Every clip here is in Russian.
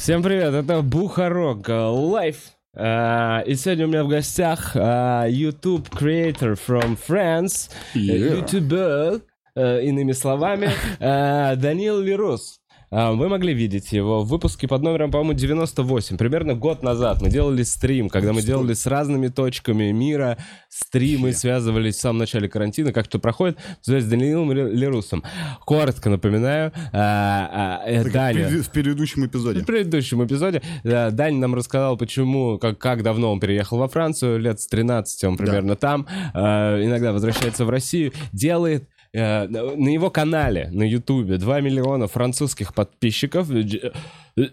Всем привет, это Бухарог Лайв. А, и сегодня у меня в гостях а, YouTube creator from France, Yeah. YouTuber, э, иными словами, Данил Le Russe. А, Вы могли видеть его в выпуске под номером, по-моему, 98. Примерно год назад мы делали стрим, когда мы делали с разными точками мира стримы, связывались в самом начале карантина, как это проходит, связь с Даниилом Le- Le Russe ом. Коротко напоминаю, а, а, э, Даня... в пред- В предыдущем эпизоде. В предыдущем эпизоде Дань нам рассказал, почему, как, как давно он переехал во Францию, лет с 13 он примерно там, иногда возвращается в Россию, делает э, на его канале на Ютубе 2 миллиона французских подписчиков. Э,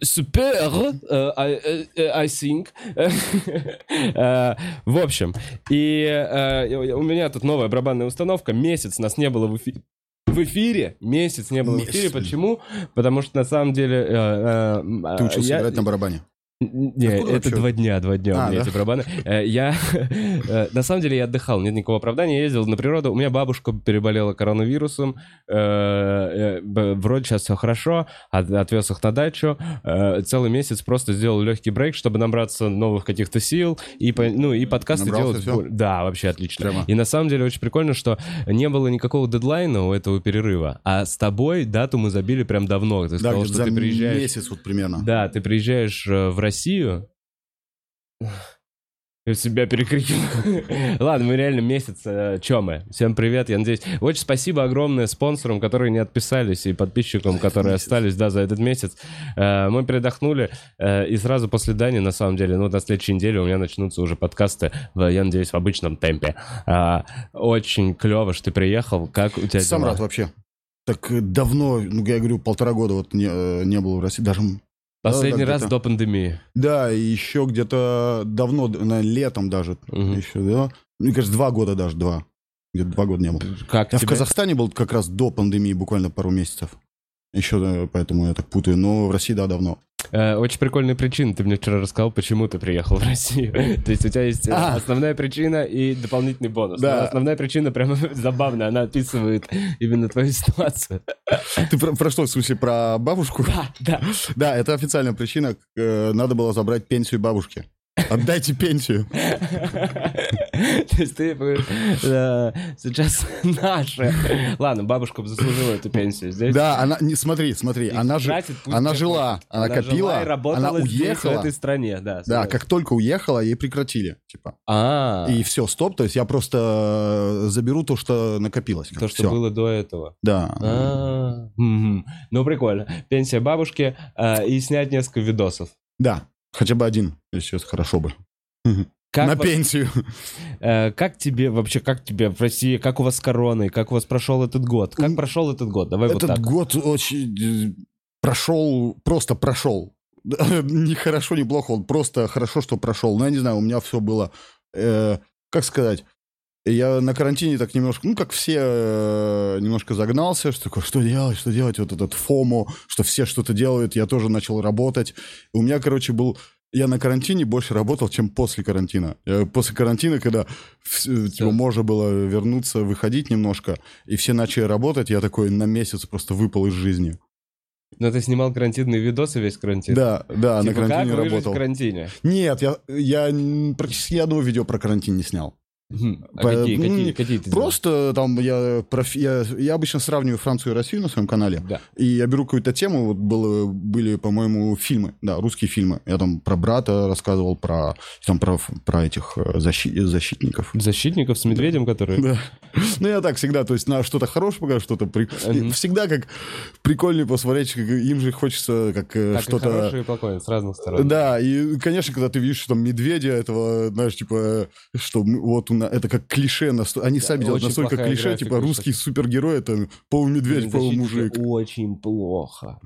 Супер, I, э, I think. В общем, и у меня тут новая барабанная установка. Месяц нас не было в эфире. В эфире месяц не было в эфире. Почему? Потому что на самом деле э, э, Ты учился я- играть на барабане. Не, Откуда это вообще? два дня, два дня А, у меня да? эти барабаны. Э, Я, э, на самом деле, я отдыхал, нет никакого оправдания, я ездил на природу. У меня бабушка переболела коронавирусом, э, вроде сейчас все хорошо, от- отвез их на дачу, целый месяц просто сделал легкий брейк, чтобы набраться новых каких-то сил, и, ну, и подкасты Набрался делать... более- Да, вообще отлично. Прямо. И на самом деле очень прикольно, что не было никакого дедлайна у этого перерыва, а с тобой дату мы забили прям давно. Ты Да, сказал, что ты приезжаешь... месяц вот примерно. Да, ты приезжаешь в Россию. Я себя перекрикиваю. Ладно, мы реально месяц. э, мы? Всем привет, я надеюсь. Очень спасибо огромное спонсорам, которые не отписались, и подписчикам, которые остались, да, за этот месяц. Э, Мы передохнули, э, и сразу после Дани, на самом деле, ну, на следующей неделе у меня начнутся уже подкасты, в, я надеюсь, в обычном темпе. А, Очень клево, что ты приехал. Как у тебя Сам дела? рад вообще. Так э, давно, ну, я говорю, полтора года вот не, э, не был в России. Даже, Последний да, раз до пандемии. да, и еще где-то давно, на летом даже. Мгм. Еще, да. Мне кажется, два года даже, два. Где-то два года не был. Как Я в тебе? Казахстане был как раз до пандемии, буквально пару месяцев. Еще, э, поэтому я так путаю. Но в России, да, давно. Э, Очень прикольная причина. Ты мне вчера рассказал, почему ты приехал в Россию. То есть у тебя есть А. основная причина и дополнительный бонус. Да. Но основная причина прямо забавная. Она описывает именно твою ситуацию. Ты про, про что, в смысле, про бабушку? Да, да. Да, это официальная причина. Э, Надо было забрать пенсию бабушки. Отдайте пенсию. То есть ты э, сейчас наша. Ладно, бабушка заслужила эту пенсию. Здесь Да, она, не, смотри, смотри, она, же, она жила, она копила, она здесь, в уехала. этой стране, да. Да, как только уехала, ей прекратили, типа. А, И все, стоп, то есть я просто э, заберу то, что накопилось. то, что было до этого. Да. А. Ну, прикольно. Пенсия бабушки а, и снять несколько видосов. Да, хотя бы один, если хорошо бы. Как, На во- пенсию. э, как тебе вообще, как тебе в России, как у вас с короной, как у вас прошел этот год? Как прошел этот год? Давай вот Этот так. год очень э, прошел, просто прошел. Ни хорошо, ни плохо, он просто хорошо, что прошел. Ну, я не знаю, у меня все было, э, как сказать, я на карантине так немножко, ну, как все, э, немножко загнался, что такое, что делать, что делать, вот этот фому, что все что-то делают, я тоже начал работать. У меня, короче, был... Я на карантине больше работал, чем после карантина. Я после карантина, когда типа, можно было вернуться, выходить немножко, и все начали работать, я такой на месяц просто выпал из жизни. Ну, ты снимал карантинные видосы весь карантин? Да, да, на Типа, как карантине выжить работал. в карантине? Нет, я, я практически ни одного видео про карантин не снял. А По- какие, ну, какие, не- какие ты? Просто там я, профи- я, я обычно сравниваю Францию и Россию на своем канале. Да. И я беру какую-то тему, вот было, были, по-моему, фильмы, да, русские фильмы. Я там про брата рассказывал, про, там, про, про этих э, защи- защитников. Защитников с медведем, которые... Да. Ну, я так всегда, то есть на что-то хорошее покажу, что-то... При... Мгм. и Всегда как прикольнее посмотреть, как им же хочется как э, что-то... хорошие и плохое, с разных сторон. Да, и, конечно, когда ты видишь там медведя этого, знаешь, типа, что вот у на- это как клише, наст- они сами делают настолько клише, типа русский супергерой, это полумедведь, полумужик. Очень плохо.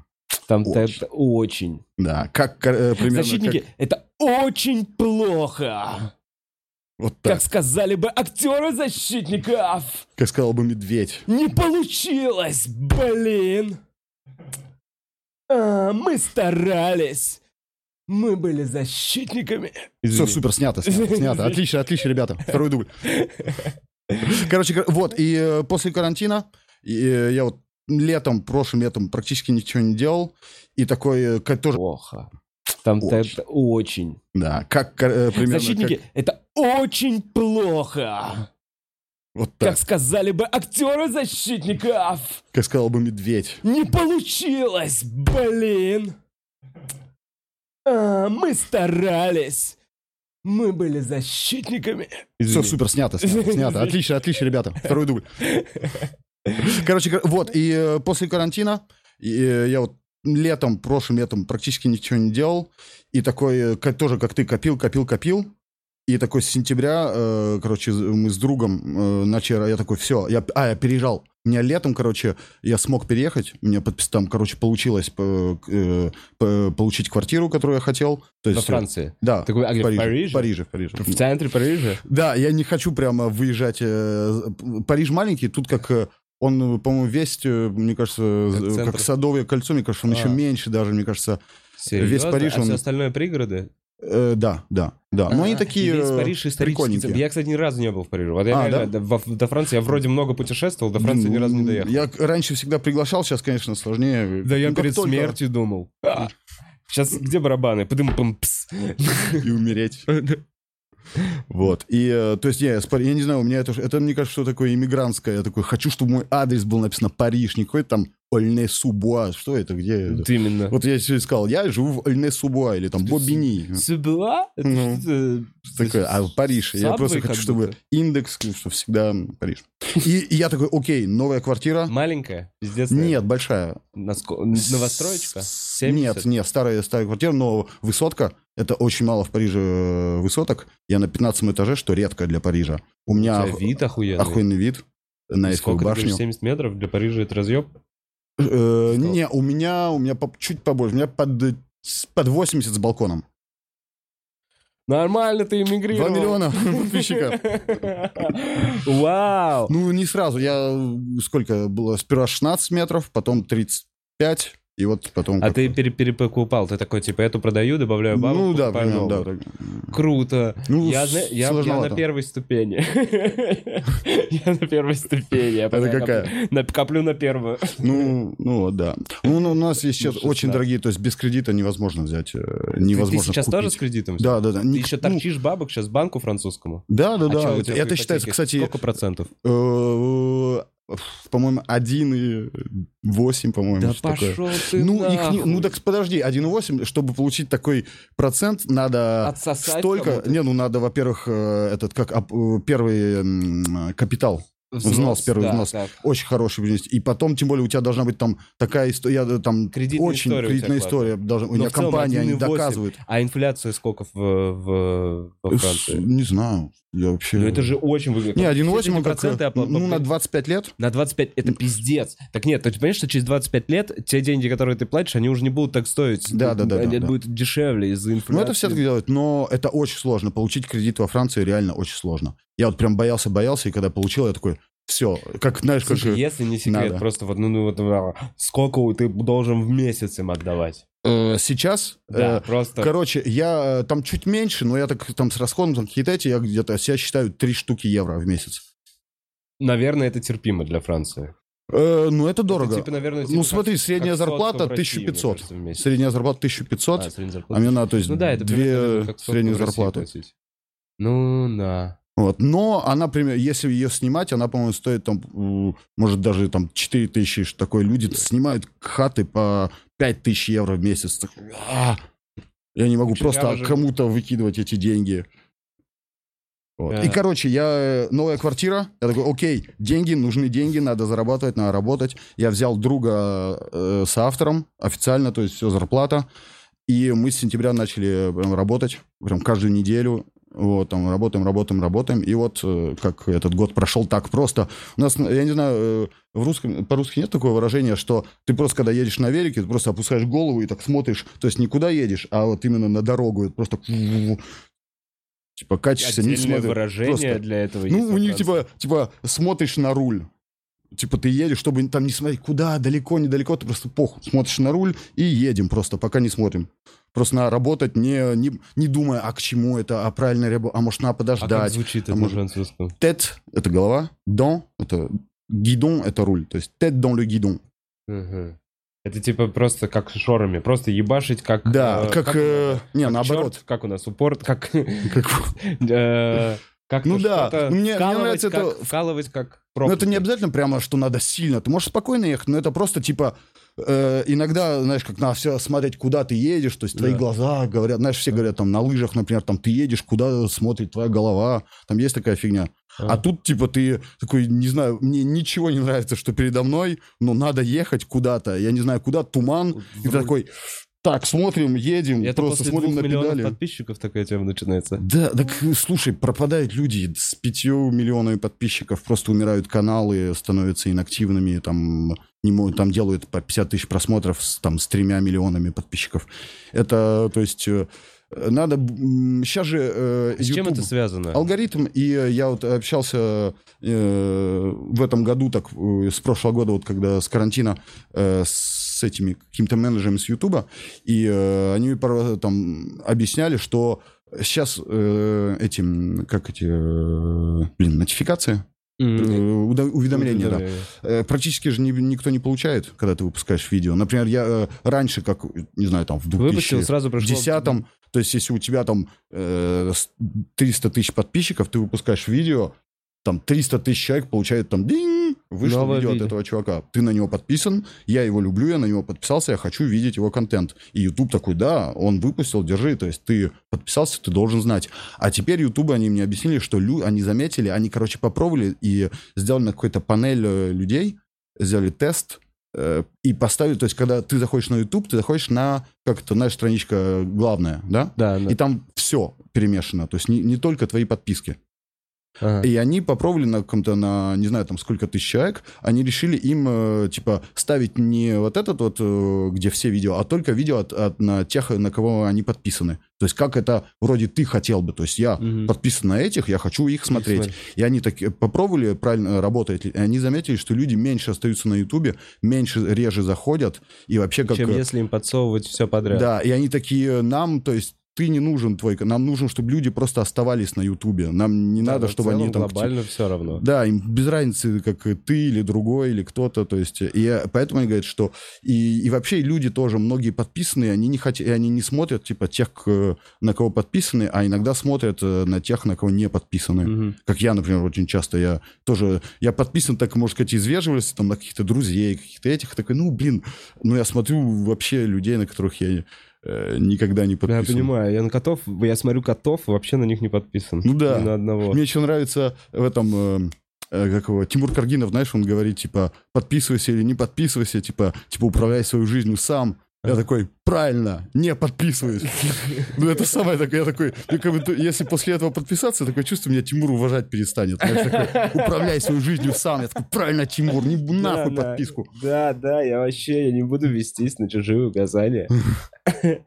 Там Очень. это очень. Да, как э, примерно... Защитники, как- это очень плохо. вот так, Как сказали бы актеры защитников. как сказал бы медведь. Не получилось, блин. А, мы старались. Мы были защитниками. Все, супер, снято, снято, снято. Отлично, отлично, ребята. Второй дубль. Короче, кор- вот, и э, после карантина и, э, я вот летом, прошлым летом практически ничего не делал. И такой, э, тоже Плохо. Там Очень. это очень. Да, как примерно Защитники, как- это очень плохо. вот так, Как сказали бы актеры защитников. как сказал бы медведь. Не получилось, блин. А, мы старались. Мы были защитниками. Все, супер, снято, снято, снято. Отлично, отлично, ребята. Второй дубль. Короче, кор- вот, и э, после карантина и, э, я вот летом, прошлым летом практически ничего не делал. И такой, э, тоже как ты, копил, копил, копил. И такой с сентября, короче, мы с другом начали, я такой, все, я, а, я переезжал. У меня летом, короче, я смог переехать, у меня там, короче, получилось э, э, получить квартиру, которую я хотел. То Во есть, э, Франции. Да, Такой, а в В Париже? Париже, в Париже. В центре Парижа? Да, я не хочу прямо выезжать. э, Париж маленький, тут как он, по-моему, весь, мне кажется, центр. как садовое кольцо, мне кажется, он А. еще меньше даже, мне кажется. Серьезно? Париж, а все он- остальное пригороды? Э, да, да, да. Но они А, такие и Весь э, Париж исторический. Я, кстати, ни разу не был в Париже. Вот я А, реально да? до, до Франции, я вроде много путешествовал, до Франции ни разу не доехал. Я раньше всегда приглашал, сейчас, конечно, сложнее. Да я Ну, перед только смертью думал. А, Сейчас где барабаны? Подым пс. И умереть. Вот. И, э, то есть, я, я не знаю, у меня это, это, мне кажется, что такое иммигрантское. Я такой, хочу, чтобы мой адрес был написано Париж, не какой-то там Ольне-Субуа. Что это, где это? Вот именно. Вот я себе сказал, я живу в Ольне-Субуа или там Бобини. Это Ну, Такое, а в Париж. Я просто хочу, чтобы индекс, что всегда Париж. И, и я такой, окей, новая квартира. Маленькая? Пиздец. Нет, большая. Новостроечка? 70? Нет, нет, старая, старая квартира, но высотка. Это очень мало в Париже э, высоток. Я на 15 этаже, что редко для Парижа. У У меня тебя ох- вид охуенный. охуенный вид на Эйфелеву башню. говоришь, 70 метров для Парижа это разъеб? Э, не, у меня, у меня по- чуть побольше. У меня под, под 80 с балконом. Нормально ты эмигрировал. 2 миллиона подписчиков. Вау. Ну, не сразу. Я сколько было? Сперва 16 метров, потом 35, и вот потом... А как- ты пере- перепокупал, ты такой, типа, эту продаю, добавляю бабу, Ну да, примерно, да. так. Круто. Ну, я, с- я, я на первой ступени. Я на первой ступени. Пока какая? коплю- на- первую. Ну, ну да. Ну, ну, у нас есть сейчас очень 16. дорогие, то есть без кредита невозможно взять, э, невозможно Ты сейчас тоже с кредитом? Да, да, да. Ты еще ну, торчишь бабок сейчас банку французскому? Да, да, А да. Это, это считается, кстати, Сколько процентов? По-моему, 1,8, по-моему. Да такое. ты Ну, их не- ну нахуй. так подожди, 1,8, чтобы получить такой процент, надо Отсосать столько... Не, ну надо, во-первых, э, этот, как оп- э, первый капитал. Взнос, первый да, взнос. так. Очень хороший бизнес. И потом, тем более, у тебя должна быть там такая история, там Кредитная очень история у кредитная тебя история. Должна, у Но меня компания, они 1,8. доказывают. А инфляция сколько в, в, во Франции? Не знаю. Я вообще... Ну это же очень выгодно. Не, Все 1,8 эти он как... опла- Ну, на 25 лет. На 25 это пиздец. Так нет, ты понимаешь, что через 25 лет те деньги, которые ты платишь, они уже не будут так стоить. Да, да, да, Они да, да. будут дешевле из-за инфляции. Ну, это все так делают, но это очень сложно. Получить кредит во Франции реально очень сложно. Я вот прям боялся, боялся, и когда получил, я такой, все, как, знаешь, как... Если не секрет, надо. просто вот, ну, ну, вот, а, сколько ты должен в месяц им отдавать? э, сейчас... Да, э, просто... Короче, я э, там чуть меньше, но я так там с расходом, там какие-то эти, я где-то себя считаю 3 штуки евро в месяц. Наверное, это терпимо для Франции. Э, ну, это дорого. Это, типа, наверное, типа ну, смотри, средняя зарплата России, мне 1500. кажется. Средняя зарплата 1500. А, средняя А зарплата. мне надо, то есть, Ну да, это две средние зарплаты. Ну, да. Вот. Но она, например, если ее снимать, она, по-моему, стоит там, может, даже там 4 тысячи. что Такое люди снимают хаты по 5 тысяч евро в месяц. А, Я не могу просто живут. кому-то выкидывать эти деньги. Вот. Да. И, короче, я э, новая квартира. Я такой, окей, деньги, нужны деньги, надо зарабатывать, надо работать. Я взял друга э, с автором официально, то есть все зарплата. И мы с сентября начали прям работать, прям каждую неделю. Вот, там работаем, работаем, работаем. И вот э, как этот год прошел так просто. У нас, я не знаю, э, в русском, по-русски нет такого выражения, что ты просто, когда едешь на велике, ты просто опускаешь голову и так смотришь. То есть никуда едешь, а вот именно на дорогу. Просто... Типа качешься, не Отдельное смотришь. выражение просто. для этого Ну, у них типа, типа смотришь на руль. Типа ты едешь, чтобы там не смотреть, куда, далеко, недалеко, ты просто похуй. Смотришь на руль и едем просто, пока не смотрим. Просто надо работать, не, не, не думая, а к чему это, а правильно, а может надо А как подождать. звучит а это на может- французском? Тет — это голова, дон — это гидон, это руль. То есть тет le guidon. Мгм. Это типа просто как с шорами, просто ебашить как... Да, э, как, э, не, как наоборот. чёрт, как у нас упорт, как... Как- Ну да, мне- мне вкалывать, нравится как, это- вкалывать как Ну, это не обязательно прямо, что надо сильно. Ты можешь спокойно ехать, но это просто типа э, иногда, знаешь, как надо все смотреть, куда ты едешь, то есть твои Да. глаза говорят, знаешь, все говорят там на лыжах, например, там ты едешь, куда смотрит твоя голова, там есть такая фигня. А А. тут типа ты такой, не знаю, мне ничего не нравится, что передо мной, но надо ехать куда-то, я не знаю, куда, туман, и ты Вру- такой, так, смотрим, едем, Это просто смотрим на педали. подписчиков такая тема начинается. Да, так слушай, пропадают люди с пятью миллионами подписчиков, просто умирают каналы, становятся инактивными, там, не могут, там делают по 50 тысяч просмотров с, там, с тремя миллионами подписчиков. Это, то есть, э, надо... Сейчас же э, С чем это связано? алгоритм, и я вот общался э, в этом году, так, э, с прошлого года, вот когда с карантина, э, с этими какими-то менеджерами с Ютуба, и э, они там объясняли, что сейчас э, этим, как эти, э, блин, нотификации, э, уведомления, да. Э, практически же ни- никто не получает, когда ты выпускаешь видео. Например, я э, раньше, как, не знаю, там, в 2000... Выпустил, сразу В пришло... десятом, то есть если у тебя там э, с- 300 тысяч подписчиков, ты выпускаешь видео, там 300 тысяч человек получают там динь, вышло Новое видео видео. от этого чувака. Ты на него подписан, я его люблю, я на него подписался, я хочу видеть его контент. И YouTube такой, да, он выпустил, держи, то есть ты подписался, ты должен знать. А теперь YouTube, они мне объяснили, что лю- они заметили, они, короче, попробовали и сделали на какой-то панель э, людей, сделали тест, э, и поставили, то есть когда ты заходишь на YouTube, ты заходишь на, как это, знаешь, страничка главная, да? Да, да. И там все перемешано, то есть не, не только твои подписки. Ага. И они попробовали на каком-то, на, не знаю, там сколько тысяч человек, они решили им, э, типа, ставить не вот этот вот, э, где все видео, а только видео от, от- на тех, на кого они подписаны. То есть как это вроде ты хотел бы. То есть я Мгм. подписан на этих, я хочу их смотреть. смотреть. И они так попробовали, правильно работает ли, и они заметили, что люди меньше остаются на Ютубе, меньше, реже заходят, и вообще как... Чем э, если им подсовывать все подряд. да, и они такие, нам, то есть ты не нужен твой, нам нужно, чтобы люди просто оставались на Ютубе. Нам не Да, надо, чтобы они целом там... глобально все равно. Да, им без разницы, как ты или другой, или кто-то, то есть, и я- поэтому они говорят, что и, и вообще люди тоже, многие подписанные, они не хотят, они не смотрят, типа, тех, на кого подписаны, а иногда смотрят э, на тех, на кого не подписаны. Мгм. Как я, например, очень часто, я тоже, я подписан, так, может сказать, из вежливости, там, на каких-то друзей, каких-то этих, такой, ну, блин, ну, я смотрю вообще людей, на которых я э, никогда не Я подписан. понимаю, я на котов, я смотрю котов, вообще на них не подписан. Ну да. Ни на одного. Мне еще нравится в этом, э, э, как его, Тимур Каргинов, знаешь, он говорит, типа, подписывайся или не подписывайся, типа, типа, управляй свою жизнью сам. Я такой, правильно, не подписываюсь. Ну, это самое такое, я такой, ну, как бы, если после этого подписаться, такое чувство, меня Тимур уважать перестанет. Знаешь, такой, управляй свою жизнью сам. Я такой, правильно, Тимур, не нахуй Да, подписку. Да, да, я вообще я не буду вестись на чужие указания.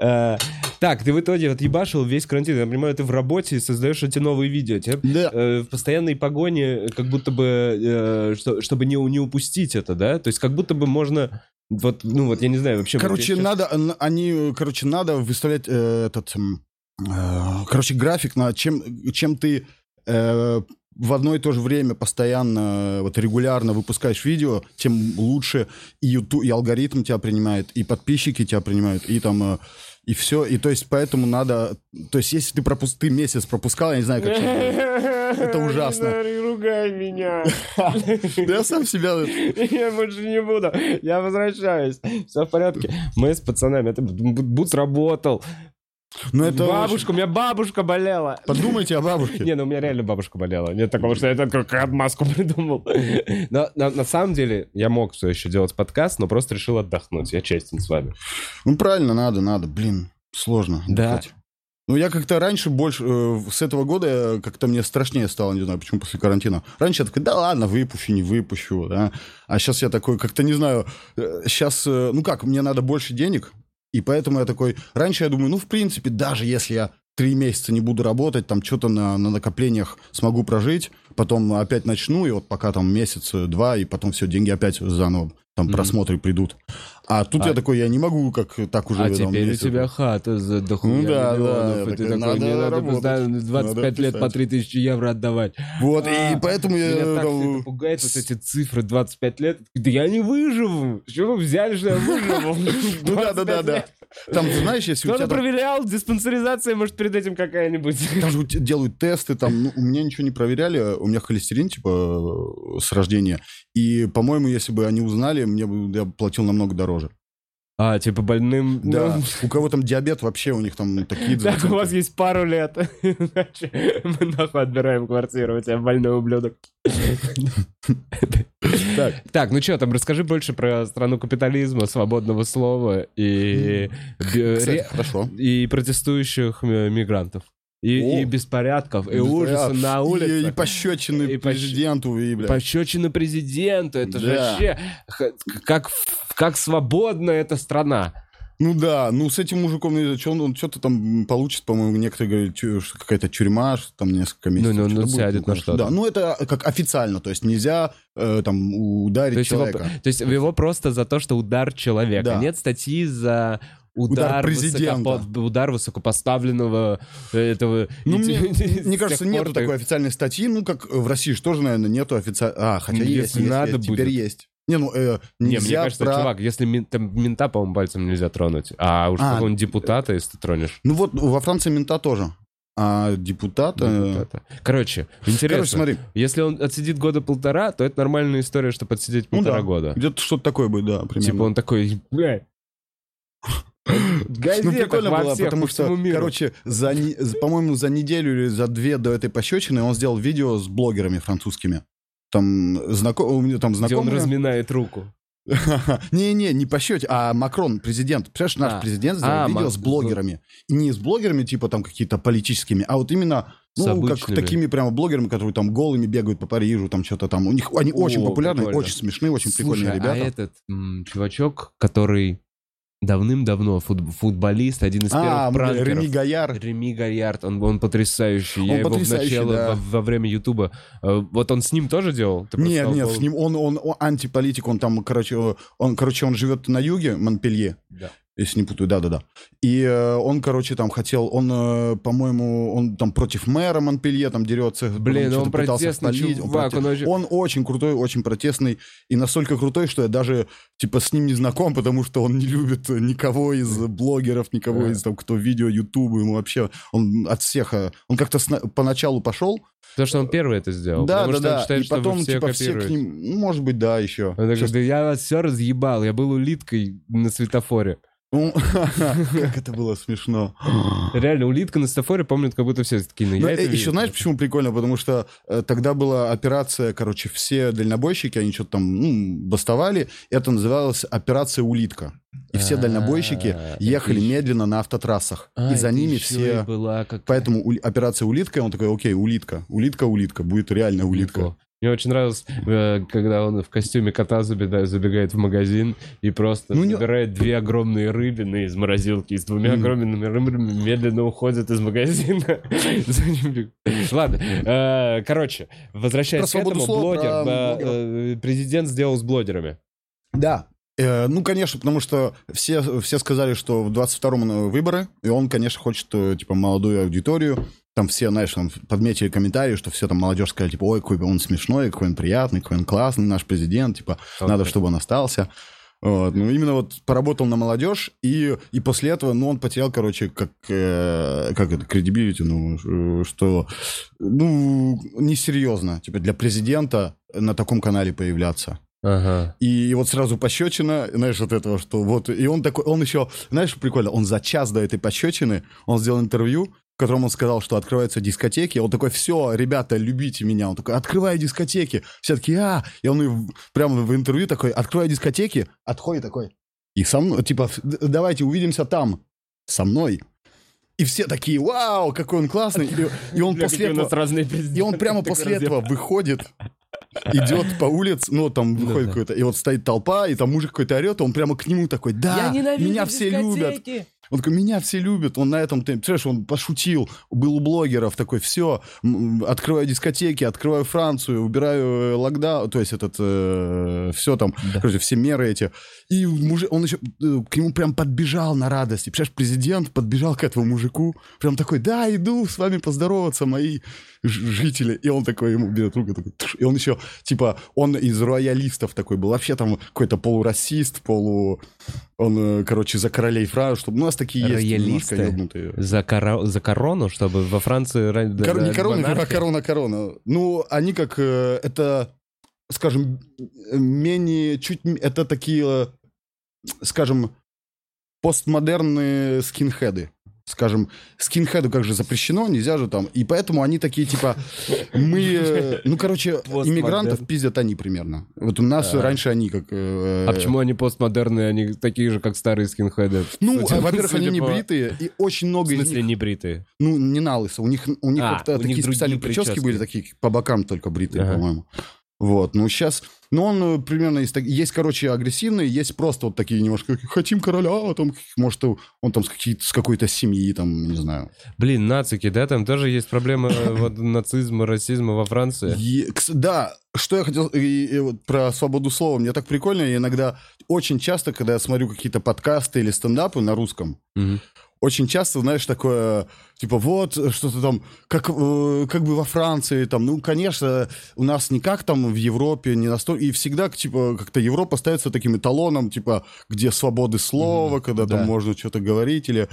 Э, Так, ты в итоге вот ебашил весь карантин. Я понимаю, ты в работе и создаешь эти новые видео. Да. э, в постоянной погоне, как будто бы, э, что- чтобы не, не упустить это, да? То есть как будто бы можно, вот, ну вот, я не знаю, вообще... вот Короче, щас- надо, н- они, короче, надо выставлять э, этот, э, короче, график на чем, чем ты э, в одно и то же время постоянно, вот регулярно выпускаешь видео, тем лучше и YouTube, и алгоритм тебя принимает, и подписчики тебя принимают, и там э, и все, и то есть поэтому надо, то есть если ты пропус, ты месяц пропускал, я не знаю, как. Это ужасно. Не ругай меня. Я сам себя Я больше не буду. Я возвращаюсь. Все в порядке. Мы с пацанами. Это Бутс работал. Ну это Бабушка, у меня бабушка болела. Подумайте о бабушке. Не, ну у меня реально бабушка болела. Нет такого, что я только отмазку придумал. Но на, на самом деле я мог все еще делать подкаст, но просто решил отдохнуть. Я честен с вами. Ну, правильно, надо, надо. Блин, сложно. Да. отдыхать. Ну, я как-то раньше больше, э, с этого года э, как-то мне страшнее стало, не знаю, почему после карантина. Раньше я такой, да ладно, выпущу, не выпущу, да. А сейчас я такой, как-то не знаю, сейчас, ну как, мне надо больше денег, и поэтому я такой, раньше я думаю, ну, в принципе, даже если я три месяца не буду работать, там что-то на, на накоплениях смогу прожить, потом опять начну, и вот пока там месяц-два, и потом все, деньги опять заново. Там просмотры придут. А тут А- я такой, я не могу как так уже... А теперь у тебя хата за дохуя Ну да, миллионов, да, и ты такой, надо мне надо работать, постоянно 25 надо лет по писать. 3000 евро отдавать. Вот, А, и поэтому я... Меня так всё это пугает, вот эти цифры 25 лет. Да я не выживу. Чего вы взяли, что я выживу? Ну да, да, да, 25 да. Там, знаешь, если у Кто-то тебя там, проверял, диспансеризация, может, перед этим какая-нибудь. там же у тебя делают тесты, там, ну, у меня ничего не проверяли, у меня холестерин, типа, э, с рождения. И, по-моему, если бы они узнали, мне бы я платил намного дороже. А, типа больным... Да. ну, У кого там диабет, вообще у них там такие... Так, у вас есть пару лет. Иначе мы нахуй отбираем квартиру, у тебя больной ублюдок. Так. Так, ну что там, расскажи больше про страну капитализма, свободного слова и, ре- хорошо. и протестующих э, мигрантов. И, О. и беспорядков, и ужаса на И, улице. и пощечины И президенту, и, блядь. Пощечина президенту, это же Да. вообще х- как, как свободна эта страна. Ну да, ну с этим мужиком, ну, что он, он что-то там получит, по-моему, некоторые говорят, что какая-то тюрьма, что там несколько месяцев. Ну, ну, что-то ну, будет, сядет на что-то. Да, ну это как официально, то есть нельзя э, там ударить То есть, его, человека. то есть его просто за то, что удар человека. Да. Нет статьи за удар, Удар президента. высокопо- удар высокопоставленного э, этого... Ну, мне, мне кажется, нету пор ты- такой официальной статьи, ну, как в России же тоже, наверное, нету официальной... А, хотя Ну, есть, если есть, надо есть, теперь будет. есть. Не, ну, э, Не, мне кажется, про- чувак, если там мента, по-моему, пальцем нельзя тронуть. А уж А. какого-нибудь депутата, если ты тронешь. Ну вот во Франции мента тоже. А депутата... депутата. Короче, интересно. Короче, смотри, Если он отсидит года полтора, то это нормальная история, чтобы отсидеть Ну полтора да. года. где-то что-то такое будет, да, примерно. Типа он такой, блядь. Ну, прикольно во было, всех, потому по что, миру. короче, за, по-моему, за неделю или за две до этой пощечины он сделал видео с блогерами французскими. Там, знаком... у меня там где он знакомые... разминает руку. Не-не, не пощечь, а Макрон, президент. Представляешь, наш А. президент сделал А, видео Мак- с блогерами. И не с блогерами, типа там какие-то политическими, а вот именно, ну, как такими прямо блогерами, которые там голыми бегают по Парижу, там что-то там. У них они очень популярны, прикольно. очень смешные, очень Слушай, прикольные ребята. а этот м, чувачок, который давным-давно фут- футболист, один из А, первых пранкеров. Реми Гаяр. Реми Гарьярд, он, он потрясающий. Я Он его потрясающий, вначале да. во, во время Ютуба. э, Вот он с ним тоже делал? Ты Нет, сказал, нет, был- с ним он, он, он антиполитик, он там, короче, он, короче, он живет на юге, Монпелье, Да. Если не путаю, да-да-да. И э, он, короче, там хотел, он, э, по-моему, он там против мэра Монпелье там дерется. Блин, он пытался протестный спалить, чувак, против- он очень- он очень крутой, очень протестный, и настолько крутой, что я даже, типа, с ним не знаком, потому что он не любит никого из блогеров, никого из, там, кто видео, ютуба, ему вообще, он от всех, э, он как-то сна- поначалу пошел, Потому что он первый это сделал. да, потому да, что он считает, и потом, все типа, все к ним, ну, может быть, да, еще. Он такой, да я вас все разъебал, я был улиткой на светофоре. Ну, как это было смешно. Реально, улитка на светофоре помнит, как будто все такие, ну я Ну, это э, еще видел». знаешь, почему прикольно? Потому что э, тогда была операция, короче, все дальнобойщики, они что-то там ну, бастовали. Это называлось операция «Улитка». И все А, дальнобойщики ехали медленно на автотрассах. А, и за ними все... Поэтому операция «Улитка», он такой, окей, улитка, улитка, улитка, будет реально улитка. Мне очень нравилось, э, когда он в костюме кота забега- забегает в магазин и просто Ну, не- забирает две огромные рыбины из морозилки и с двумя огромными рыбинами медленно уходит из магазина. Ладно, э, короче, возвращаясь к этому, блогер, э, президент сделал с блогерами. Да. Э, ну, конечно, потому что все, все сказали, что в 22-м выборы, и он, конечно, хочет, э, типа, молодую аудиторию. Там все, знаешь, там подметили комментарии, что все там молодежь сказали, типа, ой, какой он смешной, какой он приятный, какой он классный, наш президент, типа, Он надо, так. чтобы он остался. Вот. Ну, именно вот поработал на молодежь, и, и после этого, ну, он потерял, короче, как, э, как это, кредибилити, ну, что, ну, несерьезно, типа, для президента на таком канале появляться. Ага. И, и вот сразу пощечина, знаешь, от этого, что вот... И он такой, он еще, знаешь, прикольно, он за час до этой пощечины, он сделал интервью, в котором он сказал, что открываются дискотеки. Он такой, все, ребята, любите меня. Он такой, открывай дискотеки. Все такие, а. И он прямо в интервью такой, открывай дискотеки, отходит такой. И со мной, типа, «Д- давайте увидимся там, со мной. И все такие, вау, какой он классный. И, и он после этого... И он прямо после этого выходит, идет по улице, ну, там выходит да. какой-то, и вот стоит толпа, и там мужик какой-то орет, он прямо к нему такой, да, меня все любят. Он такой, меня все любят, он на этом, ты, представляешь, он пошутил, был у блогеров такой, все, открываю дискотеки, открываю Францию, убираю э, локдаун, то есть этот, э, все там, да. короче, все меры эти. И мужик, он еще э, к нему прям подбежал на радости. Представляешь, президент подбежал к этому мужику, прям такой, да, иду с вами поздороваться, мои жители. И он такой, ему берет руку, такой, и он еще, типа, он из роялистов такой был, вообще там какой-то полурасист, полу... Он, э, короче, за королей Франции, чтобы... Ну, такие есть немножко За, коро... за корону, чтобы во Франции... Кор... Не корона, а корона, корона. Ну, они как... Э, это, скажем, менее... Чуть... Это такие, скажем, постмодерные скинхеды скажем, скинхеду как же запрещено, нельзя же там. И поэтому они такие, типа, мы, э, ну, короче, иммигрантов пиздят они примерно. Вот у нас а. раньше они как... Э, а почему они постмодерные, они такие же, как старые скинхеды? Ну, во-первых, они не бритые, и очень много из них... В смысле не бритые? Ну, не на лысо. У них, у них а, такие специальные прически были, такие по бокам только бритые, по-моему. Вот, ну сейчас, ну он э, примерно есть, есть, короче, агрессивные, есть просто вот такие немножко, хотим короля, а там, может, он там с, с какой-то семьи, там, не знаю. Блин, нацики, да, там тоже есть проблемы э, вот, нацизма, расизма во Франции. И, да, что я хотел, и, и вот про свободу слова, мне так прикольно, я иногда, очень часто, когда я смотрю какие-то подкасты или стендапы на русском, угу очень часто, знаешь, такое, типа, вот, что-то там, как, э, как бы во Франции, там, ну, конечно, у нас не как там в Европе, не настолько, и всегда, типа, как-то Европа ставится таким эталоном, типа, где свободы слова, mm-hmm, когда да. там можно что-то говорить, или...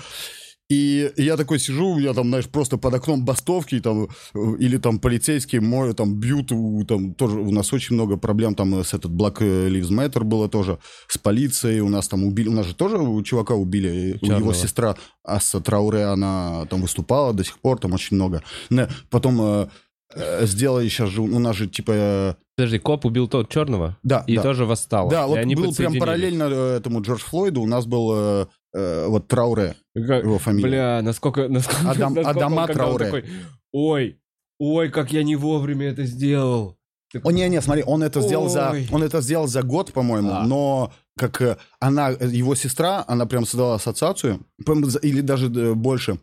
И я такой сижу, у меня там, знаешь, просто под окном бастовки, там, или там полицейские мою, там, бьют, там, тоже у нас очень много проблем, там, с этот Black Lives Matter было тоже, с полицией, у нас там убили, у нас же тоже у чувака убили, Черного. его сестра Асса Трауре, она там выступала до сих пор, там очень много. Потом э, э, сделали сейчас же, у нас же, типа... Э, Подожди, коп убил тот черного? Да. И да. тоже восстал. Да, вот был прям параллельно этому Джордж Флойду, у нас был э, вот Трауре, как, его фамилия. Бля, насколько... насколько Адам, насколько Адама Трауре. Такой, ой, ой, как я не вовремя это сделал. О, не-не, смотри, он это сделал за, он это сделал за год, по-моему, а. но как э, она, его сестра, она прям создала ассоциацию, или даже э, больше,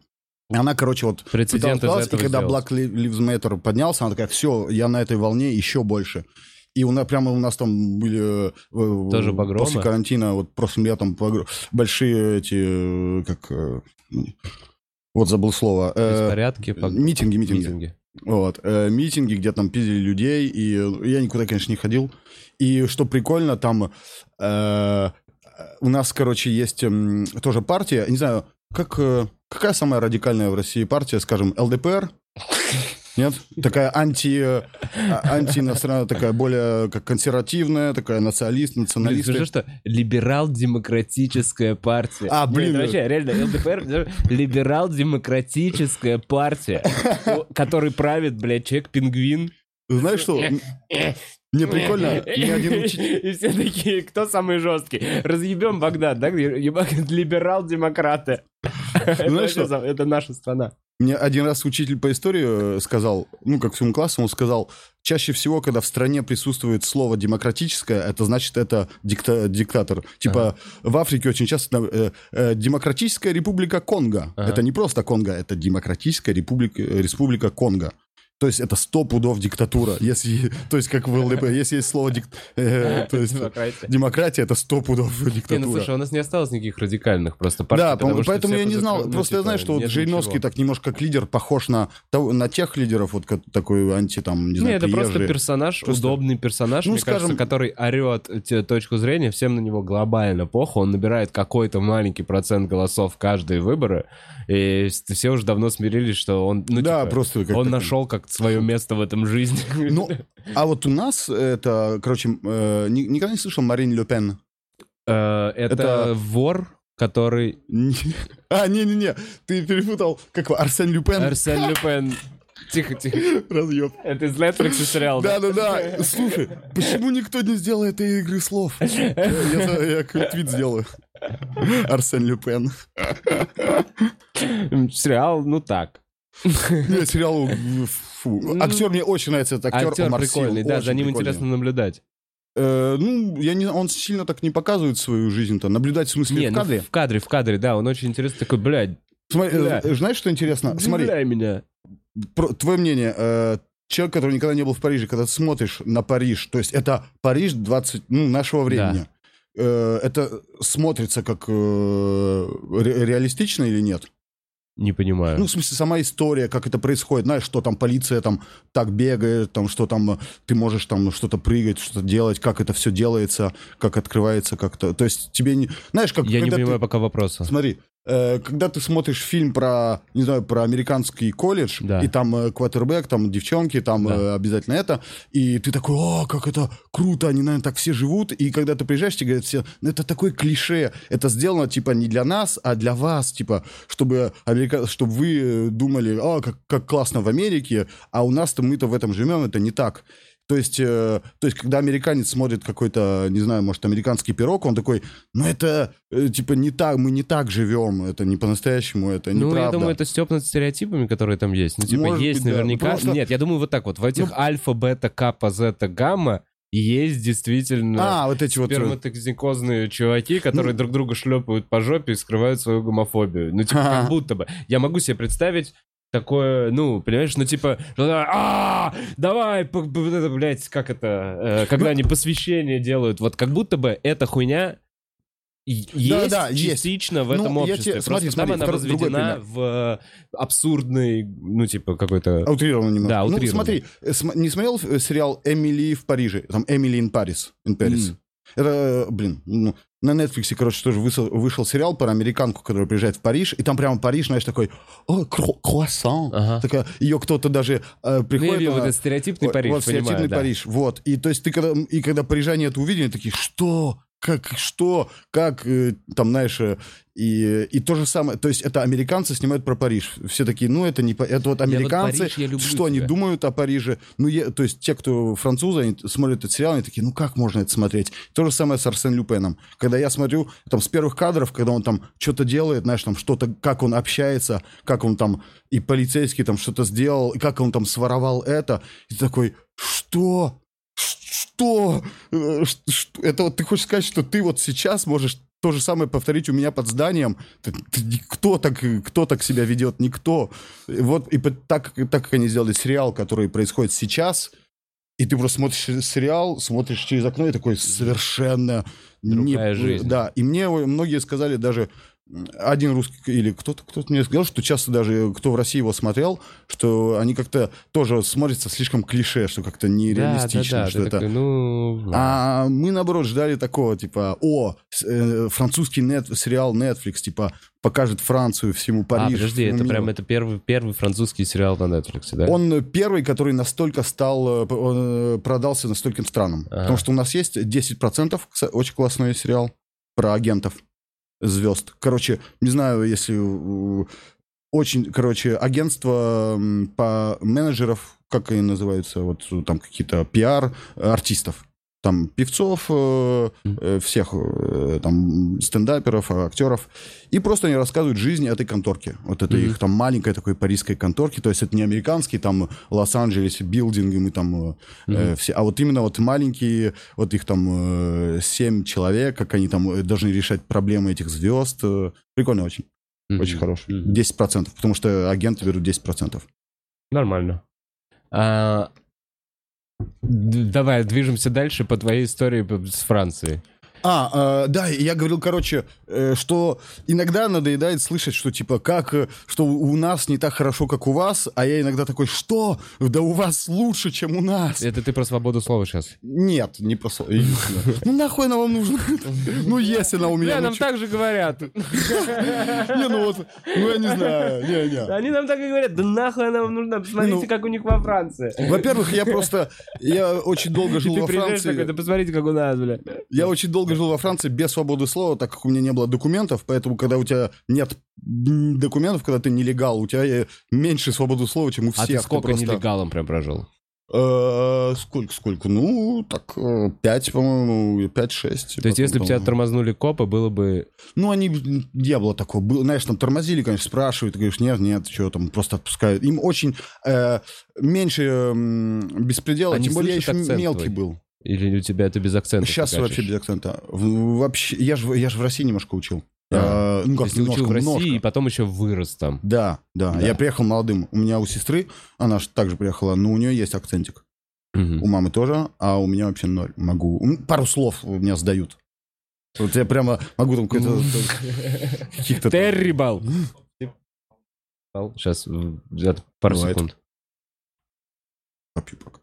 она, короче, вот Прецедент из и когда сделать. Black Lives Matter поднялся, она такая, все, я на этой волне еще больше. И у нас, прямо у нас там были э, Тоже погромы? после карантина, вот прошлым летом погр... большие эти, э, как, э, вот забыл слово. Беспорядки? Пог... Митинги, митинги. митинги. Вот, э, митинги, где там пиздили людей, и я никуда, конечно, не ходил. И что прикольно, там э, у нас, короче, есть э, тоже партия, не знаю, как, э, какая самая радикальная в России партия, скажем, ЛДПР? Нет? Такая анти, а, антииностранная, такая более как консервативная, такая националист, националист. Скажи, что либерал-демократическая партия. А, блин. Нет, вообще, реально, ЛДПР либерал-демократическая партия, который правит, блядь, человек-пингвин. Знаешь что? Мне прикольно, ни один учитель... И все такие, кто самый жесткий? Разъебем Багдад, да? Либерал-демократы. Знаешь что? Это наша страна. Мне один раз учитель по истории э, сказал, ну, как всему классу, он сказал, чаще всего, когда в стране присутствует слово «демократическое», это значит, это дикта диктатор. Типа ага. в Африке очень часто э, э, «Демократическая республика Конго». Ага. Это не просто Конго, это «Демократическая республика, республика Конго». То есть это сто пудов диктатура. Если, то есть как в ЛДП, если есть слово дик, э, то есть демократия. демократия, это сто пудов диктатура. Не, ну слушай, у нас не осталось никаких радикальных просто партий. Да, поэтому я не знал. Просто я знаю, что вот Жириновский так немножко как лидер похож на, на тех лидеров, вот такой анти там, не знаю, Не, это просто персонаж, просто... удобный персонаж, ну, мне скажем... кажется, который орет точку зрения, всем на него глобально плохо, он набирает какой-то маленький процент голосов каждые выборы, и все уже давно смирились, что он, ну, да, типа, просто как он нашел как свое место в этом жизни. Ну, а вот у нас это, короче, э, никогда не слышал Марин Ле Пен? Э, это, вор, который... А, не-не-не, ты перепутал, как Арсен Люпен. Арсен Люпен. Тихо, тихо. Разъеб. Это из Netflix сериал, да? Да-да-да. Слушай, почему никто не сделал этой игры слов? Я, я твит сделаю. Арсен Люпен. Сериал, ну так. Нет, сериал... Фу. Актер мне очень нравится, этот актер. Актер прикольный, да, за ним интересно наблюдать. Э, ну, я не, он сильно так не показывает свою жизнь-то. Наблюдать в смысле Не, в ну, кадре. в кадре, в кадре, да, он очень интересный такой, блядь, Смотри, Бля. э, знаешь, что интересно? Смотри, удивляй меня. про- твое мнение. э, человек, который никогда не был в Париже, когда ты смотришь на Париж, то есть это Париж 20, ну, нашего времени. Э, это смотрится как э, ре- реалистично или нет? Не понимаю. Ну, в смысле, сама история, как это происходит, знаешь, что там полиция там так бегает, там что там э, ты можешь там что-то прыгать, что-то делать, как это все делается, как открывается как-то. То есть тебе не... Знаешь, как я не когда ты- понимаю пока вопроса. Смотри, когда ты смотришь фильм про, не знаю, про американский колледж, Да. и там э, квотербек, там девчонки, там Да. э, обязательно это, и ты такой, о, как это круто, они, наверное, так все живут, и когда ты приезжаешь, тебе говорят все, ну это такое клише, это сделано, типа, не для нас, а для вас, типа, чтобы, Америка... чтобы вы э, думали, о, как, как классно в Америке, а у нас-то мы-то в этом живем, это не так. То есть, э, то есть, когда американец смотрит какой-то, не знаю, может, американский пирог, он такой, ну это, э, типа, не так, мы не так живем, это не по-настоящему, это Ну, неправда. я думаю, это степ над стереотипами, которые там есть. Ну, типа, Может есть быть, да. наверняка... Потому что- Нет, я думаю, вот так вот. В этих Ну- альфа, бета, капа, зета, гамма есть действительно А, вот эти вот... э, сперматоксикозные чуваки, которые друг друга шлепают по жопе и скрывают свою гомофобию. Ну, типа, как будто бы. Я могу себе представить такое, ну, понимаешь, ну, типа, а давай, блядь, как это, э, когда они посвящение делают, вот как будто бы эта хуйня есть да, есть. частично в Ну, этом я обществе. тебе- Просто смотри, там смотри, она возведена пример. в э, абсурдный, ну, типа, какой-то... Утрированно немного. Да, Ну, утрированно. смотри, э, не смотрел сериал «Эмили в Париже»? Там «Эмили in Paris». In Paris. Это, блин, ну, на Netflix, короче, тоже вышел, вышел сериал про американку, которая приезжает в Париж, и там прямо Париж, знаешь, такой, о, кро- круассан. Ага. Такая, ее кто-то даже э, Ну, я приходит... видел, она- стереотипный Париж, вот понимаю, стереотипный да. Париж, вот. И то есть ты когда, и когда парижане это увидели, такие, что? Как, что? Как, э, там, знаешь, э, и, и то же самое, то есть это американцы снимают про Париж. Все такие, ну, это не... Это вот вот американцы, Париж я люблю что они тебя. думают о Париже? Ну, я- то есть те, кто французы, они смотрят этот сериал, они такие, ну, как можно это смотреть? То же самое с Арсен Люпеном. Когда я смотрю, там, с первых кадров, когда он там что-то делает, знаешь, там, что-то, как он общается, как он там, и полицейский там что-то сделал, и как он там своровал это, и ты такой, что? Что? Э, ш- Это вот ты хочешь сказать, что ты вот сейчас можешь то же самое повторить у меня под зданием? Ты- ты- Кто так, кто так себя ведет? Никто. Вот и так, так как они сделали сериал, который происходит сейчас, и ты просто смотришь сериал, смотришь через окно и такой совершенно... Другая жизнь. Да, и мне многие сказали даже, один русский, или кто-то кто мне сказал, что часто даже кто в России его смотрел, что они как-то тоже смотрятся слишком клише, что как-то нереалистично. Да, да, да, что это... такой, ну... А мы, наоборот, ждали такого, типа, о, э, французский нет, сериал Netflix, типа, покажет Францию, всему а, Париж. подожди, всему это миру. прям это первый, первый французский сериал на Netflix, да? Он э, первый, который настолько стал, э, э, продался на стольким странам. Ага. Потому что у нас есть 10%, кса- очень классный сериал про агентов звезд. Короче, не знаю, если... э, Очень, короче, агентство по менеджеров, как они называются, вот э, там какие-то пиар артистов. Там певцов, э, э, всех э, там стендаперов, актеров. И просто они рассказывают жизнь этой конторки. Вот это Мгм. их там маленькой такой парижской конторки. То есть это не американский там Лос-Анджелесе билдинги мы там Мгм. все, а вот именно вот маленькие, вот их там э, семь человек, как они там должны решать проблемы этих звезд. Прикольно очень, Мгм. очень хороший. Мгм. 10%, потому что агенты берут 10%. Нормально. А, Давай движемся дальше по твоей истории с Францией. А, э, да, я говорил, короче, э, что иногда надоедает слышать, что типа как, э, что у нас не так хорошо, как у вас, а я иногда такой, что? Да у вас лучше, чем у нас. Это ты про свободу слова сейчас. Нет, не просто. Ну нахуй она вам нужна? Ну если она у меня... Нам так же говорят. Не, ну вот, ну я не знаю, не, не. Они нам так и говорят, да нахуй она вам нужна, посмотрите, Ну, как у них во Франции. Во-первых, я просто, я очень долго жил ты во приезжаешь такой, да Франции. посмотрите, как у нас, бля. Я очень долго жил во Франции без свободы слова, так как у меня не было документов, поэтому, когда у тебя нет документов, когда ты нелегал, у тебя э, меньше свободы слова, чем у всех. А ты сколько просто- нелегалом прям прожил? Э, Сколько, сколько? Ну, так, э, пять, по-моему, пять-шесть. То есть, если бы тебя тормознули копы, было бы... Ну, они, не было такого. Было, знаешь, там тормозили, конечно, спрашивают, ты говоришь, нет, нет, что там, просто отпускают. Им очень э, меньше м, беспредела, Они тем более я еще мелкий твой. был. Или у тебя это без акцента? Сейчас ты вообще без акцента. Вообще, я же я ж в России немножко учил. А, Я, ну как, есть ты учил немножко, в России немножко. и потом еще вырос там. Да, да, Да. Я приехал молодым. У меня у сестры, она же также приехала, но у нее есть акцентик. Мгм. У мамы тоже, а у меня вообще ноль. Могу. Пару слов у меня сдают. Вот я прямо могу там какой-то... Каких-то... Террибал. Сейчас, пару секунд. Попью пока.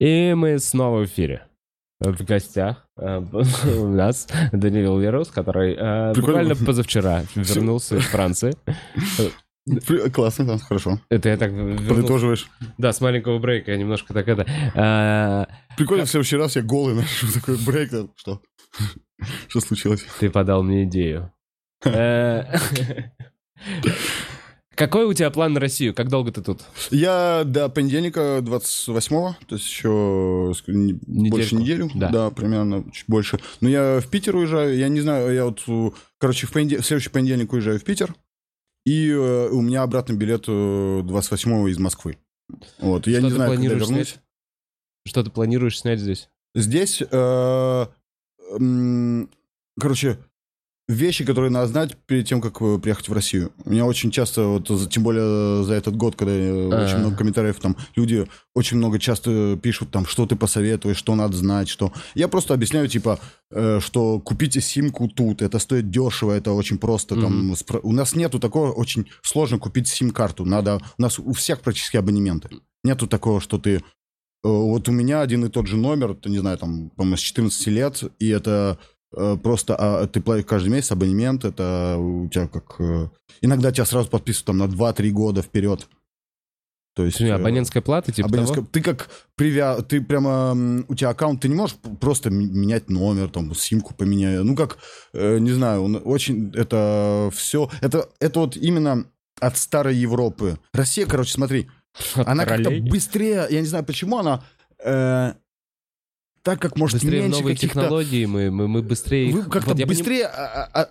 И мы снова в эфире. В гостях э, у нас Даниил Верус, который э, буквально позавчера вернулся из Франции. Классно, да, хорошо. Это я так. Подытоживаешь. Да, с маленького брейка я немножко так это... э, Прикольно, в следующий раз я голый ношу такой брейк. Что? Что случилось? Ты подал мне идею. Э, Какой у тебя план на Россию? Как долго ты тут? Я до понедельника 28-го, то есть еще ск- не- больше неделю, Да. да. примерно, чуть больше. Но я в Питер уезжаю, я не знаю, я вот, э, короче, в, понеде- в следующий понедельник уезжаю в Питер, и э, у меня обратный билет э, 28-го из Москвы. Вот, я Что не знаю, когда вернусь. снять? Что ты планируешь снять здесь? Здесь, э, короче, вещи, которые надо знать перед тем, как э, приехать в Россию. У меня очень часто, вот, тем более за этот год, когда э, А. очень много комментариев, там, люди очень много часто пишут, там, что ты посоветуешь, что надо знать, что... Я просто объясняю, типа, э, что купите симку тут, это стоит дешево, это очень просто, там, Мгм. спро- у нас нету такого, очень сложно купить сим-карту, надо, у нас у всех практически абонементы. Нету такого, что ты Э, Вот у меня один и тот же номер, ты не знаю, там, по-моему, с 14 лет, и это просто а, ты платишь каждый месяц абонемент, это у тебя как... э, иногда тебя сразу подписывают там на 2-3 года вперед. То есть... Э, Абонентская плата, типа абонентская- того? Ты как привя... Ты прямо... У тебя аккаунт, ты не можешь просто менять номер, там, симку поменяй. Ну, как, э, не знаю, он очень... Это все... Это, это вот именно от старой Европы. Россия, короче, смотри, От она как-то быстрее, я не знаю почему она, э, так как может Быстрее меньше новые технологии, мы, мы, мы быстрее... Вы как-то Вот я поним- быстрее а, а, а,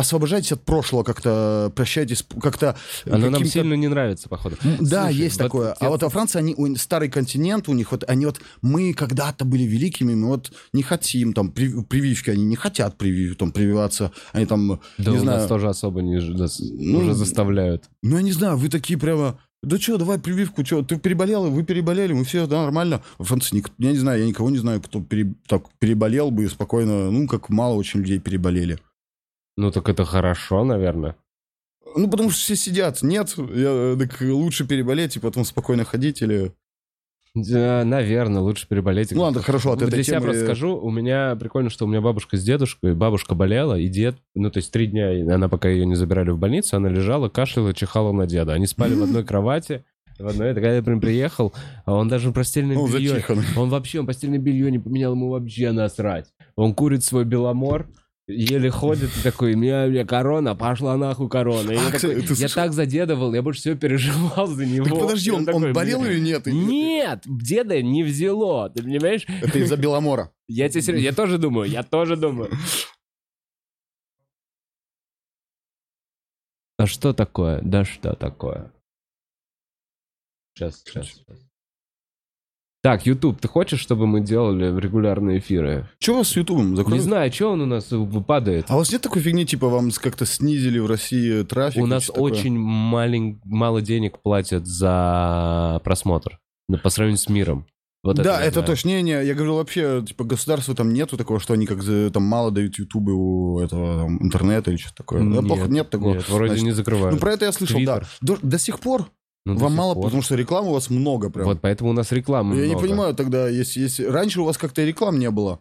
освобождаетесь от прошлого, как-то прощаетесь, как-то... Оно нам сильно не нравится, походу. Да, Слушай, есть вот такое. я- А вот во Франции они, у- старый континент у них, вот они вот, мы когда-то были великими, мы вот не хотим, там, при- прививки, они не хотят привив, там, прививаться, они там, Да, не у знаю... нас тоже особо не Ну, уже заставляют. Ну, я не знаю, вы такие прямо... Да что, давай прививку, что, ты переболел, вы переболели, мы все, да, нормально. Франции, я не знаю, я никого не знаю, кто пере- так переболел бы и спокойно, ну, как мало очень людей переболели. Ну так это хорошо, наверное. Ну, потому что все сидят. Нет, я, так лучше переболеть и потом спокойно ходить или... Да, наверное, лучше переболеть. Ну, ладно, хорошо, от Для этой себя темы... просто скажу, у меня прикольно, что у меня бабушка с дедушкой, бабушка болела, и дед, ну, то есть три дня, она пока ее не забирали в больницу, она лежала, кашляла, чихала на деда. Они спали в одной кровати, в одной, когда я прям приехал, а он даже постельное Ну, белье, он вообще, он постельное белье не поменял, ему вообще насрать. Он курит свой беломор, еле ходит и такой, меня, меня корона, пошла нахуй корона. И я, А, такой, кстати, ты я слышал? так задедовал, я больше всего переживал за него. Так подожди, он, он такой, болел «Бля». или нет? Нет, деда не взяло, ты понимаешь? Это из-за Беломора. Я тебе серьезно, я тоже думаю, я тоже думаю. А что такое? Да что такое? Сейчас, сейчас, сейчас. Так, YouTube, ты хочешь, чтобы мы делали регулярные эфиры? Что у вас с Ютубом? Не Закроют? знаю, что он у нас э, падает. А у вас нет такой фигни, типа вам как-то снизили в России трафик? У нас всё такое? очень малень- мало денег платят за просмотр по сравнению с миром. Вот да, это знаю. точно. Не, не, я говорю вообще, типа, государства там нету такого, что они как там мало дают Ютубы у этого там, интернета или что-то такое. Да, плохо, нет такого. Нет, вроде Значит, не закрывают. Ну, про это я слышал, да. До, до сих пор Ну, до вам мало, пор. потому что рекламы у вас много прям. Вот поэтому у нас рекламы я не много. понимаю тогда, если, если... Раньше у вас как-то и реклам не было.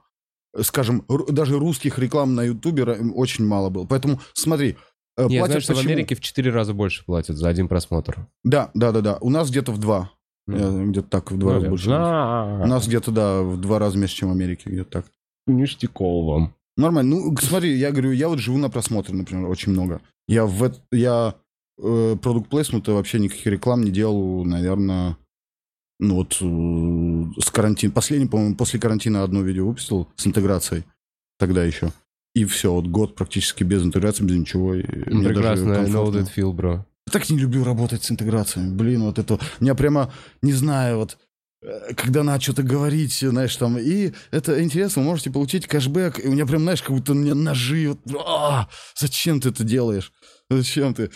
Скажем, даже русских реклам на Ютубе очень мало было. Поэтому смотри, э, Не, я платят знаю, что в? Америке в 4 раза больше платят за один просмотр. Да, да, да, да. У нас где-то в два. Ну, Э, Где-то так, в два раза наверное. больше. У нас где-то, да, в два раза меньше, чем в Америке, где-то так. Ништяков вам. Нормально. Ну, смотри, я говорю, я вот живу на просмотре, например, очень много. Я в эт- я продукт плейсмента вообще никаких реклам не делал, наверное, ну вот э, с карантина. Последний, по-моему, после карантина одно видео выпустил с интеграцией. Тогда еще. И все, вот год практически без интеграции, без ничего. и мне даже Прекрасно, I know that feel, bro. так не люблю работать с интеграциями. Блин, вот это... Меня прямо, не знаю, вот э, когда надо что-то говорить, знаешь, там, и это интересно, вы можете получить кэшбэк, и у меня прям, знаешь, как будто у меня ножи, вот, а, зачем ты это делаешь? Зачем ты?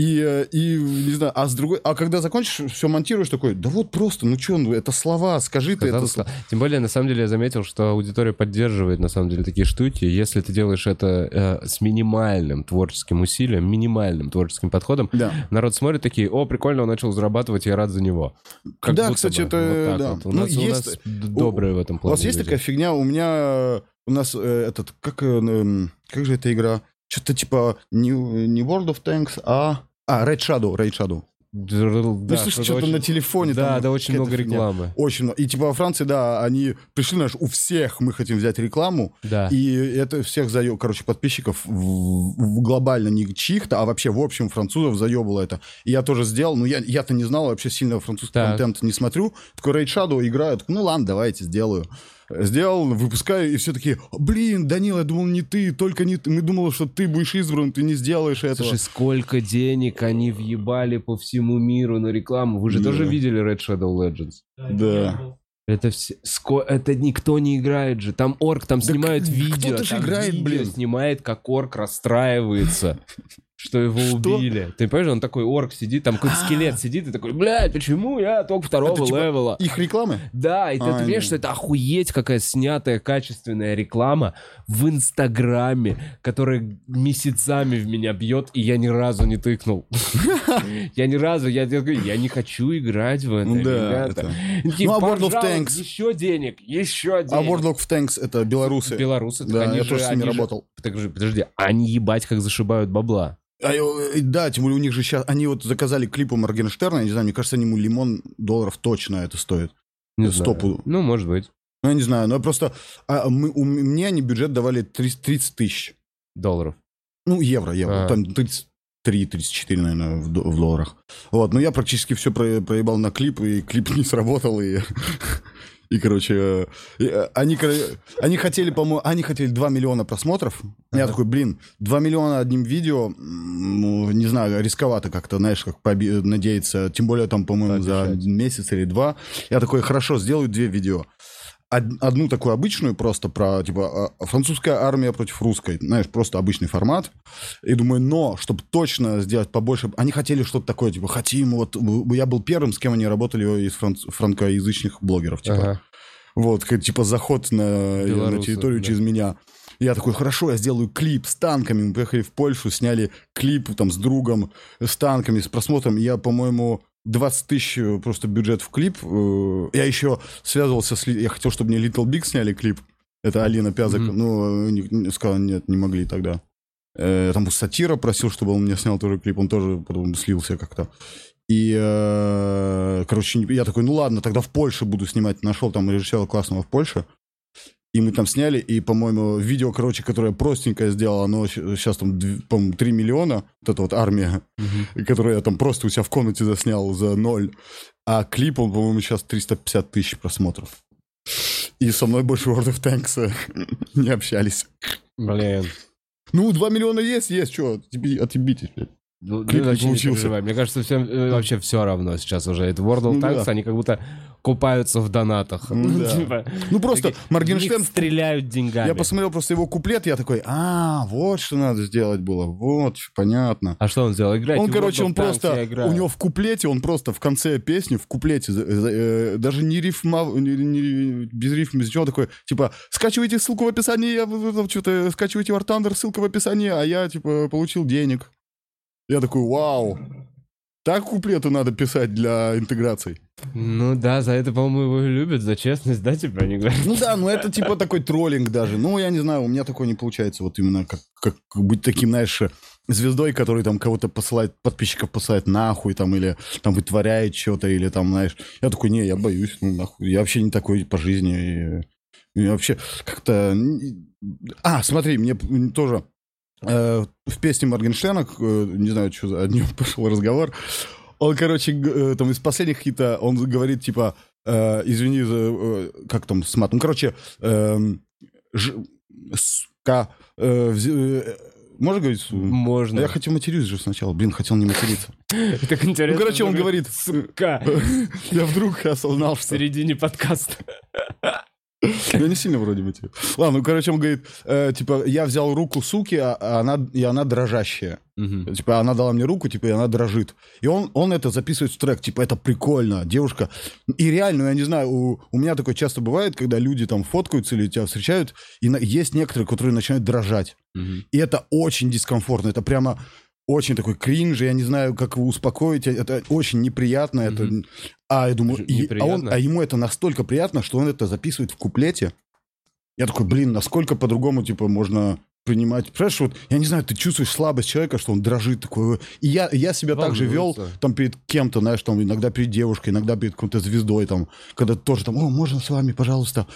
И, э, и, не знаю, а с другой, а когда закончишь, все монтируешь, такой, да вот просто, ну что, ну это слова, скажи ты это. Сказал. Тем более, на самом деле, я заметил, что аудитория поддерживает, на самом деле, такие штуки. Если ты делаешь это э, с минимальным творческим усилием, минимальным творческим подходом, Да. народ смотрит такие, о, прикольно, он начал зарабатывать, я рад за него. Как Да, кстати, бы. это- Вот да. вот. У, Ну, нас, у есть- нас добрые в этом У плане. вас есть люди. такая фигня? У меня, э, у нас э, этот, как, э, как же эта игра? Что-то типа не, не World of Tanks, а... А, Raid Shadow, Raid Shadow. Др- Ну, да, слушай, что-то очень- на телефоне. Да, там да, очень много фигня. рекламы. Очень много. И типа во Франции, да, они пришли, знаешь, у всех мы хотим взять рекламу, Да. и это всех заеб, короче, подписчиков в, в- глобально не чьих-то, а вообще в общем французов заебало это. И я тоже сделал, но я, я-то не знал, вообще сильно французский Так. контент не смотрю. Такой Raid Shadow играю, такой, ну ладно, давайте, сделаю. Сделал, выпускаю, и все такие, блин, Данил, я думал, не ты, только не ты. Мы думали, что ты будешь избран, ты не сделаешь этого. Слушай, сколько денег они въебали по всему миру на рекламу. Вы же Да. тоже видели Red Shadow Legends? Да. Это все, ско- это никто не играет же. Там орк, там Да снимают видео, кто-то же там играет, видео блин. снимает, как орк расстраивается, что его убили. Ты понимаешь, он такой орк сидит, там какой-то скелет сидит и такой, блядь, почему я только второго Это типа левела? Их рекламы? Да, и ты, А, ты понимаешь, что это охуеть какая снятая качественная реклама в Инстаграме, которая месяцами в меня бьет, и я ни разу не тыкнул. Я ни разу, я говорю, я не хочу играть в это, Ну ребята. это- Такие, Ну, а World of «Пожалуйста, Tanks? Еще денег, еще А денег. World of Tanks это белорусы. Белорусы, Да, я же, тоже с ними работал. Же, подожди, они ебать как зашибают бабла. А, э, да, тем более у них же сейчас... Они вот заказали клип у Моргенштерна, я не знаю, мне кажется, ему лимон долларов точно это стоит. Не Стопу. знаю. Ну, может быть. Ну, я не знаю, но я просто... а, мы, у, мне они бюджет давали 30, 30 тысяч. Долларов. Ну, евро, евро. А. Там 33-34, наверное, в, в долларах. Вот, но я практически все про, проебал на клип, и клип не сработал, и... И, короче, э, э, они, они хотели, по-моему, они хотели 2 миллиона просмотров. Я такой, блин, 2 миллиона одним видео, ну, не знаю, рисковато как-то, знаешь, как надеяться. Тем более там, по-моему, за месяц или два. Я такой, хорошо, сделаю две видео. Од- Одну такую обычную просто про, типа, а, французская армия против русской. Знаешь, просто обычный формат. И думаю, но, чтобы точно сделать побольше... Они хотели что-то такое, типа, хотим, вот... Я был первым, с кем они работали из франц- франкоязычных блогеров, типа. Ага. Вот, типа, заход на, на Белорусов, территорию да. через меня. Я такой, хорошо, я сделаю клип с танками. Мы поехали в Польшу, сняли клип там с другом, с танками, с просмотром. Я, по-моему, 20 тысяч просто бюджет в клип. Э, Я еще связывался с... Я хотел, чтобы мне Little Big сняли клип. Это Алина Пязок. Мгм. Ну, не- сказал, нет, не могли тогда. Э, Там Сатира просил, чтобы он мне снял тоже клип. Он тоже потом слился как-то. И, э, короче, я такой, ну ладно, тогда в Польше буду снимать. Нашел там режиссера классного в Польше. И мы там сняли, и, по-моему, видео, короче, которое простенькое сделал, оно сейчас там, по-моему, 3 миллиона, вот эта вот армия, Мгм. которую я там просто у себя в комнате заснял за ноль. А клип, он, по-моему, сейчас 350 тысяч просмотров. И со мной больше World of Tanks не общались. Блин. Ну, 2 миллиона есть, есть, что, отъебитесь, блядь. Ну, Клип ну, не получился. Мне кажется, всем э, вообще все равно сейчас уже. Это World of Ну Tanks, да. они как будто купаются в донатах. Ну да. типа, Ну, просто Моргенштерн стреляют деньгами. Я посмотрел просто его куплет, я такой, а, вот что надо сделать было, вот, понятно. А что он сделал? Играть Он, короче, он просто, у него в куплете, он просто в конце песни, в куплете, э, даже не рифма, без рифма, без ничего, такой, типа, скачивайте ссылку в описании, я что-то, скачивайте War Thunder, ссылка в описании, а я, типа, получил денег. Я такой, вау. Так куплеты надо писать для интеграций. Ну да, за это, по-моему, его и любят, за честность, да, типа, они говорят. Ну да, ну это типа такой троллинг даже. Ну, я не знаю, у меня такое не получается. Вот именно как, как быть таким, знаешь, звездой, который там кого-то посылает, подписчиков посылает нахуй, там, или там вытворяет что-то, или там, знаешь. Я такой, не, я боюсь, ну нахуй. Я вообще не такой по жизни. И, и вообще как-то... А, смотри, мне тоже в песне Моргенштерна, э, не знаю, что за одним пошел разговор, он, короче, э, там из последних хита, он говорит, типа, э, извини, за, э, как там с матом, ну, короче, эм, ж- ска, э, вз- э, Можно говорить? Можно. Я хотел матерюсь же сначала. Блин, хотел не материться. Так интересно. Ну, короче, он говорит, Сука. я вдруг осознал, В что... середине подкаста. Я не сильно вроде матерюсь. Ладно, ну, короче, он говорит, э, типа, я взял руку суки, а а она, и она дрожащая. Мгм. Типа, она дала мне руку, типа, и она дрожит. И он, он это записывает в трек, типа, это прикольно, девушка. И реально, я не знаю, у, у меня такое часто бывает, когда люди там фоткаются или тебя встречают, и на- есть некоторые, которые начинают дрожать. Мгм. И это очень дискомфортно, это прямо очень такой кринж, я не знаю, как его успокоить, это очень неприятно. Это... Мгм. А я думаю, и- а, он, а ему это настолько приятно, что он это записывает в куплете. Я такой, блин, насколько по-другому, типа, можно принимать. Понимаешь, вот, я не знаю, ты чувствуешь слабость человека, что он дрожит такой. И я, я себя так же вел, там, перед кем-то, знаешь, там, иногда перед девушкой, иногда перед какой-то звездой, там, когда тоже там, о, можно с вами, пожалуйста.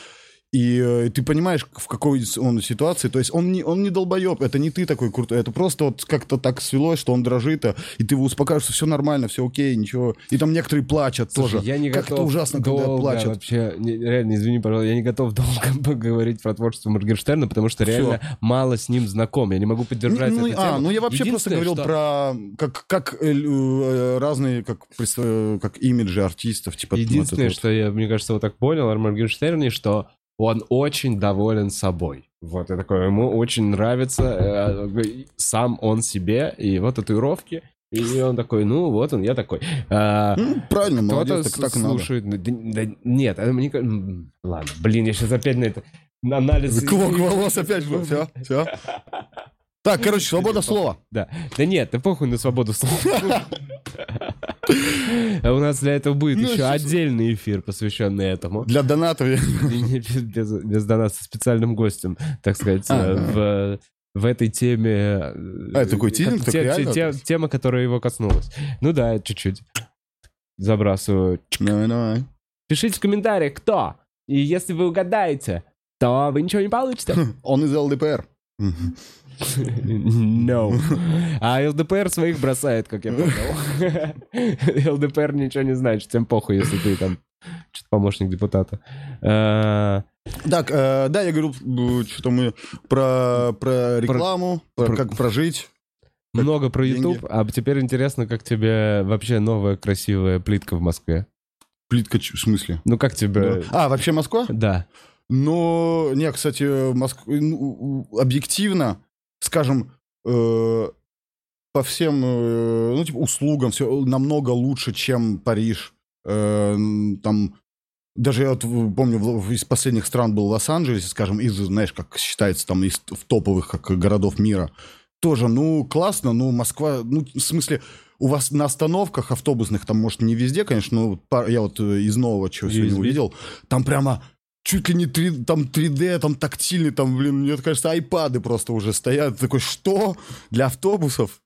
И э, ты понимаешь, в какой он ситуации. То есть он не, он не долбоеб, это не ты такой крутой, это просто вот как-то так свелось, что он дрожит, а- и ты его успокаиваешь, что все нормально, все окей, ничего. И там некоторые плачут Слушай, тоже. я не как готов это ужасно, когда долго плачут. вообще, не- реально, извини, пожалуйста, я не готов долго поговорить про творчество Моргенштерна, потому что реально мало с ним знаком. Я не могу поддержать Ну, эту а, тему. ну я вообще просто говорил что- про как, как э, э, разные как, представ- как имиджи артистов. Типа, вот Единственное, вот. что я, мне кажется, вот так понял о Моргенштерне, что он очень доволен собой. Вот, я такой, ему очень нравится э, сам он себе, и вот татуировки, и он такой, ну, вот он, я такой. А, Ну, правильно, молодец, так, так и надо. слушает. Да, да нет, а мне Ладно, блин, я сейчас опять на это... На анализ... Клок волос опять был, все, все. Так, короче, свобода слова. Да. Да нет, да похуй на свободу слова. А У нас для этого будет Ну, еще отдельный эфир, посвященный этому. Для донатов. без, без, без доната, со специальным гостем, так сказать, А, э, в, в этой теме... э, А, это такой тизинг, те- так те- те- Тема, которая его коснулась. Ну да, чуть-чуть. Забрасываю. Давай, давай. Пишите в комментариях, кто. И если вы угадаете, то вы ничего не получите. Он из ЛДПР. No. А ЛДПР своих бросает, как я понял. ЛДПР ничего не значит, всем похуй, если ты там что-то помощник депутата. А, Так, э, да, я говорю, что мы про, про рекламу, про, про- как прожить. Много про деньги. YouTube, а теперь интересно, как тебе вообще новая красивая плитка в Москве? Плитка, в смысле? Ну как тебе... А, вообще Москва? Да. Но, не, кстати, Моск... ну, объективно, скажем, э, по всем, э, ну, типа, услугам все намного лучше, чем Париж. Э, там, даже я вот помню, из последних стран был Лос-Анджелес, скажем, из, знаешь, как считается, там, из в топовых как городов мира. Тоже, ну, классно, ну, Москва, ну, в смысле, у вас на остановках автобусных, там, может, не везде, конечно, но я вот э, из нового, чего сегодня увидел, там прямо чуть ли не 3, там 3D, там тактильный, там, блин, мне кажется, айпады просто уже стоят. Такой, что? Для автобусов?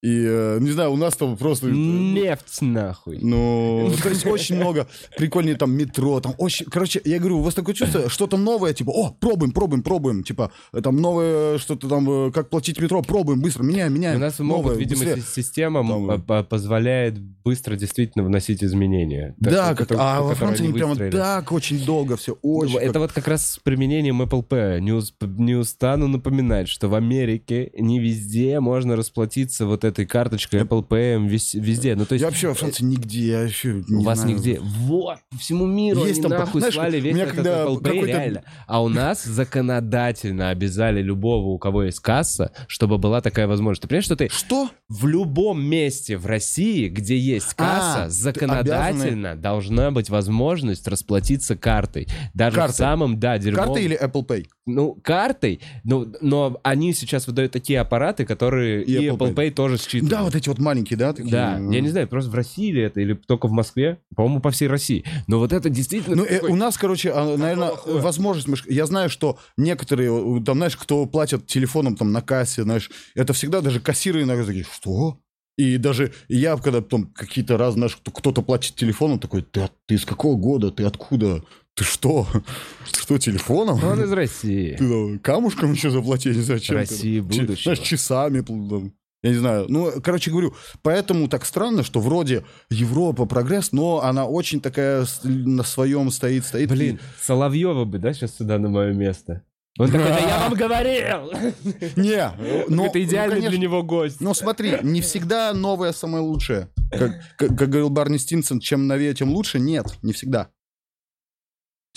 И, э, не знаю, у нас там просто... Нефть нахуй. Ну, то есть очень много прикольнее там метро, там очень... Короче, я говорю, у вас такое чувство, что-то новое, типа, о, пробуем, пробуем, пробуем, типа, э, там новое что-то там, э, как платить метро, пробуем, быстро, меняем, меняем. У нас новое, могут, видимо, быстрее. си- система Там, э, по- позволяет быстро действительно вносить изменения. Так, Да, как, которые- а во Франции прямо так очень долго все, очень. Ну, Это как- вот как раз с применением Apple Pay. Не, ус- не устану напоминать, что в Америке не везде можно расплатиться вот этой карточкой Apple Pay везде. Ну, то есть Я вообще во Франции нигде, я у не вас знаю. нигде. Вот, по всему миру Есть они там, нахуй знаешь, слали у весь этот когда Apple Pay, реально. А у нас законодательно обязали любого, у кого есть касса, чтобы была такая возможность. Ты понимаешь, что ты Что? в любом месте в России, где есть касса, А, законодательно должна быть возможность расплатиться картой. Даже в Картой. самом, да, дерьмовом... Карта или Apple Pay? Ну, картой, ну, но они сейчас выдают такие аппараты, которые И и, Apple Apple, Pay. Pay. тоже считывают. Да, вот эти вот маленькие, да? Такие? Да, я не знаю, просто в России ли это или только в Москве? По-моему, по всей России. Но вот это действительно... Ну, э, такой- у нас, короче, а, наверное, хуя? возможность... Я знаю, что некоторые, там, знаешь, кто платят телефоном там на кассе, знаешь, это всегда даже кассиры иногда такие, что? И даже я, когда там какие-то раз, знаешь, кто- кто-то платит телефоном, такой, ты, ты из какого года, ты откуда? Ты что? Что, телефоном? Он из России. Ты камушком еще заплати, я не знаю, чем ты. России Чи- будущего. Знаешь, часами, там, я не знаю. Ну, короче говорю, поэтому так странно, что вроде Европа, прогресс, но она очень такая на своем стоит, стоит. Блин, Соловьева бы, да, сейчас сюда на мое место? Он такой, да я вам говорил! Не, но... Это идеальный ну, конечно, для него гость. Но смотри, не всегда новое самое лучшее. Как, как- как говорил Барни Стинсон, чем новее, тем лучше. Нет, не всегда.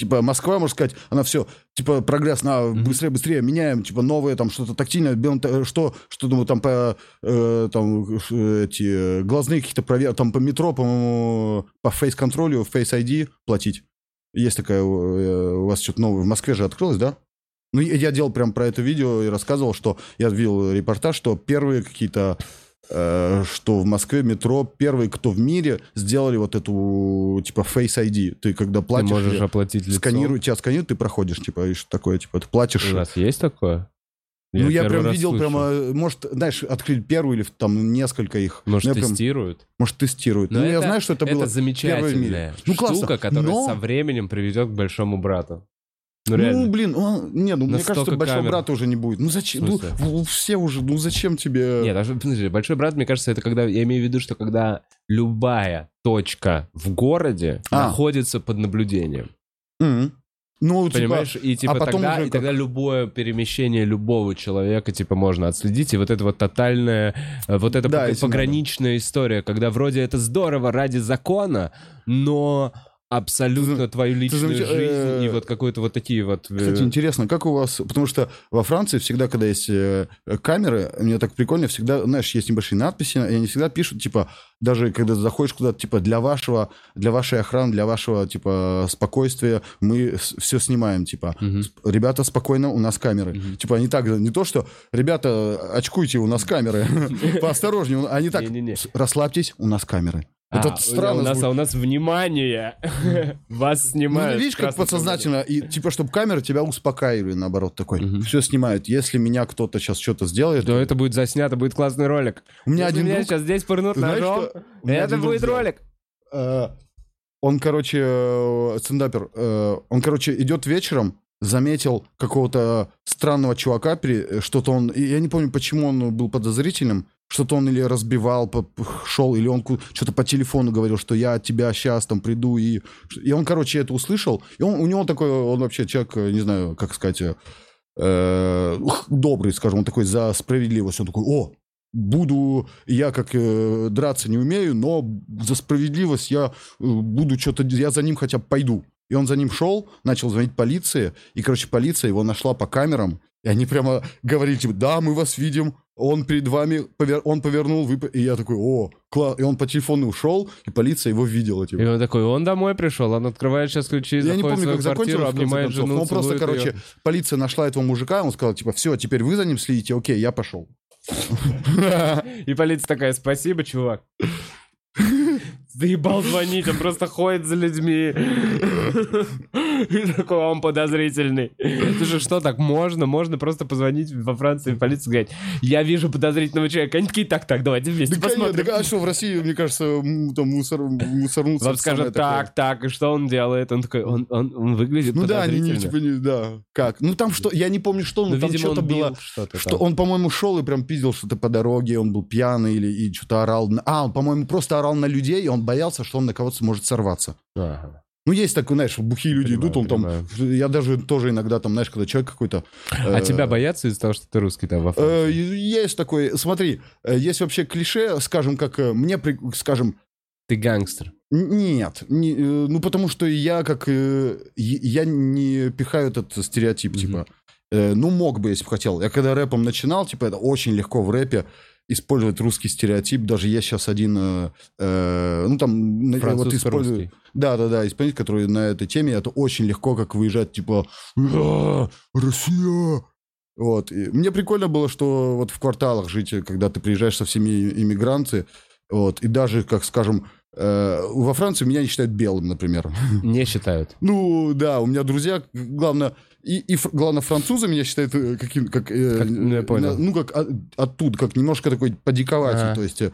Типа Москва, можно сказать, она все, типа прогресс, на быстрее, быстрее, меняем, типа новое, там что-то тактильное, белым, та- что, что думаю, там по, э, там э, эти э, глазные какие-то проверки, там по метро, по-моему, по фейс-контролю, Face ID платить. Есть такая, э, у вас что-то новое, в Москве же открылось, да? Ну, я, делал прям про это видео и рассказывал, что я видел репортаж, что первые какие-то, э, что в Москве метро, первые, кто в мире сделали вот эту, типа, Face ID. Ты когда Ты платишь, можешь или оплатить лицо. сканируют, тебя сканируют, ты проходишь, типа, и что такое, типа, ты платишь. У нас есть такое? ну, я первый прям видел, слышу. прямо, э, может, знаешь, открыли первую или там несколько их. Может, Ну, я прям- тестируют? может, тестируют. Но ну, я это- знаю, что это, Это было замечательная первое в мире. Ну, классно. штука, которая Но- со временем приведет к большому брату. Ну, Ну, реально. блин, он- не, ну, мне кажется, большого камер. брата уже не будет. Ну, зачем? Ну, все уже, ну, зачем тебе... Нет, даже, подожди, большой брат, мне кажется, это когда, я имею в виду, что когда любая точка в городе А. находится под наблюдением. Мгм. Ну, типа, Понимаешь? И типа а потом тогда, уже и как- тогда любое перемещение любого человека, типа, можно отследить. И вот это вот тотальная, э, вот эта Да, пограничная история, когда вроде это здорово ради закона, но абсолютно твою личную замеча- жизнь э, и вот какую-то вот такие вот... э, Кстати, интересно, как у вас... Потому что во Франции всегда, когда есть э, камеры, мне так прикольно, всегда, знаешь, есть небольшие надписи, и они всегда пишут, типа, даже когда заходишь куда-то, типа, для вашего, для вашей охраны, для вашего, типа, спокойствия мы все снимаем, типа. Сп- Ребята, спокойно, у нас камеры. Мгм. Типа, они так, не то, что, ребята, очкуйте, у нас камеры, поосторожнее, они так, Не-не-не. «С- расслабьтесь, у нас камеры. Это А, странно у нас, а у нас внимание! Вас Ну, снимают. видишь, как подсознательно, и типа, чтобы камеры тебя успокаивали, наоборот, такой. Мгм. Все снимают. Если меня кто-то сейчас что-то сделает, Да это будет заснято, будет классный ролик. у меня Если один меня друг, сейчас здесь пырнут знаешь, ножом, это будет сделал. ролик. э, он, короче, э, стендапер, э, он, короче, идет вечером, заметил какого-то странного чувака, э, что-то он, я не помню, почему он был подозрительным, что-то он или разбивал, шел, или он что-то по телефону говорил, что я от тебя сейчас там приду, и, и он, короче, это услышал, и он, у него такой, он вообще человек, э, не знаю, как сказать, э, э, добрый, скажем, он такой за справедливость, он такой, о, буду, я как э, драться не умею, но за справедливость я э, буду что-то, я за ним хотя бы пойду. И он за ним шел, начал звонить полиции, и, короче, полиция его нашла по камерам, и они прямо говорили, типа, да, мы вас видим, он перед вами, повер- он повернул, вы... по-» И я такой, о, класс. И он по телефону ушел, и полиция его видела, типа. И он такой, он домой пришел, он открывает сейчас ключи, Я не помню, в как свою квартиру, закончилось, обнимает жену, он просто, короче, её. полиция нашла этого мужика, он сказал, типа, все, теперь вы за ним следите, окей, я пошел. И полиция такая, спасибо, чувак. Заебал звонить, он просто ходит за людьми. И такой, он подозрительный. Слушай, что так можно? Можно просто позвонить во Франции в полицию и сказать, я вижу подозрительного человека. Они такие, так, так, давайте вместе Да, посмотрим. да, а что, в России, мне кажется, там мусор, мусорнуться... Вам скажут, так, так, и что он делает? Он такой, он, он, он выглядит Ну да, они не, типа, не, да. Как? Ну там что, я не помню, что, но Ну, там видимо, что-то он было... что-то Что он, по-моему, шел и прям пиздил что-то по дороге, он был пьяный или и что-то орал. А, он, по-моему, просто орал на людей, и он боялся, что он на кого-то может сорваться. Ага. Ну, есть такой, знаешь, бухие люди Понимаю, идут, он понимаю. там... Я даже тоже иногда там, знаешь, когда человек какой-то... А э, тебя боятся из-за того, что ты русский там во Франции? э, Есть такой, смотри, э, есть вообще клише, скажем, как э, мне, скажем, Ты гангстер. Нет, не, э, ну потому что я как э, я не пихаю этот стереотип, Мгм. типа, э, ну мог бы, если бы хотел. Я когда рэпом начинал, типа, это очень легко в рэпе использовать русский стереотип. Даже есть сейчас один, э, э, ну там, вот использую. Да, да, да, исполнитель, который на этой теме, это очень легко, как выезжать, типа, «А, Россия. Вот. И мне прикольно было, что вот в кварталах жить, когда ты приезжаешь со всеми иммигранты, вот, и даже, как скажем, э, во Франции меня не считают белым, например. Не считают. Ну, да, у меня друзья, главное, и, и главное, французы меня считают э, каким, как, э, Как- ну, я понял. ну, как от- оттуда, как немножко такой подикователь, Ага. то есть... э,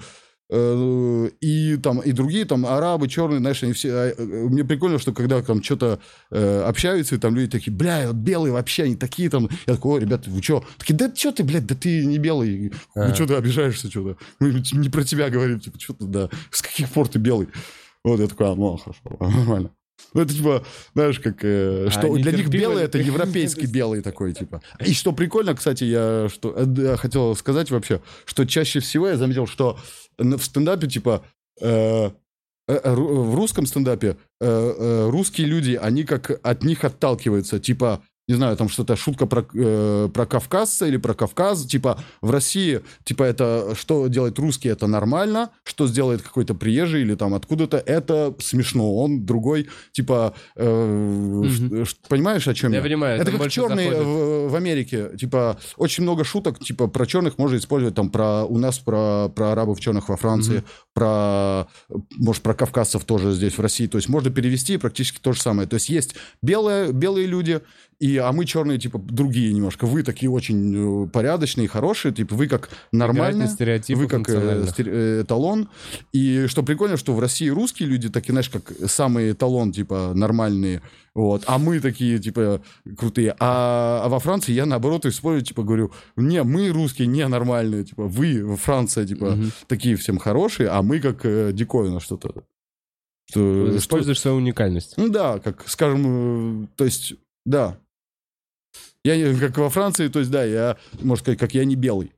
э, и там и другие там арабы черные знаешь они все а, э, мне прикольно что когда там что-то э, общаются и там люди такие бля вот белые вообще они такие там я такой ребята вы что такие да что ты блядь да ты не белый Ага. ну что ты обижаешься что-то мы не про тебя говорим типа что ты да с каких пор ты белый вот я такой а, ну хорошо нормально Ну, это типа, знаешь, как... э, что они для них белый это европейский белый такой, типа. И что прикольно, кстати, я что э, хотел сказать вообще, что чаще всего я заметил, что в стендапе, типа, э, э, ру- в русском стендапе э, э, русские люди, они как от них отталкиваются, типа, не знаю, там что-то шутка про, э, про кавказца или про Кавказ, типа в России, типа это что делает русский, это нормально, что сделает какой-то приезжий или там откуда-то, это смешно, он другой, типа, э, ш- ш- понимаешь, о чем Я я? понимаю, Это как черные в, в Америке, типа очень много шуток, типа про черных можно использовать там про у нас про про арабов черных во Франции, про может про кавказцев тоже здесь в России, то есть можно перевести практически то же самое. То есть есть белые белые люди и а мы черные типа другие немножко. Вы такие очень э, порядочные, хорошие, типа вы как нормальные. Вы как э, э, эталон. И что прикольно, что в России русские люди такие, знаешь, как самый эталон, типа, нормальные. Вот. А мы такие, типа, крутые. А, а во Франции я, наоборот, использую, типа, говорю, не, мы русские не нормальные. Типа, вы, Франция, типа, Мгм. такие всем хорошие, а мы как э, диковина что-то. Что, что- Используешь свою уникальность. ну да, как, скажем, то есть, да. Я не- как во Франции, то есть, да, я, можно сказать, как я не белый.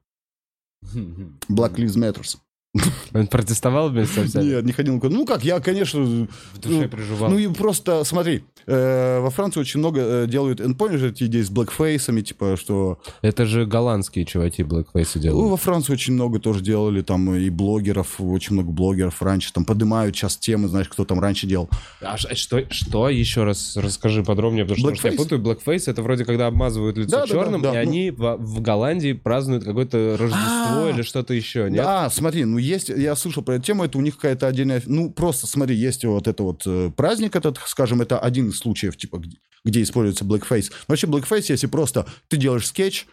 Black Lives Matters. Он протестовал вместе со всеми? Нет, не ходил. Ну как, я, конечно, В душе ну, приживал. ну и просто, смотри, э, во Франции очень много э, делают, э, помнишь эти идеи с блэкфейсами, типа, что... Это же голландские чуваки блэкфейсы Ну, делают. во Франции очень много тоже делали, там, и блогеров, очень много блогеров раньше, там, поднимают сейчас темы, знаешь, кто там раньше делал. А ш- что, что еще раз расскажи подробнее, потому что, может, я Blackface? путаю. Blackface это вроде когда обмазывают лицо Да, да, да, черным, да, и ну. они в, в Голландии празднуют какое-то Рождество А. или что-то еще, нет? Да, смотри, ну есть, я слышал про эту тему, это у них какая-то отдельная, ну просто смотри, есть вот это вот э, праздник этот, скажем, это один из случаев, типа, где, где используется blackface. Но вообще blackface, если просто ты делаешь скетч,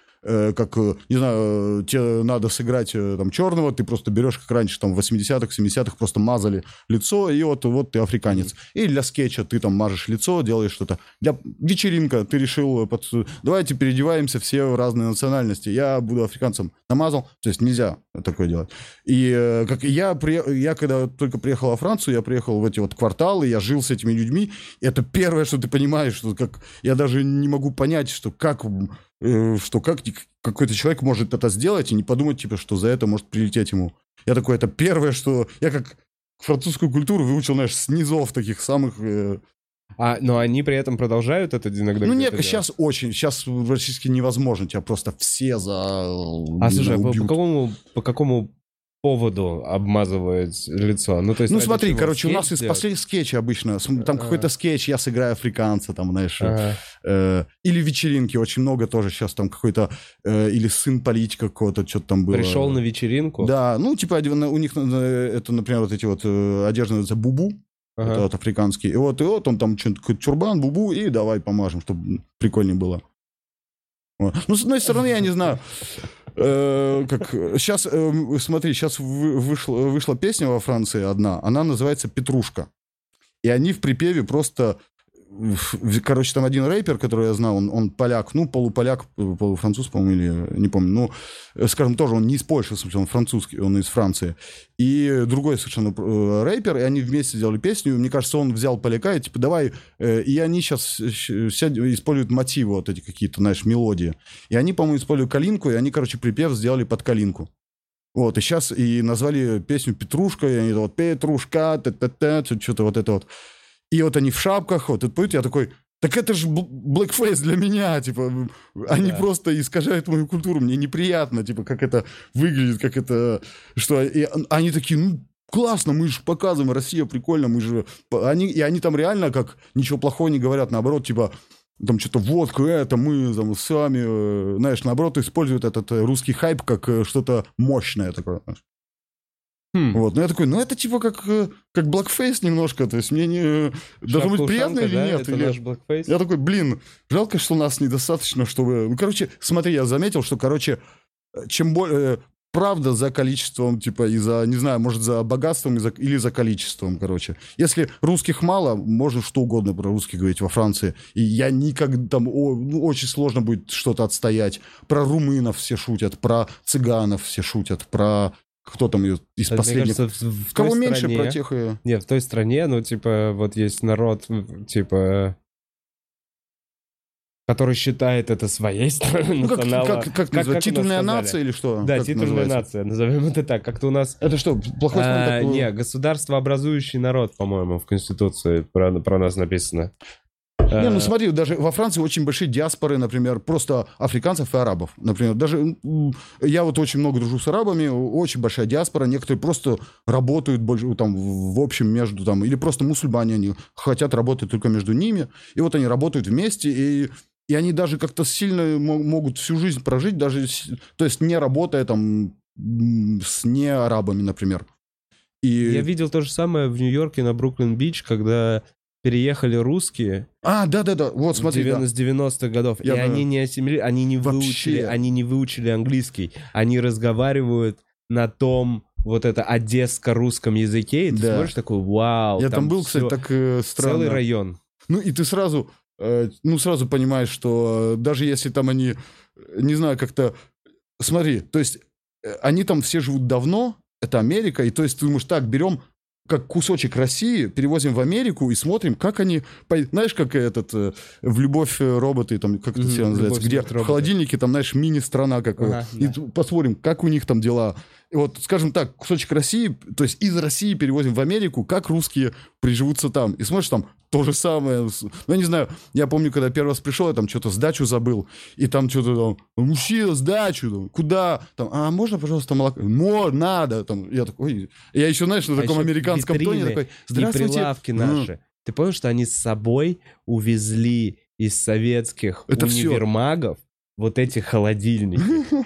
как, э, не знаю, э, тебе надо сыграть э, там черного, ты просто берешь, как раньше, там, в 80-х, 70-х просто мазали лицо, и вот, вот ты африканец. И для скетча ты там мажешь лицо, делаешь что-то. Для вечеринка ты решил, э, под- давайте переодеваемся все в разные национальности. Я буду африканцем. Намазал, то есть нельзя такое делать. И э, как я, при- я когда только приехал во Францию, я приехал в эти вот кварталы, я жил с этими людьми. Это первое, что ты понимаешь, что как я даже не могу понять, что как э, что как какой-то человек может это сделать и не подумать типа, что за это может прилететь ему. Я такой, это первое, что я как французскую культуру выучил, знаешь, с низов таких самых. э, А, но они при этом продолжают это иногда ну нет, делать? сейчас очень, сейчас практически невозможно, тебя просто все за. А слушай, а по, по какому, по какому поводу обмазывают лицо? Ну, то есть Ну смотри, чего? короче, у нас из последних скетчей обычно, там А. какой-то скетч, я сыграю африканца, там, знаешь, Ага. э, или вечеринки, очень много тоже сейчас там какой-то, э, или сын политика какого-то, что-то там было. Пришел на вечеринку. Да, ну, типа, у них э, это, например, вот эти вот э, одежды называются бубу, Ага. это вот африканские. И вот, и вот он там что-то какой-то чурбан, бубу, и давай помажем, чтобы прикольнее было. Вот. Ну, с одной стороны, я не знаю. Э, как сейчас, смотри, сейчас вышла, вышла песня во Франции одна, она называется «Петрушка». И они в припеве просто... Короче, там один рэпер, который я знал, он, он поляк, ну, полуполяк, полуфранцуз, по-моему, или не помню. Ну, э, скажем, тоже он не из Польши, он французский, он из Франции. И другой совершенно э, рэпер, и они вместе сделали песню. И мне кажется, он взял поляка и типа, давай... э, И они сейчас используют мотивы вот эти какие-то, знаешь, мелодии. И они, по-моему, используют калинку, и они, короче, припев сделали под калинку. Вот, и сейчас и назвали песню «Петрушка», и они вот «Петрушка», та-та-та, что-то вот это вот. И вот они в шапках, вот, и поют, я такой, так это же блэкфейс для меня, типа, они Да. просто искажают мою культуру, мне неприятно, типа, как это выглядит, как это, что, и они такие, ну, классно, мы же показываем, Россия прикольно, мы же, они, и они там реально как ничего плохого не говорят, наоборот, типа, там что-то водка, это мы там сами, э, знаешь, наоборот, используют этот э, русский хайп как э, что-то мощное такое. знаешь. Хм. Вот, ну я такой, ну это типа как, э, как blackface немножко, то есть мне не... Должно быть приятно или да, нет? Это или- наш blackface? Я такой, блин, жалко, что нас недостаточно, чтобы... Ну, короче, смотри, я заметил, что, короче, э, чем более... Правда за количеством, типа, и за, не знаю, может, за богатством и за- или за количеством, короче. Если русских мало, можно что угодно про русских говорить во Франции. И я никогда там, о, ну, очень сложно будет что-то отстоять. Про румынов все шутят, про цыганов все шутят, про Кто там ее из Мне последних? кажется, в, в Кого той меньше стране- про тех и... Нет, в той стране, ну, типа, вот есть народ, типа, который считает это своей страной Ну, как, национала. как, как, как называется? нас Титульная нация или что? Да, Как титульная называется? нация, назовем это так. Как-то у нас... Это что, плохой А, такой? не, государствообразующий народ, по-моему, в Конституции про, про нас написано. Не, ну смотри, даже во Франции очень большие диаспоры, например, просто африканцев и арабов. Например, даже я вот очень много дружу с арабами, очень большая диаспора, некоторые просто работают больше там в общем между там, или просто мусульмане, они хотят работать только между ними, и вот они работают вместе, и и они даже как-то сильно мо- могут всю жизнь прожить, даже, то есть не работая там с не арабами, например. И... Я видел то же самое в Нью-Йорке на Бруклин-Бич, когда переехали русские А, да-да-да, вот смотри, да. с 90-х годов, Я и бы- они не ассимили... они не Вообще. выучили, они не выучили английский, они разговаривают на том вот это одесско-русском языке, и ты Да. смотришь такой, вау, Я там, был, кстати, всё, так э, странно. целый район. Ну, и ты сразу, э, ну, сразу понимаешь, что э, даже если там они, не знаю, как-то... Смотри, то есть э, они там все живут давно, это Америка, и то есть ты думаешь, так, берем как кусочек России, перевозим в Америку и смотрим, как они... Знаешь, как этот э, в «Любовь э, роботы», там, как это Мгм, все называется, «Любовь, где смерть, роботы». в холодильнике там, знаешь, мини-страна какая. Ага, и да. посмотрим, как у них там дела. И вот, скажем так, кусочек России, то есть из России перевозим в Америку, как русские приживутся там. И смотришь, там то же самое. Ну, я не знаю, я помню, когда первый раз пришел, я там что-то сдачу забыл, и там что-то там, мужчина, сдачу, там, куда? Там, а можно, пожалуйста, молоко? Мо, надо. Там, я такой, я еще, знаешь, на А таком американском тоне такой, И здравствуйте. прилавки М. наши. Ты помнишь, что они с собой увезли из советских Это универмагов вот эти холодильники?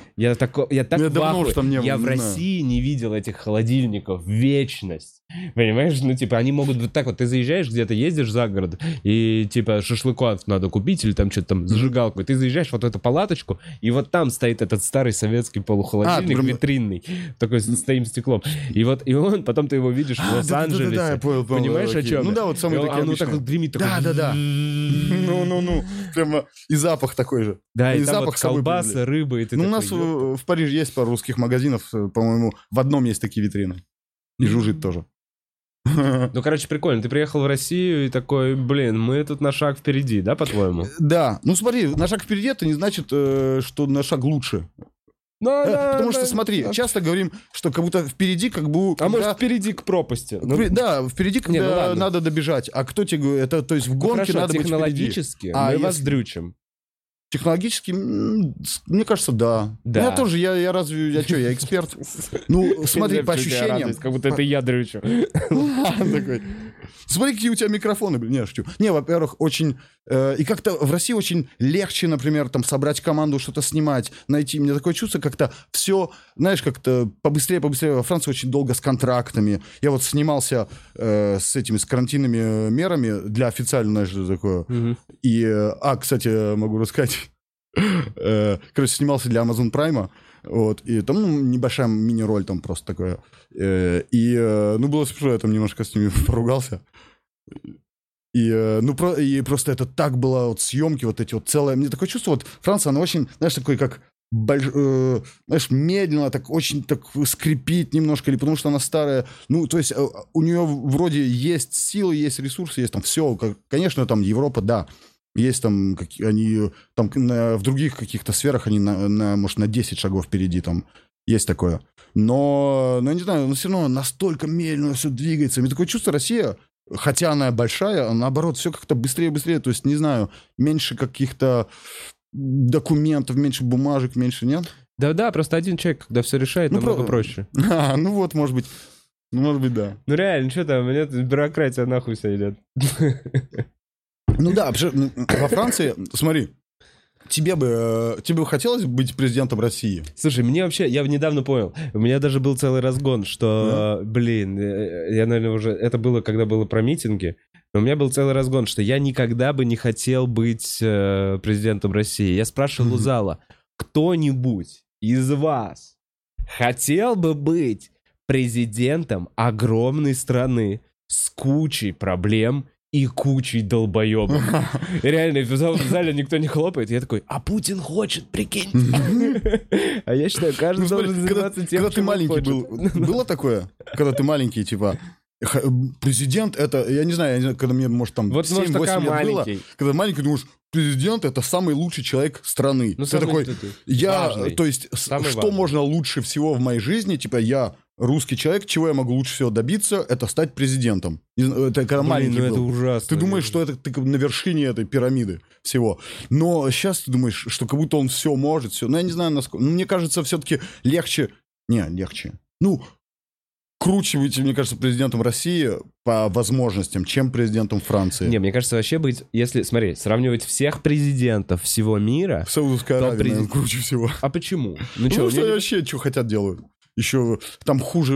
Я, тако, я так Я в давно ахуе. уж там не был, Я в. России не видел этих холодильников. Вечность. Понимаешь? Ну, типа, они могут вот так вот. Ты заезжаешь где-то, ездишь за город, и, типа, шашлыков надо купить, или там что-то там, зажигалку. И ты заезжаешь вот в эту палаточку, и вот там стоит этот старый советский полухолодильник прям- витринный, такой с таким стеклом. И вот, и он, потом ты его видишь в А, Лос-Анджелесе. я понял, понял, Понимаешь, о чем Ну я? да, вот он- такие Оно так вот гремит. такой Да-да-да. Ну-ну-ну. Прямо и запах такой же. Да, и И там запах вот колбасы, привезли. рыбы, и ты Ну, у такой, нас «Ёп». э, в Париже есть пару русских магазинов, э, по-моему, в одном есть такие витрины. И жужжит тоже. Ну, короче, прикольно. Ты приехал в Россию и такой, блин, мы тут на шаг впереди, да, по-твоему? Да, ну смотри, на шаг впереди это не значит, э, что на шаг лучше. Ну, Э, да, Потому да. что, смотри, часто говорим, что как будто впереди как бы... А когда- может, впереди к пропасти? Ну, Да, впереди, когда Не, ну ладно. надо добежать. А кто тебе говорит? Это, то есть в гонке хорошо, надо быть впереди. технологически А мы если- вас дрючим. Технологически, мне кажется, да. Да. Я тоже, я, я разве, я что, я эксперт? Ну, смотри, по ощущениям... Как будто это я дрючу. Смотри, какие у тебя микрофоны. блин. Не, шучу. Не, во-первых, очень... э, и как-то в России очень легче, например, там собрать команду, что-то снимать, найти. Мне такое чувство, как-то все, знаешь, как-то побыстрее, побыстрее. Во Франции очень долго с контрактами. Я вот снимался э, с этими, с карантинными мерами для официально, знаешь, такое. Мгм. И, э, а, кстати, могу рассказать. Э, Короче, снимался для Amazon Prime. Вот, и там ну, небольшая мини-роль там просто такое. И, ну, было смешно, я там немножко с ними поругался. И, э, ну, про, и просто это так было, вот съемки, вот эти вот целое. Мне такое чувство, вот Франция, она очень, знаешь, такой как больш- э, знаешь, медленно, так очень так скрипит немножко, или потому что она старая. Ну, то есть э, у нее вроде есть силы, есть ресурсы, есть там все. Конечно, там Европа, да, есть там, какие, они там на- в других каких-то сферах они, на, на, может, на 10 шагов впереди там. Есть такое. Но, ну, я не знаю, но все равно настолько медленно все двигается. Мне такое чувство, Россия, хотя она большая, наоборот, все как-то быстрее-быстрее. То есть, не знаю, меньше каких-то документов, меньше бумажек, меньше, нет? Да-да, просто один человек, когда все решает, Ну, намного про- проще. А, ну вот, может быть. Ну, может быть, да. Ну реально, что там, мне тут бюрократия нахуй вся идет. Ну да, во Франции, смотри, тебе бы, э, тебе бы хотелось быть президентом России? Слушай, мне вообще, я недавно понял, у меня даже был целый разгон, что, блин, э, я, наверное, уже, это было, когда было про митинги, но у меня был целый разгон, что я никогда бы не хотел быть э, президентом России. Я спрашивал у зала, кто-нибудь из вас хотел бы быть президентом огромной страны с кучей проблем и кучей долбоебов. Реально, в зале никто не хлопает. Я такой, а Путин хочет, прикинь. А я считаю, каждый Ну, должен заниматься тем, когда ты маленький был, было такое? Когда ты маленький, типа, х- президент это, я не знаю, когда мне, может, там Вот, может, 7-8 пока лет было, когда маленький думаешь, президент это самый лучший человек страны. Ну, ты такой, ты- ты я, важный. то есть, Самый что важный. можно лучше всего в моей жизни, типа, я русский человек, чего я могу лучше всего добиться, это стать президентом. Это когда Блин, маленький ну это был. ужасно. Ты думаешь, что это ты на вершине этой пирамиды всего. Но сейчас ты думаешь, что как будто он все может, все. Ну, я не знаю, насколько. Ну, мне кажется, все-таки легче. Не, легче. Ну, круче быть, мне кажется, президентом России по возможностям, чем президентом Франции. Не, мне кажется, вообще быть, если, смотри, сравнивать всех президентов всего мира, В Саудовской Аравии, наверное, президент- круче всего. а почему? Ну Ну, что, что они вообще что хотят делают. Еще там хуже,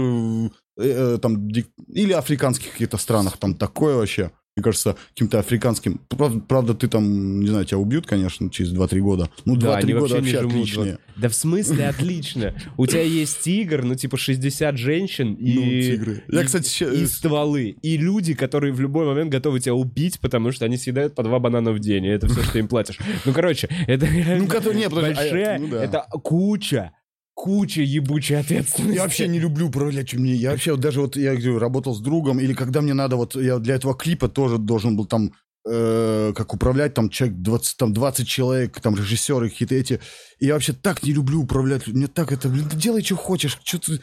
э, э, там, или африканских каких-то странах, там такое вообще. Мне кажется, каким-то африканским... Правда, правда, ты там, не знаю, тебя убьют, конечно, через 2-3 года. Ну, 2-3 Да, года вообще вообще вот. Да в смысле отлично? У тебя есть тигр, ну типа 60 женщин и... Ну, тигры. Я, и- кстати, ща- И стволы. И люди, которые в любой момент готовы тебя убить, потому что они съедают по два банана в день, и это все, что им платишь. Ну, короче, это Ну, который- не, а большая... ну да. Это куча, куча ебучей ответственности. Я вообще не люблю управлять мне. Я вообще вот даже вот я говорю, работал с другом, или когда мне надо, вот я для этого клипа тоже должен был там э, как управлять, там человек 20, там 20 человек, там режиссеры какие-то эти. И я вообще так не люблю управлять. Мне так это, блин, делай, что хочешь. Что ты,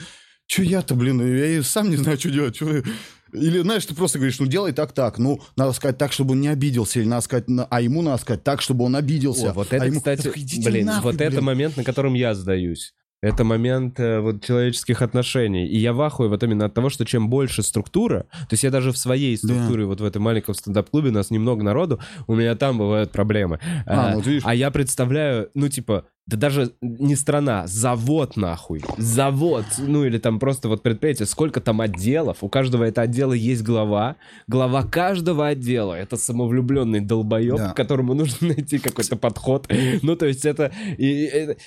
что я-то, блин, я и сам не знаю, что делать. чё- Или, знаешь, ты просто говоришь, ну, делай так-так. Ну, надо сказать так, чтобы он не обиделся. Или надо сказать, а ему надо сказать так, чтобы он обиделся. О, вот А это, ему- кстати, Я такой, «Идите блин, нахуй, вот это блин». момент, на котором я сдаюсь. Это момент э, вот человеческих отношений. И я в ахуе вот именно от того, что чем больше структура, то есть я даже в своей структуре, вот в этом маленьком стендап-клубе, нас немного народу, у меня там бывают проблемы. А, А, вот видишь. а я представляю, ну типа, да даже не страна, завод нахуй, завод, ну или там просто вот предприятие, сколько там отделов, у каждого этого отдела есть глава, глава каждого отдела, это самовлюбленный долбоеб, Да. которому нужно найти какой-то подход, ну то есть это... и- и- это-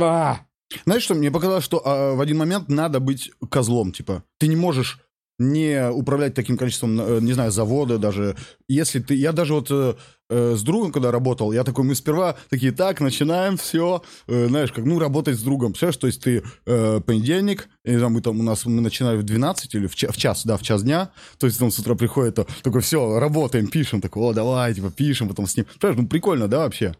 а, Знаешь что, мне показалось, что а, в один момент надо быть козлом, типа. Ты не можешь не управлять таким количеством, э, не знаю, завода даже. Если ты... Я даже вот э, э, с другом, когда работал, я такой, мы сперва такие, так, начинаем, все, знаешь, как, ну, работать с другом. Представляешь, то есть ты э, понедельник, и там мы там, у нас, мы начинали в 12 или в, ча- в час, да, в час дня, то есть там с утра приходит, такой, все, работаем, пишем, такой, о, давай, типа, пишем, потом с ним. Понимаешь, ну, прикольно, да, вообще?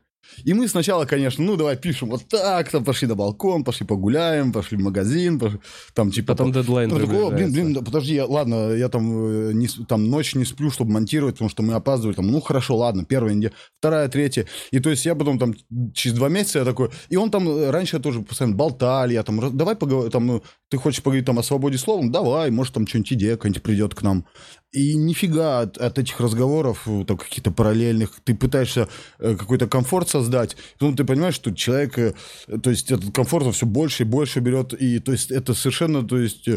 И мы сначала, конечно, ну, давай пишем вот так, там пошли на балкон, пошли погуляем, пошли в магазин, пошли, там, типа... Потом по- дедлайн Потом такой, «О, блин, приближается». блин, да подожди, я- ладно, я там, э, не, там ночь не сплю, чтобы монтировать, потому что мы опаздывали, там, ну, хорошо, ладно, первая неделя, вторая, третья, и то есть я потом там через два месяца я такой, и он там, э, раньше тоже постоянно болтали, я там, «Раз- давай поговорим, там, ну, ты хочешь поговорить там о свободе слова, Ну, давай, может, там что-нибудь идея какая-нибудь придет к нам. И нифига от, от этих разговоров, э, там, каких-то параллельных, ты пытаешься э, какой-то комфорт создать, потом ты понимаешь, что человек, э, то есть этот комфорт все больше и больше берет, и то есть это совершенно, то есть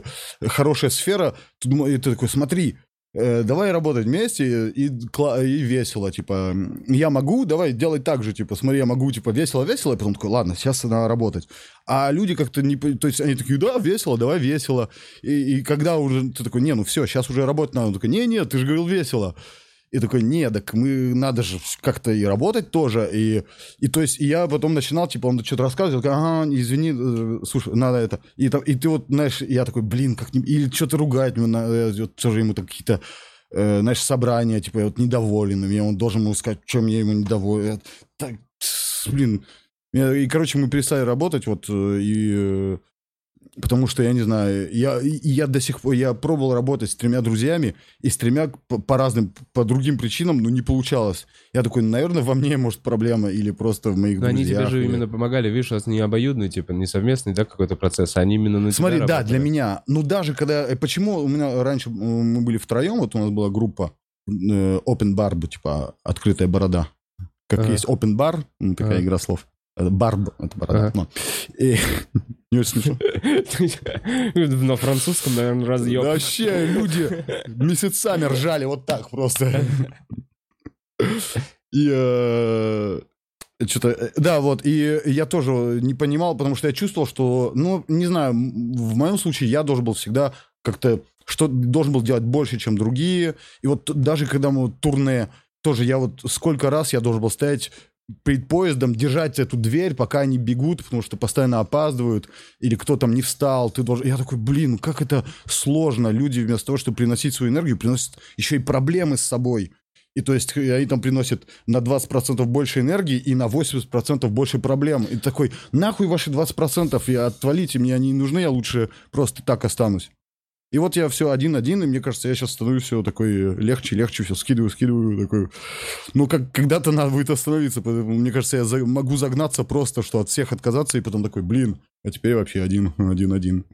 хорошая сфера, и ты такой, смотри, э, давай работать вместе и, кла- и весело, типа, я могу, давай делать так же, типа, смотри, я могу, типа, весело-весело, и потом такой, ладно, сейчас надо работать. А люди как-то не, то есть они такие, да, весело, давай весело. И, и когда уже ты такой, не, ну все, сейчас уже работать надо, он такой, не, нет, ты же говорил весело. И такой, не, так мы, надо же как-то и работать тоже. И, и то есть, и я потом начинал, типа, он что-то рассказывал, ага, извини, э, слушай, надо это. И, там- и ты вот, знаешь, я такой, блин, как не... Или что-то ругать, меня, на- э, тоже ему какие-то, э, знаешь, собрания, типа, я вот недоволен, и он должен ему сказать, чем я ему недоволен. Я Так, блин. Я- И, короче, мы перестали работать, вот, э, и... Потому что, я не знаю, я, я до сих пор, я пробовал работать с тремя друзьями, и с тремя по, по разным, по другим причинам, но не получалось. Я такой, наверное, во мне, может, проблема, или просто в моих Но они друзьях. тебе же или- именно помогали, видишь, у вас не обоюдный, типа, не совместный, да, какой-то процесс, а они именно на Смотри, да, для работали. меня. Ну, даже когда... э, Почему у меня раньше э, мы были втроем, вот у нас была группа э, Open Bar, типа, открытая борода. Как Ага. есть Open Bar, ну, такая Ага. игра слов. Барб, это борода. Ага. ну. И- Не очень смешно. На французском, наверное, разъем. Вообще, люди месяцами ржали вот так просто. И э, что-то, да, вот, и я тоже не понимал, потому что я чувствовал, что, ну, не знаю, в моем случае я должен был всегда как-то что должен был делать больше, чем другие. И вот даже когда мы вот турне, тоже я вот сколько раз я должен был стоять перед поездом, держать эту дверь, пока они бегут, потому что постоянно опаздывают, или кто там не встал, ты должен... Я такой, блин, как это сложно. Люди вместо того, чтобы приносить свою энергию, приносят еще и проблемы с собой. И то есть они там приносят на 20% больше энергии и на 80% больше проблем. И такой, нахуй ваши 20%, и отвалите, мне они не нужны, я лучше просто так останусь. И вот я все один-один, и мне кажется, я сейчас становлюсь все такой легче, легче, все скидываю, скидываю, такой. Ну, как когда-то надо будет остановиться, поэтому, мне кажется, я за, могу загнаться просто, что от всех отказаться, и потом такой, блин, а теперь вообще один, один-один.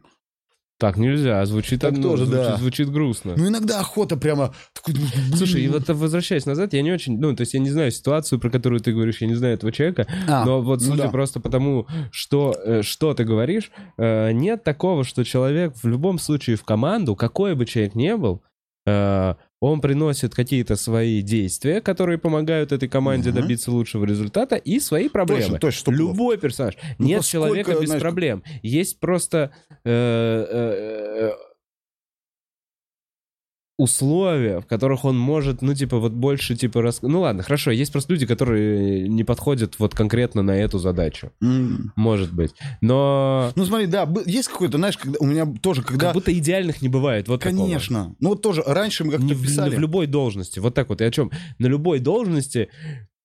Так нельзя, звучит Так так тоже, звучит, да. звучит грустно. Ну, иногда охота прямо... ну. Слушай, и вот возвращаясь назад, я не очень, ну, то есть я не знаю ситуацию, про которую ты говоришь, я не знаю этого человека, А, но вот ну судя да. просто потому, что, э, что ты говоришь, э, нет такого, что человек в любом случае в команду, какой бы человек ни был, э, он приносит какие-то свои действия, которые помогают этой команде Мгм. добиться лучшего результата, и свои проблемы. Точно, точно. Любой персонаж. Ну, Нет человека без знаешь, проблем. Есть просто э, э, условия, в которых он может, ну, типа, вот больше, типа, рас... ну, ладно, хорошо, есть просто люди, которые не подходят вот конкретно на эту задачу, М. может быть, но Ну, смотри, да, есть какой-то, знаешь, когда у меня тоже, когда... как будто идеальных не бывает, вот такого. Конечно. Ну, вот тоже раньше мы как-то Не в, писали... в любой должности, вот так вот, и о чем? На любой должности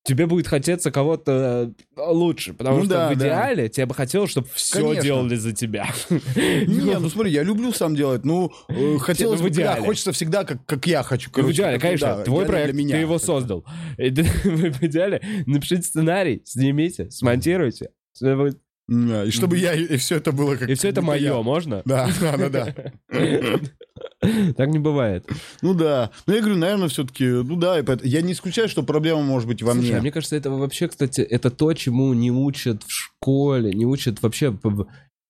тебе будет хотеться кого-то э, лучше, потому Ну что да, в да. идеале тебе бы хотелось, чтобы все Конечно. делали за тебя. Не, ну смотри, я люблю сам делать, ну, э, хотелось в бы, да, идеале. хочется всегда, как, как я хочу. в идеале, как- конечно, да, твой проект, меня. ты его создал. В идеале напишите сценарий, снимите, смонтируйте. Будет- Да, И чтобы я, и все это было как И все это я. мое, можно? Да, да, да, да. Так не бывает. Ну да. Ну я говорю, наверное, все-таки, ну да, я не исключаю, что проблема может быть во Слушай, а мне. мне кажется, это вообще, кстати, это то, чему не учат в школе, не учат вообще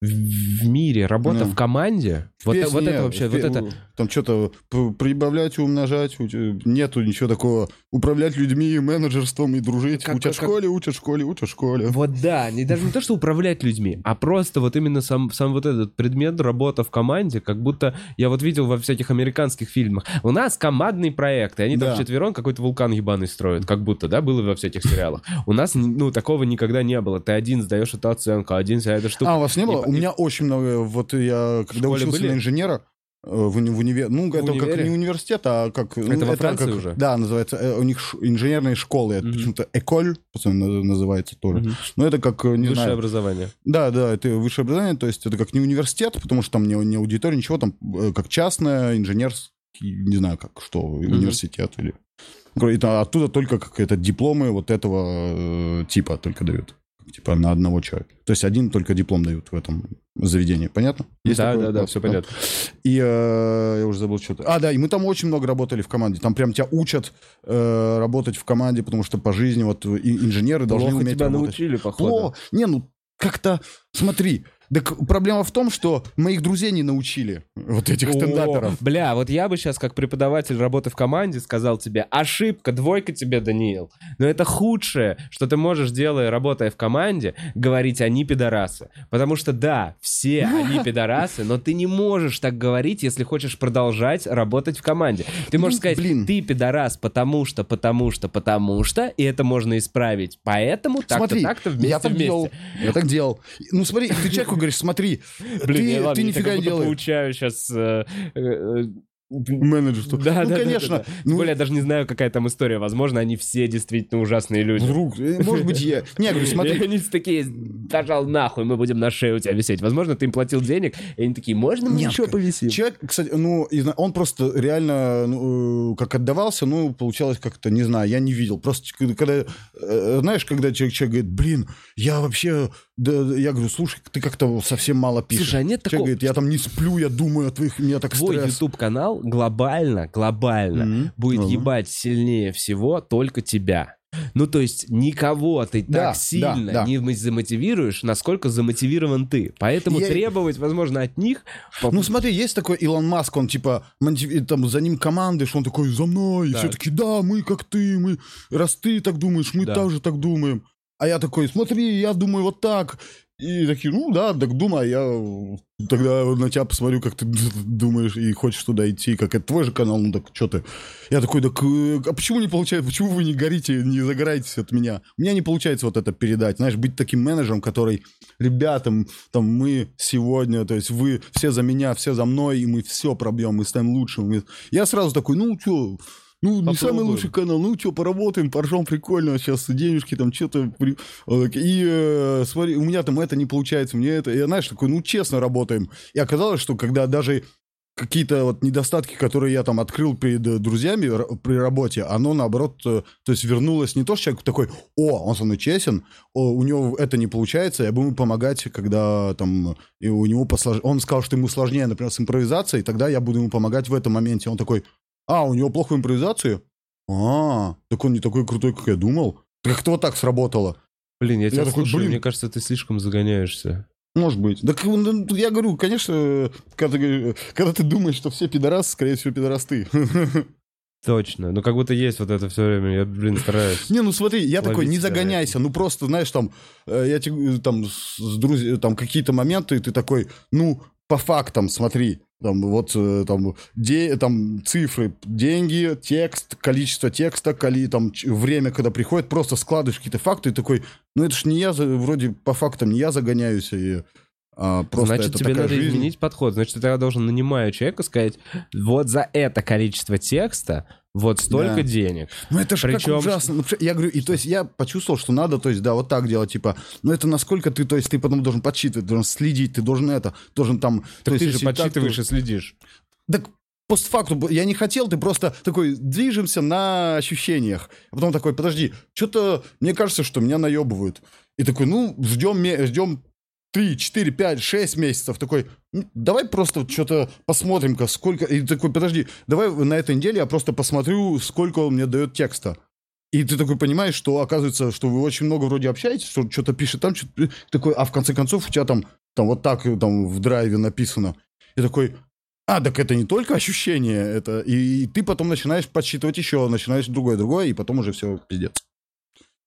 в, в- в мире. Работа Ну. в команде. Вот, Песни, вот это вообще, в вот это... Там что-то прибавлять, умножать, нету ничего такого. Управлять людьми, менеджерством и дружить. Как- учат в как- школе, учат в школе, учат в школе. Вот да, не, даже не то, что управлять людьми, а просто вот именно сам, сам вот этот предмет работа в команде, как будто я вот видел во всяких американских фильмах. У нас командный проект, и они там Да. вчетвером какой-то вулкан ебаный строят, как будто, да, было во всяких сериалах. У нас, ну, такого никогда не было. Ты один сдаешь эту оценку, один вся эта штука. А, у вас не было? У меня очень много, вот я, когда учился на инженера, э, в, уни- в универ... Ну, это как универе? не университет, а как... ну, Это во Франции как- уже? Да, называется, э, у них ш- инженерные школы, это Мгм. почему-то эколь, называется тоже. Мгм. Но это как, э, не Высшее знаю... образование. Да, да, это высшее образование, то есть это как не университет, потому что там не, не аудитория, ничего, там как частное, инженерский, не знаю, как что, университет или... Это оттуда только как это дипломы вот этого э, типа только дают. Типа на одного человека. То есть один только диплом дают в этом заведении. Понятно? Есть да, такое? да, да, все да. понятно. И э, я уже забыл что-то. А, да, и мы там очень много работали в команде. Там прям тебя учат э, работать в команде, потому что по жизни вот и- инженеры должны Плохо уметь тебя работать. научили, походу. Плохо. Не, ну как-то, смотри, так проблема в том, что моих друзей не научили вот этих стендаперов. Бля, вот я бы сейчас, как преподаватель работы в команде, сказал тебе, ошибка, двойка тебе, Даниил. Но это худшее, что ты можешь, делая, работая в команде, говорить «они пидорасы». Потому что, да, все они пидорасы, но ты не можешь так говорить, если хочешь продолжать работать в команде. Ты можешь Ну, сказать блин. «ты пидорас, потому что, потому что, потому что», и это можно исправить. Поэтому так-то, так-то, я вместе, так вместе. делал, я так делал. Ну смотри, ты человеку говоришь, смотри, Блин, ты, я, ладно, ты нифига не делаешь. получаю сейчас... э, э, Менеджерство. Да, ну, да, да, конечно. да, да. Тем Ну, более, я даже не знаю, какая там история. Возможно, они все действительно ужасные люди. Вдруг, э, может быть, я... Не, говорю, смотри, они такие, пожал нахуй, мы будем на шее у тебя висеть. Возможно, ты им платил денег, и они такие, можно мы еще повисим? Человек, кстати, ну, он просто реально, ну, э, как отдавался, ну, получалось как-то, не знаю, я не видел. Просто когда, э, знаешь, когда человек, человек говорит, блин, я вообще, да, да», я говорю, слушай, ты как-то совсем мало пишешь. Слушай, а нет Человек такого, говорит, я там не сплю, я думаю о твоих, меня так Твой стресс. YouTube-канал глобально, глобально Мгм. будет Ага. ебать сильнее всего только тебя. Ну, то есть, никого ты Да, так сильно да, да. не замотивируешь, насколько замотивирован ты. Поэтому Я- требовать, возможно, от них... Ну смотри, есть такой Илон Маск, он типа, там за ним команды, что он такой, за мной, Так. все таки да, мы как ты, мы, раз ты так думаешь, мы Да. также так думаем. А я такой, смотри, я думаю вот так. И такие, ну да, так думай, я тогда на тебя посмотрю, как ты думаешь и хочешь туда идти, как это твой же канал, ну так что ты? Я такой, так э, а почему не получается, почему вы не горите, не загораетесь от меня? У меня не получается вот это передать, знаешь, быть таким менеджером, который, ребятам, там, мы сегодня, то есть вы все за меня, все за мной, и мы все пробьем, мы станем лучшим. Я сразу такой, ну что, ну, не самый лучший канал. Ну, что, поработаем, поржем, прикольно. Сейчас денежки там что-то... И э, смотри, у меня там это не получается, мне это... Я, знаешь, такой, ну, честно работаем. И оказалось, что когда даже какие-то вот недостатки, которые я там открыл перед э, друзьями при работе, оно наоборот, э, то есть вернулось не то, что человек такой, о, он со мной честен, о, у него это не получается, я буду ему помогать, когда там и у него послож... он сказал, что ему сложнее, например, с импровизацией, тогда я буду ему помогать в этом моменте. Он такой, а, у него плохо импровизация? А, так он не такой крутой, как я думал. Как это вот так сработало? Блин, я тебя я слушаю, такой, блин. мне кажется, ты слишком загоняешься. Может быть. Так ну, я говорю, конечно, когда ты, когда ты думаешь, что все пидорасы, скорее всего, пидорас ты. Точно. Ну, как будто есть вот это все время. Я, блин, стараюсь. Не, ну смотри, я такой, не загоняйся. Ну, просто, знаешь, там, э, я тебе, там, с друзьями, там, какие-то моменты, и ты такой, ну, по фактам смотри. Там вот э, там, де, там цифры, деньги, текст, количество текста, коли, там время, когда приходит, просто складываешь какие-то факты и такой, ну это ж не я, вроде по фактам не я загоняюсь, и а, просто Значит, тебе надо жизнь. изменить подход. Значит, ты тогда должен, нанимая человека, сказать, вот за это количество текста вот столько да. денег. Ну это же Причем... как ужасно. Ну, я говорю, и то есть я почувствовал, что надо, то есть, да, вот так делать, типа, ну это насколько ты, то есть ты потом должен подсчитывать, должен следить, ты должен это, должен там... Так то ты есть, же подсчитываешь так, и следишь. Так постфакту, я не хотел, ты просто такой, движемся на ощущениях. А потом такой, подожди, что-то, мне кажется, что меня наебывают. И такой, ну, ждем, ждем 3, 4, 5, 6 месяцев, такой, давай просто что-то посмотрим-ка, сколько... И такой, подожди, давай на этой неделе я просто посмотрю, сколько он мне дает текста. И ты такой понимаешь, что оказывается, что вы очень много вроде общаетесь, что что-то пишет там, что-то такой, а в конце концов у тебя там, там вот так там в драйве написано. И такой, а, так это не только ощущение, это... И, и ты потом начинаешь подсчитывать еще, начинаешь другое-другое, и потом уже все пиздец.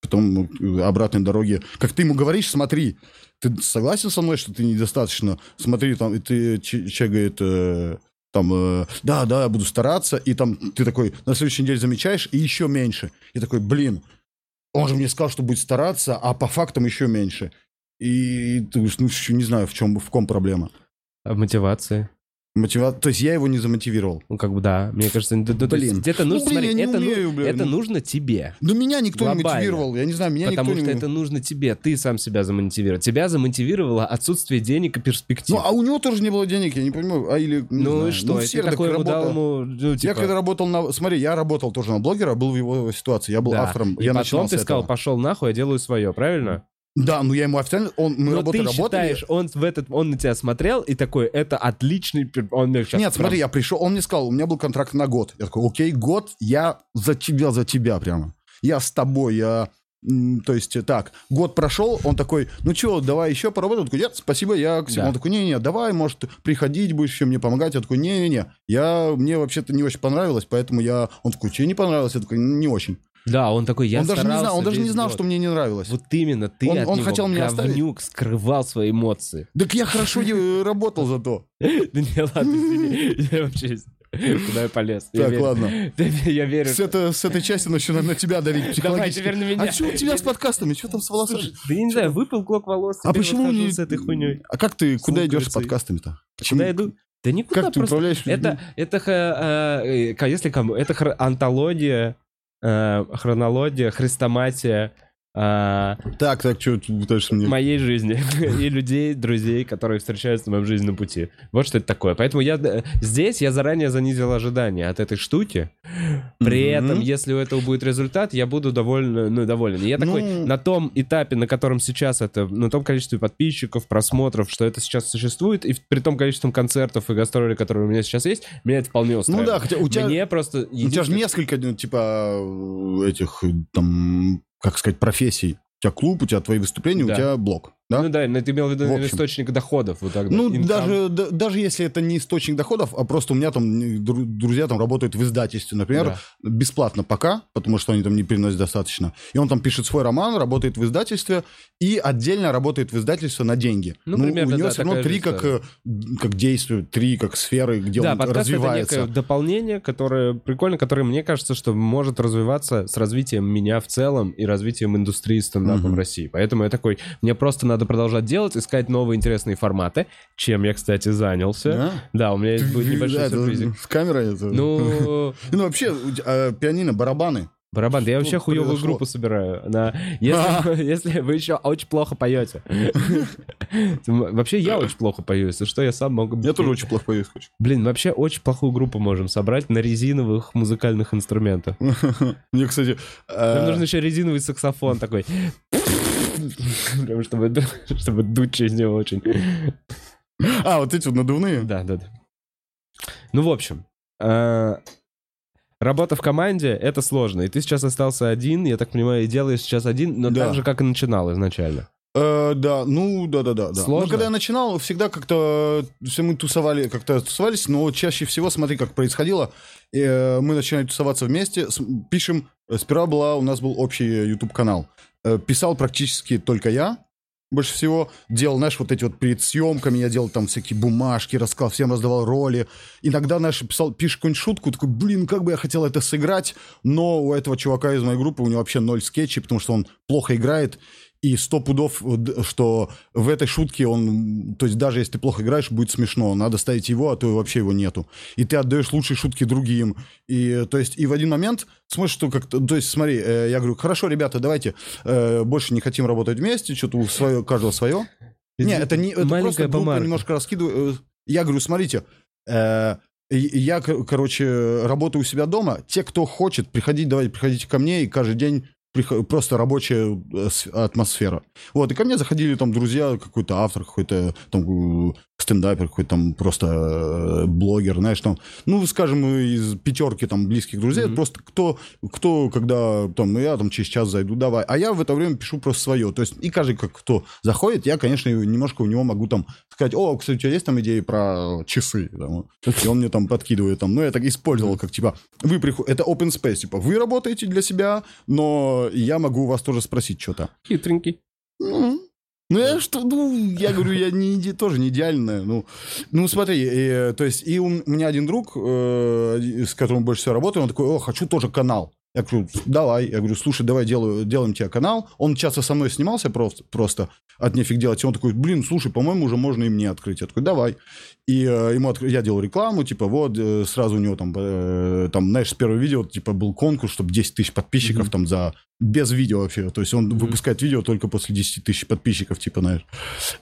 Потом ну, обратной дороги. Как ты ему говоришь, смотри, ты согласен со мной, что ты недостаточно? Смотри, там, и ты, человек говорит, э, там, э, да, да, я буду стараться, и там ты такой на следующей неделе замечаешь, и еще меньше. И такой, блин, он же мне сказал, что будет стараться, а по фактам еще меньше. И ты говоришь, ну, не знаю, в чем, в ком проблема. А в мотивации? Мотива... То есть я его не замотивировал. Ну, как бы да. Мне кажется, да, да, блин. это нужно, ну, блин, смотри, это, умею, блин. это нужно тебе. Да меня никто Глобально. не мотивировал. Я не знаю, меня Потому никто что не... это нужно тебе. Ты сам себя замотивировал. Тебя замотивировало отсутствие денег и перспектив. Ну, а у него тоже не было денег, я не понимаю. А или... Не ну знаю. и что? Ну, все такой ему работа... дал ему... Ну, типа... Я когда работал на... Смотри, я работал тоже на блогера, был в его ситуации. Я был да. автором. И я потом ты сказал, пошел нахуй, я делаю свое, правильно? Да, ну я ему официально, он, мы Но работали, ты работали. считаешь, он в этот, он на тебя смотрел и такой, это отличный, он мне сейчас... Нет, смотри, я пришел, он мне сказал, у меня был контракт на год. Я такой, окей, год, я за тебя, за тебя прямо. Я с тобой, я... То есть, так, год прошел, он такой, ну что, давай еще поработаем? Он такой, нет, спасибо, я... Да. Он такой, не-не, давай, может, приходить будешь еще мне помогать? Я такой, не-не-не, я... мне вообще-то не очень понравилось, поэтому я... Он такой, тебе не понравилось? Я такой, не очень. Да, он такой, я он даже не знал, он даже не знал, год. что мне не нравилось. Вот именно, ты он, от он него хотел меня говнюк оставить. скрывал свои эмоции. Так я хорошо работал зато. Да не, ладно, извини, я вообще... Куда я полез? Так, ладно. Я верю. С, это, с этой части начну на тебя давить Давай, теперь на меня. А что у тебя с подкастами? Что там с волосами? Да я не знаю, выпил клок волос, а почему не... с этой хуйней. А как ты, куда идешь с подкастами-то? Куда иду? Да никуда как ты управляешь Это, это, э, э, если кому, это антология э, хронология, хрестоматия а, так, так, что точно мне... моей жизни и людей, друзей, которые встречаются на моем жизненном пути. Вот что это такое. Поэтому я э, здесь я заранее занизил ожидания от этой штуки. При mm-hmm. этом, если у этого будет результат, я буду доволен, ну, доволен. я такой, ну... на том этапе, на котором сейчас это, на том количестве подписчиков, просмотров, что это сейчас существует, и при том количестве концертов и гастролей, которые у меня сейчас есть, меня это вполне устраивает. Ну да, хотя у тебя... Мне просто... У тебя же несколько, ну, типа, этих, там, как сказать, профессий. У тебя клуб, у тебя твои выступления, да. у тебя блог. Да? Ну да, но ты имел в виду В общем. источник доходов. Вот так, да, Ну, income. даже, да- даже если это не источник доходов, а просто у меня там дру- друзья там работают в издательстве, например, бесплатно пока, потому что они там не переносят достаточно. И он там пишет свой роман, работает в издательстве и отдельно работает в издательстве на деньги. Ну, примерно, у него да, все равно три как, э, как действуют, три как сферы, где Да, он подкаст развивается. это некое дополнение, которое прикольно, которое мне кажется, что может развиваться с развитием меня в целом и развитием индустрии стендапа Мгм. в России. Поэтому я такой, мне просто надо продолжать делать, искать новые интересные форматы, чем я, кстати, занялся. Да? Да, у меня есть будет Да, небольшой это сюрпризик. С камерой это... Ну, Ну, вообще, э, пианино, барабаны. барабан, да я вообще хуевую произошло? группу собираю. На... Если, если вы еще очень плохо поете. Вообще я очень плохо пою, если что, я сам могу... Я тоже очень плохо поесть хочу. Блин, вообще очень плохую группу можем собрать на резиновых музыкальных инструментах. Мне, кстати... Нам нужен еще резиновый саксофон такой. Прям чтобы, чтобы дуть через него очень. А, вот эти вот надувные? Да, да, да. Ну, в общем, э, работа в команде — это сложно. И ты сейчас остался один, я так понимаю, и делаешь сейчас один, но Да. так же, как и начинал изначально. Э, да, ну да, да, да, да. Сложно? Ну, когда я начинал, всегда как-то все мы тусовали, как-то тусовались, но чаще всего, смотри, как происходило. Э, мы начинали тусоваться вместе, с- пишем. э, Сперва была, у нас был общий YouTube канал. Э, писал практически только я. Больше всего делал, знаешь, вот эти вот перед съемками я делал там всякие бумажки, рассказал, всем раздавал роли. Иногда, знаешь, писал, пишешь какую-нибудь шутку, такой, блин, как бы я хотел это сыграть, но у этого чувака из моей группы, у него вообще ноль скетчей, потому что он плохо играет, и сто пудов, что в этой шутке он, то есть даже если ты плохо играешь, будет смешно. Надо ставить его, а то вообще его нету. И ты отдаешь лучшие шутки другим. И то есть и в один момент смотришь, что как-то, то есть смотри, э, я говорю, хорошо, ребята, давайте э, больше не хотим работать вместе, что-то у свое, каждого свое. Не, это не, это просто группа немножко раскидываю. Я говорю, смотрите, э, я, кор- короче, работаю у себя дома. Те, кто хочет приходить, давайте приходите ко мне, и каждый день просто рабочая э, атмосфера. Вот, и ко мне заходили там друзья, какой-то автор, какой-то там э, стендапер, какой-то там просто э, блогер, знаешь, там, ну, скажем, из пятерки там близких друзей, Мгм. просто кто, кто, когда там, ну, я там через час зайду, давай, а я в это время пишу просто свое, то есть, и каждый, как кто заходит, я, конечно, немножко у него могу там сказать, о, кстати, у тебя есть там идеи про часы, там, и он мне там подкидывает, там, ну, я так использовал, как, типа, вы приход... это open space, типа, вы работаете для себя, но я могу у вас тоже спросить что-то. Хитренький. Ну, ну, я что, ну, я говорю, я не, иде- тоже не идеальная. Ну, ну смотри, э, то есть, и у меня один друг, э, с которым больше всего работаю, он такой, о, хочу тоже канал. Я говорю, давай. Я говорю, слушай, давай делаю, делаем тебе канал. Он часто со мной снимался просто, просто от нефиг делать. И он такой, блин, слушай, по-моему, уже можно и мне открыть. Я такой, давай. И э, ему откры- я делал рекламу, типа, вот, э, сразу у него там, э, там, знаешь, с первого видео, типа, был конкурс, чтобы 10 тысяч подписчиков там за... Без видео вообще. То есть он выпускает видео только после 10 тысяч подписчиков, типа, знаешь.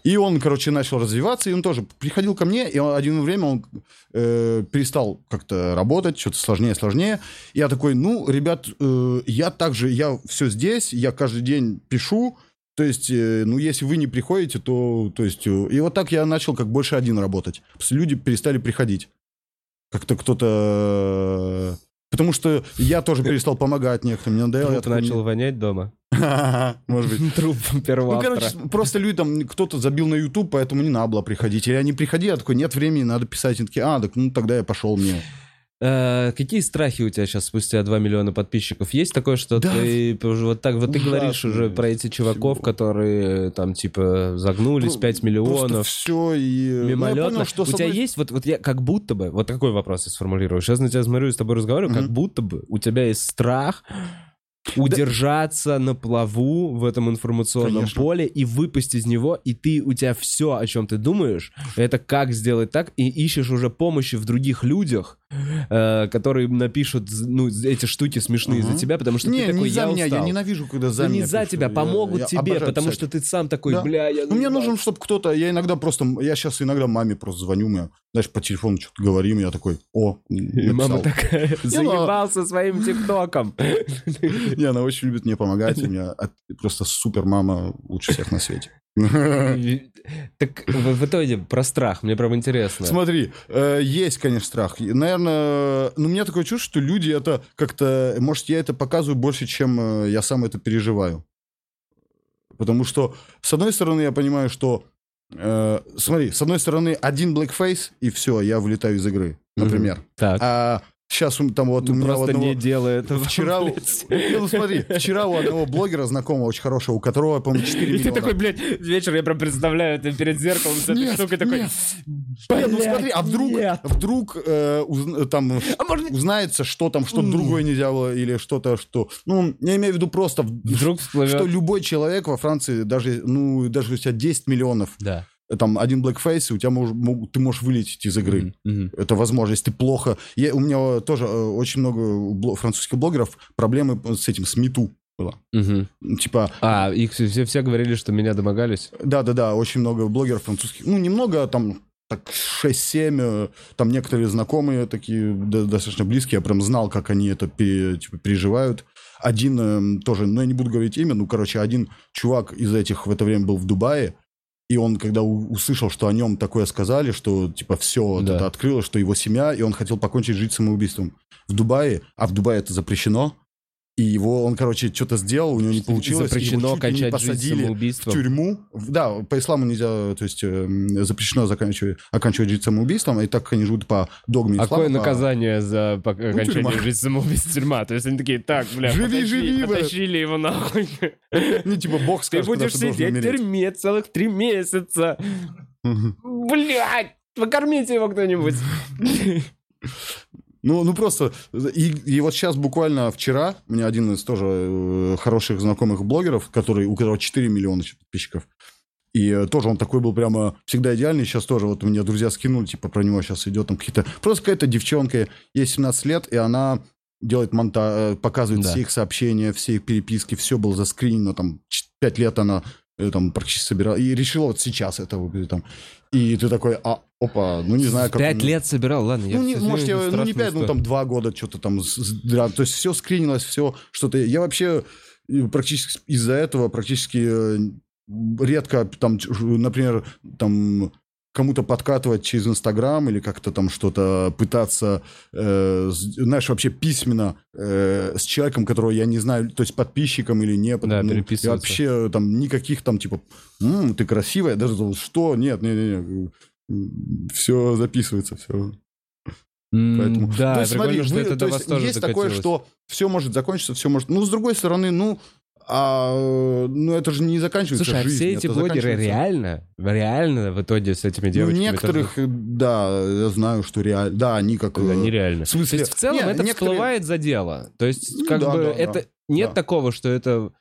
И он, короче, начал развиваться, и он тоже приходил ко мне, и он- один время он э, перестал как-то работать, что-то сложнее, сложнее. Я такой, ну, ребят, э, я также, я все здесь, я каждый день пишу, то есть, э, ну, если вы не приходите, то, то есть, э, и вот так я начал как больше один работать. Люди перестали приходить. Как-то кто-то... э, Потому что я тоже перестал помогать некоторым. Мне надоело. я Труп такой, начал вонять дома. Может быть. Труп первого Ну, короче, просто люди там, кто-то забил на YouTube, поэтому не надо было приходить. Или они приходили, я такой, нет времени, надо писать. Они такие, а, так ну тогда я пошел мне. Э, Какие страхи у тебя сейчас спустя 2 миллиона подписчиков? Есть такое, что Да. ты уже вот так, вот ты говоришь уже про эти чуваков, всего. которые там типа загнулись, 5 миллионов. все и... ну, Мимолетно. понял, что у тебя есть вот, вот я как будто бы, вот такой вопрос я сформулирую. Сейчас на тебя смотрю и с тобой разговариваю, как Мгм. будто бы у тебя есть страх удержаться на плаву в этом информационном Конечно. поле и выпасть из него, и ты, у тебя все, о чем ты думаешь, это как сделать так, и ищешь уже помощи в других людях, э, которые напишут ну, эти штуки смешные Ага. за тебя, потому что Не, ты такой, не за я меня, я устал». ненавижу, когда за Да не меня за пишут. тебя, Я- помогут я тебе, обожаю потому писать. что ты сам такой, Да. бля, я... Ну, мне нужен, чтобы кто-то... Я иногда просто... Я сейчас иногда маме просто звоню, мне, знаешь, по телефону что-то говорим, я такой, о, И мама написал. такая, ну, заебался своим тиктоком. Не, она очень любит мне помогать, у меня просто супер мама лучше всех на свете. Так в, итоге про страх, мне прям интересно. Смотри, э, есть, конечно, страх. Наверное, ну, у меня такое чувство, что люди это как-то... Может, я это показываю больше, чем э, я сам это переживаю. Потому что, с одной стороны, я понимаю, что... э, смотри, с одной стороны, один blackface, и все, я вылетаю из игры, например. Так. А сейчас там вот у Ну, меня у просто одного- не делай этого. Вчера, у- блядь. ну смотри, вчера у одного блогера знакомого очень хорошего, у которого, по-моему, 4 И ты миллиона. такой, блядь, вечер я прям представляю это перед зеркалом с этой Нет, штукой такой. нет. Нет, ну «Блядь, смотри, а вдруг, нет». вдруг э, узна- там А может, узнается, что там, что-то другое нельзя было, или что-то, что... Ну, я имею в виду просто, вдруг всплывет. что любой человек во Франции, даже, ну, даже у тебя 10 миллионов, Да. Э, там, один blackface, и у тебя мож- мог- ты можешь вылететь из игры. Мгм. Это возможно, если ты плохо... Я, у меня тоже э, очень много у бло- французских блогеров проблемы с этим, с мету было. Ну, Типа, А, их все, все говорили, что меня домогались. Да-да-да, очень много блогеров французских. Ну, немного, там, так, 6-7. э, Там некоторые знакомые такие, да- достаточно близкие. Я прям знал, как они это пере- типа, переживают. Один эм, тоже, ну, я не буду говорить имя, ну, короче, один чувак из этих в это время был в Дубае, и он, когда услышал, что о нем такое сказали, что, типа, все Да. это открылось, что его семья, и он хотел покончить жизнь самоубийством в Дубае, а в Дубае это запрещено, и его, он, короче, что-то сделал, у него не получилось. и его Запрещено чуть ли не кончать жизнь посадили в самоубийством. тюрьму. Да, по исламу нельзя, то есть э, запрещено заканчивать, оканчивать жизнь самоубийством, и так как они живут по догме А ислама. какое по- наказание за пок- окончание тюрьма. жизни самоубийства? Тюрьма. То есть они такие, так, бля, Живи, потащи- живи, бля». потащили его нахуй. Ну, типа, Бог скажет, будешь ты должен сидеть в тюрьме целых три месяца. Блядь, покормите его кто-нибудь. Ну, ну просто, и, и вот сейчас буквально вчера, у меня один из тоже э, хороших знакомых блогеров, который, у которого 4 миллиона подписчиков, и э, тоже он такой был прямо всегда идеальный, сейчас тоже вот у меня друзья скинули, типа про него сейчас идет там какие-то, просто какая-то девчонка, ей 17 лет, и она делает монтаж, показывает Да. все их сообщения, все их переписки, все было заскринено, там 5 лет она э, там практически собирала, и решила вот сейчас это выглядит там. И ты такой, а, опа, ну не знаю, как... Пять лет собирал, ладно. я ну, не, всё может, я, ну, не страшную пять, ну, там два года что-то там. да, то есть все скринилось, все что-то. Я вообще э, практически из-за этого практически э, редко там, например, там кому-то подкатывать через Инстаграм или как-то там что-то пытаться, э, знаешь, вообще письменно э, с человеком, которого я не знаю, то есть подписчиком или не. Да, ну, я вообще там никаких там типа, «М, ты красивая, даже что, нет, не, не, не. Все записывается, все. Поэтому... Да, то есть, смотри, что вы- это то есть тоже есть такое, докатилось. что все может закончиться, все может... Ну, с другой стороны, ну, а, ну это же не заканчивается Слушай, а жизнь, все эти блогеры реально, реально в итоге с этими Ну, девочками... некоторых, э, да, я знаю, что реально... Да, они как... тоже- Да, э, нереально. в смысле- То есть в целом Не, это некоторые- всплывает за дело. То есть Ну как да, бы да, это... да. Нет Да. такого, что это...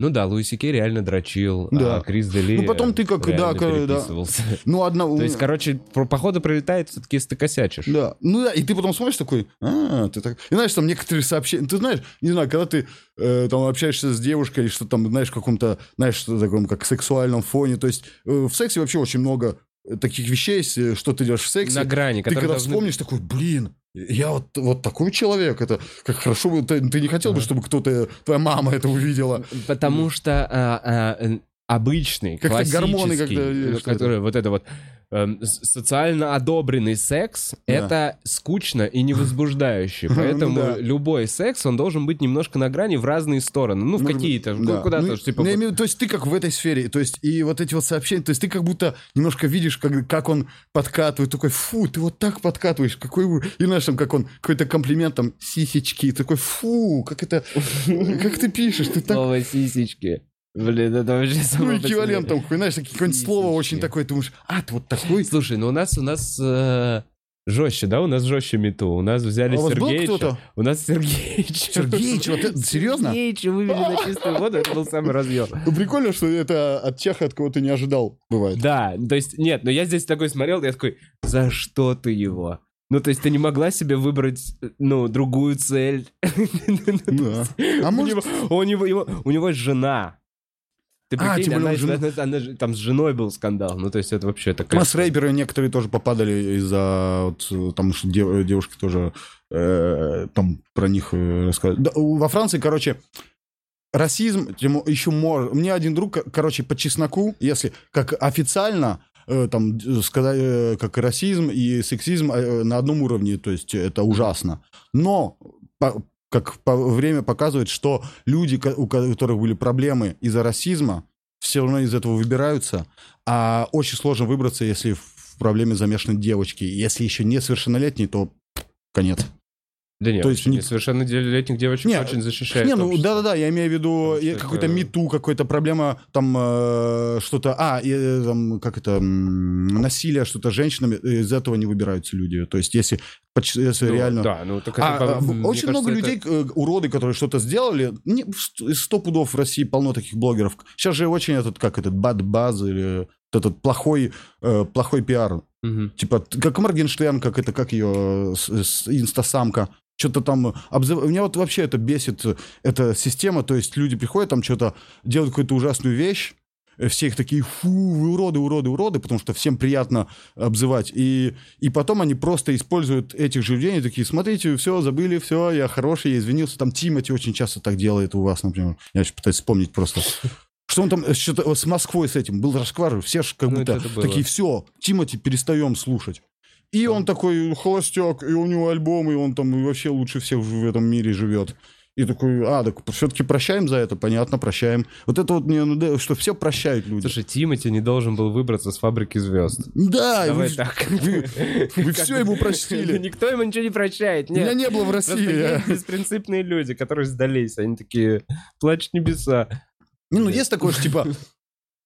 Ну да, Луиси Кей реально дрочил, Да. а Крис Дели Ну, потом ты как, да, да. Ну, одна... То есть, короче, походу пролетает все-таки, если ты косячишь. Да, ну да, и ты потом смотришь такой, а, ты так... И знаешь, там некоторые сообщения, ты знаешь, не знаю, когда ты э, там общаешься с девушкой, или что там, знаешь, в каком-то, знаешь, что таком, как сексуальном фоне, то есть э, в сексе вообще очень много таких вещей, что ты делаешь в сексе. На грани, ты когда должны- вспомнишь, такой, блин, я вот, вот такой человек, это как хорошо бы, ты, ты не хотел бы, чтобы кто-то, твоя мама это увидела. Потому что а, а, обычный, Как-то классический, гормоны когда- который вот это вот эм, социально одобренный секс, Да. это скучно и невозбуждающий. Поэтому Ну да. любой секс, он должен быть немножко на грани в разные стороны. Ну, в какие-то, да. ну, куда-то, Ну, типа... ну, вот- то есть ты как в этой сфере, то есть и вот эти вот сообщения, то есть ты как будто немножко видишь, как, как он подкатывает, такой, фу, ты вот так подкатываешь, какой вы... И знаешь, там, как он, какой-то комплимент, там, сисечки, такой, фу, как это, как ты пишешь, ты так... Слово сисечки. Блин, это вообще Ну, эквивалент там, какой, знаешь, какое-нибудь слово очень такое, ты думаешь, а, ты вот такой... Слушай, ну у нас, у нас э, жестче, да? У нас жестче мету. У нас взяли А у вас был кто-то? У нас Сергеич. Сергеич, вот это, серьезно? Сергеича вывели на чистую воду, это был самый разъем. Ну, прикольно, что это от тех, от кого ты не ожидал, бывает. Да, то есть, нет, но я здесь такой смотрел, я такой, за что ты его? Ну, то есть ты не могла себе выбрать, ну, другую цель. Да. А У может... него, у него, его- у него жена. Ты А, тем более она, он жена- она- она там с женой был скандал. Ну, то есть это вообще такая... нас рэперы некоторые тоже попадали из-за вот, там что дев- девушки тоже э, там про них э, рассказывали. Да, во Франции, короче, расизм тем еще может. Мне один друг, ко- короче, по чесноку, если как официально э, там сказать, э, как и расизм и сексизм на одном уровне, то есть это ужасно. Но по- как время показывает, что люди, у ко- которых были проблемы из-за расизма, все равно из этого выбираются. А очень сложно выбраться, если в проблеме замешаны девочки. Если еще несовершеннолетние, то конец. Да нет, То есть не- несовершеннолетних девочек Не, очень защищает Не, ну да-да-да, я имею в виду что какой-то это- мету, какая-то проблема, там э, что-то, а, и, э, там, как это, насилие, что-то женщинами, из этого не выбираются люди. То есть если, если Ну, реально... Да, ну так это, а, мне очень кажется, много это- людей, э, уроды, которые что-то сделали. Не, сто, пудов в России полно таких блогеров. Сейчас же очень этот, как этот, бад баз или этот плохой, э, плохой пиар. Мгм. Типа, как Моргенштерн, как это, как ее, с- с- инстасамка. Что-то там обзыв... Меня вот вообще это бесит, э, эта система. То есть люди приходят, там что-то делают какую-то ужасную вещь, э, все их такие, фу, вы уроды, уроды, уроды, потому что всем приятно обзывать. И, и потом они просто используют этих же людей, такие, смотрите, все, забыли, все, я хороший, я извинился. Там Тимати очень часто так делает у вас, например. Я сейчас пытаюсь вспомнить просто. Что он там, э, что-то с Москвой с этим, был расшквар, все ж как Ну, будто такие, все, Тимати, перестаем слушать. И он такой холостяк, и у него альбом, и он там вообще лучше всех в этом мире живет. И такой, а, так все-таки прощаем за это, понятно, прощаем. Вот это вот мне, ну, да, что все прощают люди. Слушай, Тимати не должен был выбраться с фабрики звезд. да, Давай вы, так. вы, вы все ему простили. Никто ему ничего не прощает. Меня Нет. не было в России. беспринципные люди, которые сдались. Они такие, плачут небеса. Не, ну есть такое, что типа,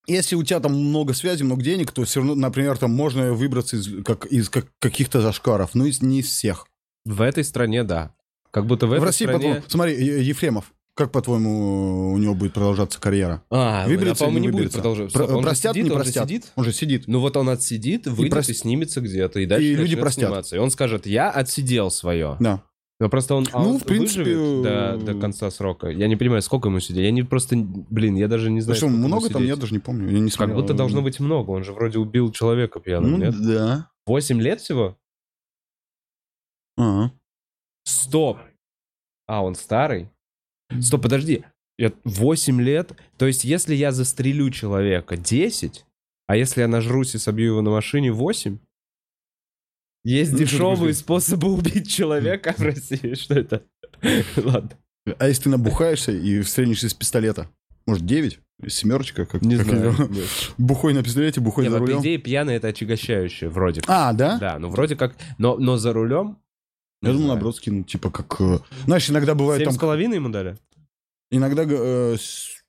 если у тебя там много связей, много денег, то все равно, например, там можно выбраться из, как, из как- каких-то зашкаров, но из, не из всех. В этой стране, да. Как будто в В, этой России, стране... по-твоему, смотри, Ефремов, как, по-твоему, у него будет продолжаться карьера? А, Выберется а, по-моему, или не не будет выберется? продолжаться. Про- Он простят, сидит, не он же простят? сидит. Он же сидит. Ну вот он отсидит, выйдет и, прос- снимется где-то, и дальше И люди простят. сниматься. И он скажет, я отсидел свое. Да. Но просто он, а Ну, в принципе, выживет до, до конца срока. Я не понимаю, сколько ему сидеть. Я не просто, блин, я даже не знаю, что, много там, я даже не помню. Я не Как смотрел. будто должно быть много. Он же вроде убил человека пьяным, Ну, нет? да. Восемь лет всего? Ага. Стоп. А, он старый? Стоп, подожди. Я... 8 лет? То есть, если я застрелю человека 10, а если я нажрусь и собью его на машине 8? Есть Ну, дешевые способы убить человека в России. Что это? Ладно. А если ты набухаешься и встретишься из пистолета? Может, 9? Семерочка? Как, Не как знаю. Нет. Бухой на пистолете, бухой Не, за ну, по рулем. идее, пьяный это отягощающее, вроде как. А, да? Да, ну вроде как. Но, но за рулем. Я думал, наоборот, скинуть, типа как... э, Знаешь, иногда бывает Семь там... с половиной ему дали? Иногда... э, с-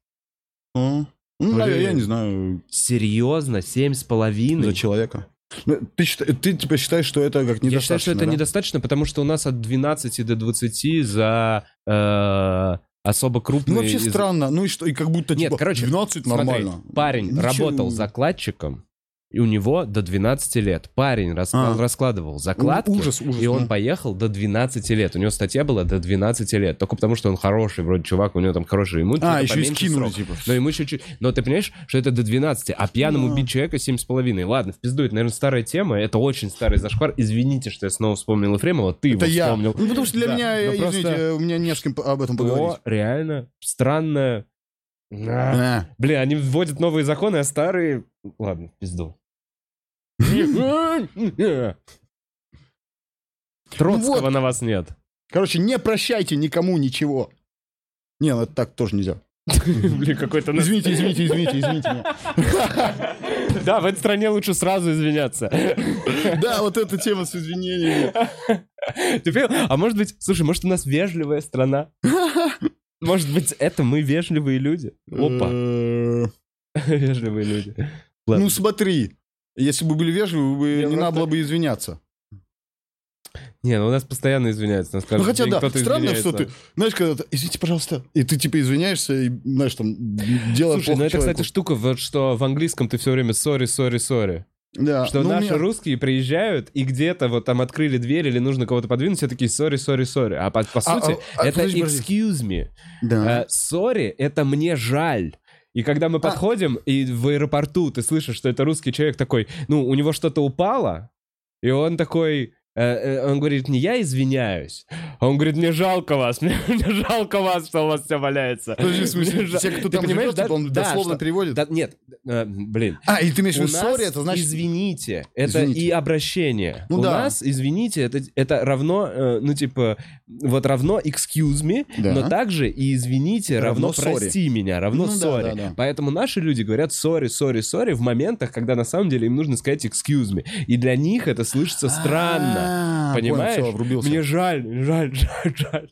ну, ну, Блин. я не знаю, Серьезно? Семь с половиной? за человека. Ну, Ты, ты типа считаешь, что это как недостаточно, Я считаю, что это да? недостаточно, потому что у нас от 12 до 20 за э, особо крупные... Ну, вообще из- странно. Ну и что? И как будто, Нет, типа, короче, 12 Смотри, нормально. парень Ничего- работал закладчиком, и у него до 12 лет. Парень рас- А. раскладывал закладки, У- Ужас, ужас. и он ну. поехал до 12 лет. У него статья была до 12 лет. Только потому, что он хороший, вроде чувак, у него там хороший ему А, чуть-чуть еще и скинули, срок. типа. Но ему чуть-чуть... Но ты понимаешь, что это до 12, а пьяным Ну. убить человека 7,5. Ладно, в пизду, это, наверное, старая тема, это очень старый зашквар. Извините, что я снова вспомнил Ефремова, ты Это его я. вспомнил. Ну, потому что для Да, меня, но просто- извините, у меня не с кем об этом поговорить. То реально странное... А, А. Блин, они вводят новые законы, а старые... Ладно, пизду. Троцкого Вот. на вас нет. Короче, не прощайте никому ничего. Не, ну это так тоже нельзя. Блин, какой-то... Извините, извините, извините, извините. меня. Да, в этой стране лучше сразу извиняться. Да, вот эта тема с извинениями. Понял? А может быть, слушай, может у нас вежливая страна? Может быть, это мы вежливые люди? Опа, Э, вежливые люди. Ну смотри, если бы были вежливы, вы Я не просто- надо было бы извиняться. Не, ну у нас постоянно извиняются. Нас Ну хотя день да, странно, извиняется. что ты, знаешь, когда ты, извините, пожалуйста, и ты типа извиняешься, и, знаешь, там, делаешь Слушай, ну это, кстати, человеку. штука, вот что в английском ты все время сори, сори, сори. Да, Что ну, наши меня- русские приезжают, и где-то вот там открыли дверь или нужно кого-то подвинуть, все такие сори, сори, сори. А по, по А, сути, а, а, это подожди, подожди. excuse me. Да. Э, Сори, это мне жаль. И когда А. мы подходим, и в аэропорту ты слышишь, что это русский человек такой, ну, у него что-то упало, и он такой, он говорит, не я извиняюсь, а он говорит, мне жалко вас, мне, мне жалко вас, что у вас все валяется. Подожди, в смысле, те, кто там живет, типа, он да, дословно что- переводит? да, нет, э, блин. А, и ты имеешь в виду sorry, это значит... извините, это Извините. и обращение. Ну У да. нас извините, это, это равно, э, ну типа, вот равно excuse me, Да. но также и извините равно, Равно sorry. прости меня, равно Ну да, да, да. Поэтому наши люди говорят sorry, sorry, sorry в моментах, когда на самом деле им нужно сказать excuse me. И для них это слышится странно. А, Понимаешь? понял, всё, врубился. Мне жаль, жаль, жаль, жаль.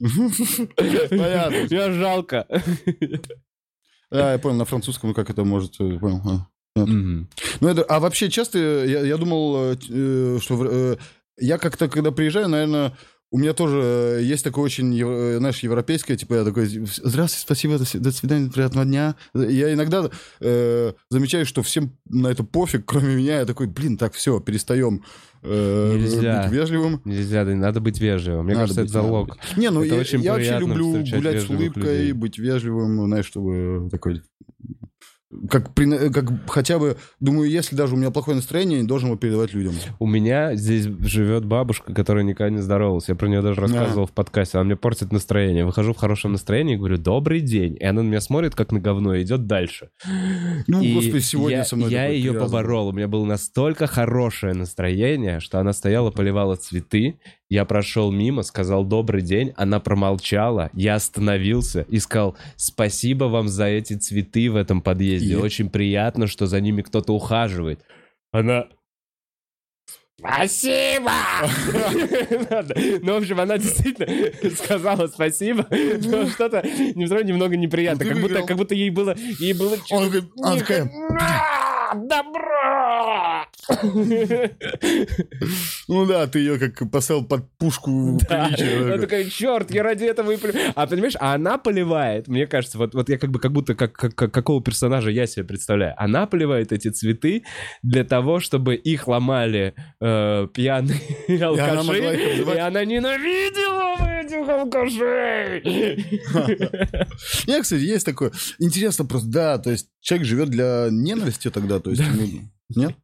Понятно. Мне жалко. А, я понял, на французском как это может... э, Понял. а. Ну, это, а вообще часто, я, я думал, э, э, что э, я как-то, когда приезжаю, наверное, у меня тоже э, есть такое очень, ев- знаешь, европейское, типа я такой, здравствуйте, спасибо, до, сви- до свидания, приятного дня. Я иногда э, замечаю, что всем на это пофиг, кроме меня, я такой, блин, так, все, перестаем Нельзя. быть вежливым. Нельзя, да, надо быть вежливым. Мне Надо кажется, быть, это залог. надо. Не, ну Это я, очень я вообще люблю гулять с улыбкой, людей. быть вежливым, знаешь, чтобы такой... Как, при- как хотя бы, думаю, если даже у меня плохое настроение, я не должен его передавать людям. У меня здесь живет бабушка, которая никогда не здоровалась. Я про нее даже рассказывал в подкасте. Она мне портит настроение. Выхожу в хорошем настроении и говорю «Добрый день». И она на меня смотрит, как на говно, и идет дальше. Ну, И господи, сегодня я, со мной я ее было. поборол. У меня было настолько хорошее настроение, что она стояла, поливала цветы. Я прошел мимо, сказал «Добрый день». Она промолчала. Я остановился и сказал «Спасибо вам за эти цветы в этом подъезде. И? Очень приятно, что за ними кто-то ухаживает». Она... Спасибо! Ну, в общем, она действительно сказала спасибо, но что-то немного, немного неприятно. Ну, Как будто, как будто ей было... Ей было Он такая, «А, Добро! Ну да, ты ее как поставил под пушку Да. Она такая, черт, я ради этого и полю. А понимаешь, а она поливает, мне кажется, вот, вот я как бы как будто как, как- как- какого персонажа я себе представляю. Она поливает эти цветы для того, чтобы их ломали э, пьяные алкаши, их обзывать. и она ненавидела этих алкашей. Нет, кстати, есть такое. Интересно просто, да, то есть человек живет для ненависти тогда, то есть... Нет?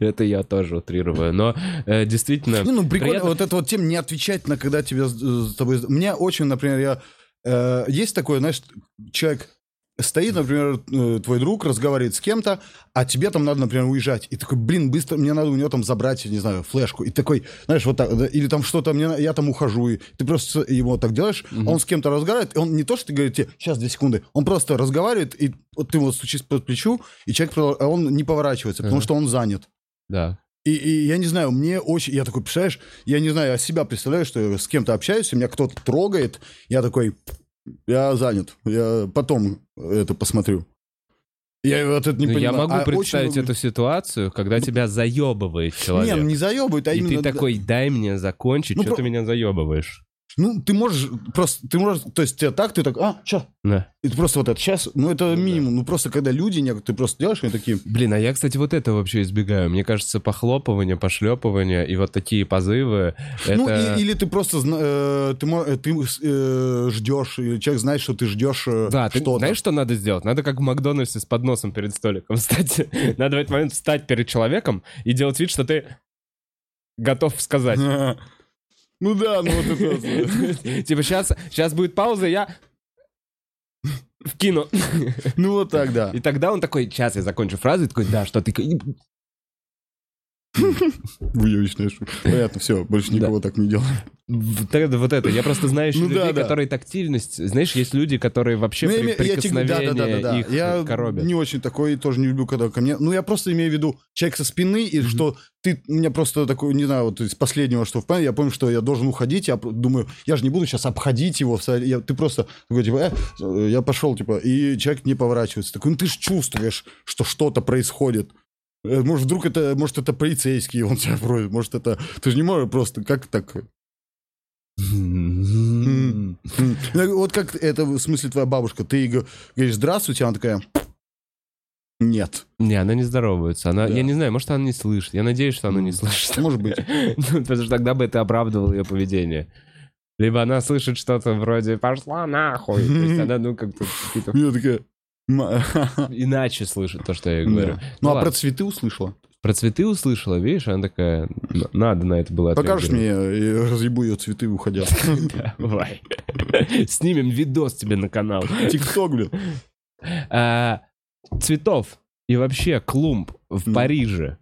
Это я тоже утрирую, но э, действительно... Не, ну прикольно, Приятно. вот это вот тем не отвечать на когда тебя с с тобой... Мне очень, например, я... э, есть такое, знаешь, человек стоит, например, э, твой друг разговаривает с кем-то, а тебе там надо, например, уезжать. И такой, блин, быстро, мне надо у него там забрать, не знаю, флешку. И такой, знаешь, вот так, да, или там что-то, мне, я там ухожу, и ты просто ему так делаешь, он с кем-то разговаривает, и он не то, что ты говорит тебе, сейчас, две секунды, он просто разговаривает, и вот ты его стучишь по плечу, и человек, а он не поворачивается, потому Ага. что он занят. Да. И, и я не знаю, мне очень... Я такой, представляешь, я не знаю, я себя представляю, что я с кем-то общаюсь, и меня кто-то трогает, я такой, я занят, я потом это посмотрю. Я вот это не Ну, понимаю. я могу А очень представить люблю- эту ситуацию, когда тебя заебывает Не, человек. ну не заебывает, а и именно... ты такой, дай мне закончить, Ну, что ты про- меня заебываешь. Ну, ты можешь просто... Ты можешь... То есть тебе так, ты так, а, ща. Да. И ты просто вот это сейчас... Ну, это минимум. Ну, просто когда люди, ты просто делаешь, они такие... Блин, а я, кстати, вот это вообще избегаю. Мне кажется, похлопывание, пошлепывание и вот такие позывы, Ну, это... и- или ты просто э, ты, э, ты э, ждешь, или человек знает, что ты ждешь э, Да, ты что-то. знаешь, что надо сделать? Надо как в Макдональдсе с подносом перед столиком встать. Надо в этот момент встать перед человеком и делать вид, что ты готов сказать. Ну да, ну вот это... Типа, сейчас, сейчас будет пауза, я вкину. Ну вот так, да. И тогда он такой, сейчас я закончу фразу, и такой, да, что ты... Шутка. Понятно, все, больше никого так не делаем. Вот это. Я просто знаю Ну людей, которые тактильность... Знаешь, есть люди, которые вообще Ну, я при име- я тебе говорю, прикосновении их Я коробят. не очень такой, тоже не люблю, когда ко мне... Ну, я просто имею в виду человек со спины, и что ты... У меня просто такой, не знаю, вот из последнего, что в памяти, я помню, что я должен уходить, я думаю, я же не буду сейчас обходить его, я- ты просто такой, типа, «Э, я пошел, типа, и человек не поворачивается. Такой, ну, ты же чувствуешь, что что-то происходит. Э, Может, вдруг это, может, это полицейский, он тебя просит, может, это... Ты же не можешь просто, как так... Вот как это в смысле твоя бабушка? Ты говоришь «здравствуйте», она такая «нет». Не, она не здоровается. Она, Да. Я не знаю, может, она не слышит. Я надеюсь, что она не слышит. Может быть. Ну, Потому что тогда бы это оправдывало ее поведение. Либо она слышит что-то вроде «пошла нахуй». То есть она, ну, как-то какие-то Я такая... «Ма- иначе слышит то, что я говорю. Да. Ну, Ну, а ладно. про цветы услышала? Про цветы услышала, видишь, она такая, «Н- надо на это было Покажешь отреагировать». мне, я разъебу ее цветы, уходя. Давай. Снимем видос тебе на канал. Тикток, блин. А, цветов и вообще клумб в. Париже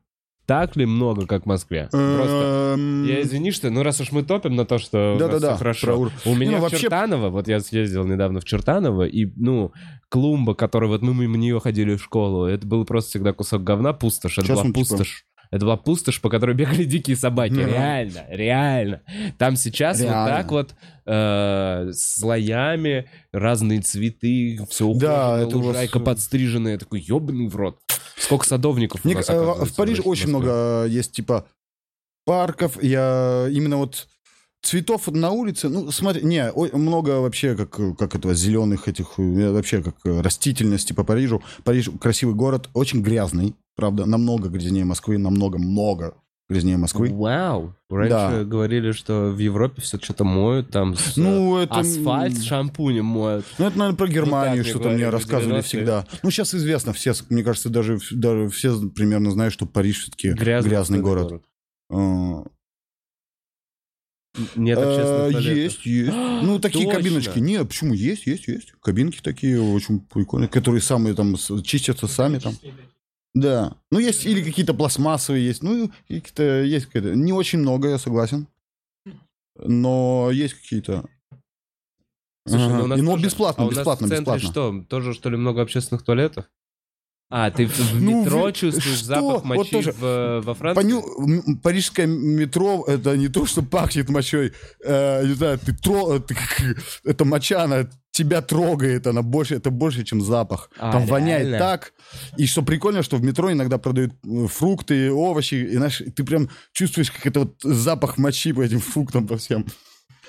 так ли много, как в Москве? Просто Эм, Я извини, что, ну раз уж мы топим на то, что у нас Да-да-да, всё хорошо. про У меня ну, в вообще- Чертаново, вот я съездил недавно в Чертаново, и, ну, клумба, которая, вот мы мимо нее ходили в школу, это был просто всегда кусок говна, пустошь, это была типа- пустошь. Это была пустошь, по которой бегали дикие собаки. Реально, реально. Там сейчас вот Реально. так вот э, слоями разные цветы, все Да, ухоженная это у вас- лужайка подстриженная. Я такой, ебаный в рот. Сколько садовников у Мне нас, э, в Париже очень много есть, типа, парков. Я именно вот цветов на улице, ну, смотри, не, много вообще, как, как этого, зеленых этих, э, вообще, как э, растительности по Парижу. Париж красивый город, очень грязный, правда, намного грязнее Москвы, намного-много грязнее Москвы. Вау. Раньше Да. говорили, что в Европе все что-то моют, там с, Ну, э, это... асфальт с шампунем моют. Ну, это, наверное, про Германию, так мне что-то мне рассказывали 90-е. всегда. Ну, сейчас известно, все, мне кажется, даже, даже все примерно знают, что Париж все-таки грязный, город. А, Нет общественных Э, туалетов. Есть, есть. Ну, такие Точно. кабиночки. Не, почему? Есть, есть, есть. Кабинки такие очень прикольные, которые самые там чистятся сами там. Да. Ну, есть или какие-то пластмассовые есть. Ну, какие-то есть какие-то. Не очень много, я согласен. Но есть какие-то. Слушай, Ага. ну у нас И, ну, тоже- бесплатно, а у нас бесплатно, в центре бесплатно. что, тоже что ли много общественных туалетов? А, ты в, Ну, метро вы- чувствуешь что? запах Вот мочи тоже. в- во Франции? Поню... Парижское метро это не то, что пахнет мочой. Э, не знаю, ты тро... ты как- Это моча, она тебя трогает, она больше, это больше, чем запах. А, Там воняет реально? так. И что прикольно, что в метро иногда продают э, фрукты, овощи, и знаешь, ты прям чувствуешь, как это вот запах мочи по этим фруктам по всем.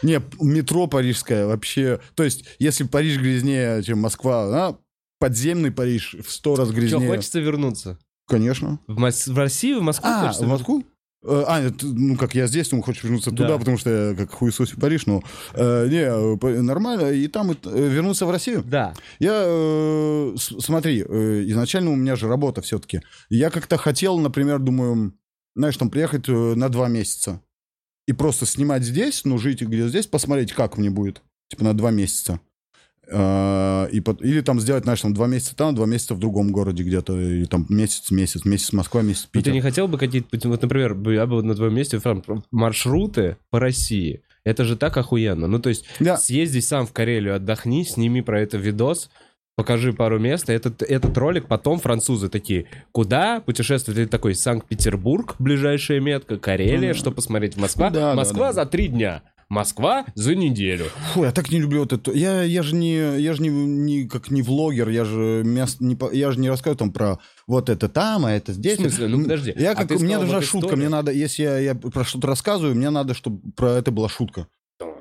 Не, метро парижское вообще... То есть, если Париж грязнее, чем Москва, а, подземный Париж в сто раз Что, грязнее. хочется вернуться? Конечно. В, Мос- в Россию, в Москву А, хочется в Москву? Э, А, нет, ну как я здесь, ну хочешь вернуться Да. туда, потому что я как хуесос в Париж, ну э, не, нормально, и там и э, вернуться в Россию. Да. Я, э, смотри, э, изначально у меня же работа все-таки. Я как-то хотел, например, думаю, знаешь, там приехать э, на два месяца и просто снимать здесь, ну жить где здесь, посмотреть, как мне будет, типа на два месяца. Э, И, или там сделать, знаешь, там два месяца там, два месяца в другом городе где-то, и там месяц, месяц, месяц Москва, месяц Ну, ты Питер. не хотел бы какие-то, вот, например, я бы на твоем месте прям маршруты по России. Это же так охуенно. Ну, то есть, Да. съезди сам в Карелию, отдохни, сними про это видос, покажи пару мест. Этот, этот ролик потом французы такие, куда путешествовать? Ты такой, Санкт-Петербург, ближайшая метка, Карелия, Мгм. что посмотреть? Москва? Да, да, Москва да. за три дня. Москва за неделю. Фу, я так не люблю вот это. Я, я же не, я же не, не как не влогер, я же мест, не, я же не рассказываю там про вот это там, а это здесь. В смысле? Ну, подожди. Я А как, мне сказал, нужна вот шутка, мне надо, если я, я про что-то рассказываю, мне надо, чтобы про это была шутка.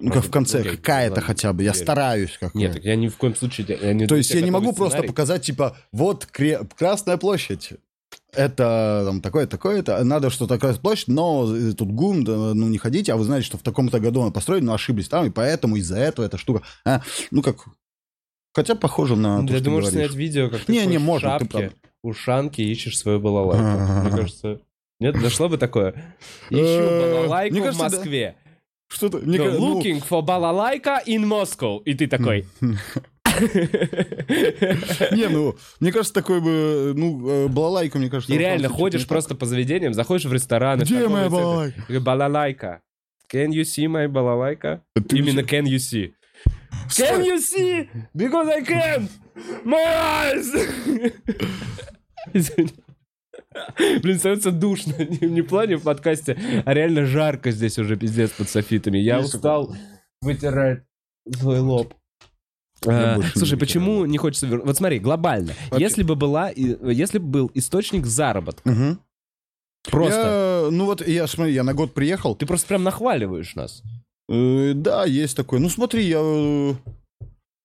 Ну, как в конце, Окей, какая-то хотя бы. Я верю. стараюсь как Нет, так я ни в коем случае... Я не То есть я не могу готовлю просто сценарий. показать, типа, вот Кре- Красная площадь. Это там такое-то, такое-то. Надо что-то Красная площадь, но э, тут ГУМ, да, ну не ходите, а вы знаете, что в таком-то году она построена, но ошиблись там, и поэтому из-за этого эта штука. а, ну как, хотя похоже на Ну, то, да, что ты можешь говоришь. снять видео, как ты Не, не, можно, ты шапке, прав. ушанки, ищешь свою балалайку. Мне кажется... Нет, дошло бы такое? Ищу Э, балалайку мне в. Москве. Что-то, кажется, ну, Looking for балалайка in Moscow. И ты такой... Не, ну, мне кажется, такой бы, ну, э, балалайка, мне кажется... И реально Франции ходишь просто по заведениям, заходишь в рестораны. Где моя балалайка? Балалайка. Can you see my балалайка? Именно can you see. Can you see? Because I can't. My eyes. Блин, становится душно. Не, в плане в подкасте, а реально жарко здесь уже, пиздец, под софитами. Я устал вытирать свой лоб. А, не слушай, почему не хочется вер- Вот смотри, глобально. Вообще- Если бы была, если бы был источник заработка, Мгм. просто Я, ну вот, я, смотри, я на год приехал. ты просто прям нахваливаешь нас. Э, да, есть такое. Ну смотри, я...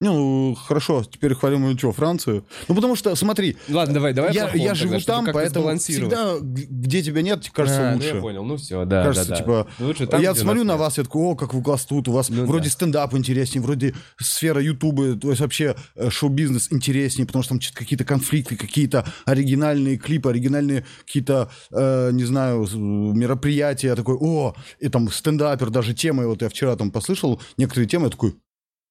ну, хорошо, теперь хвалим мы что, Францию? Ну, потому что, смотри, Ладно, давай, давай. я, я тогда, живу чтобы там, поэтому всегда, где тебя нет, кажется А, ну лучше. я понял, ну все, да, Кажется, да, да. типа, Лучше там, я смотрю на вас, я такой, о, как вы класс тут, у вас Ну вроде да. стендап интереснее, вроде сфера ютуба, то есть вообще э, шоу-бизнес интереснее, потому что там какие-то конфликты, какие-то оригинальные клипы, оригинальные какие-то, э, не знаю, мероприятия. Я такой, о, и там стендапер, даже темы, вот я вчера там послышал некоторые темы, я такой,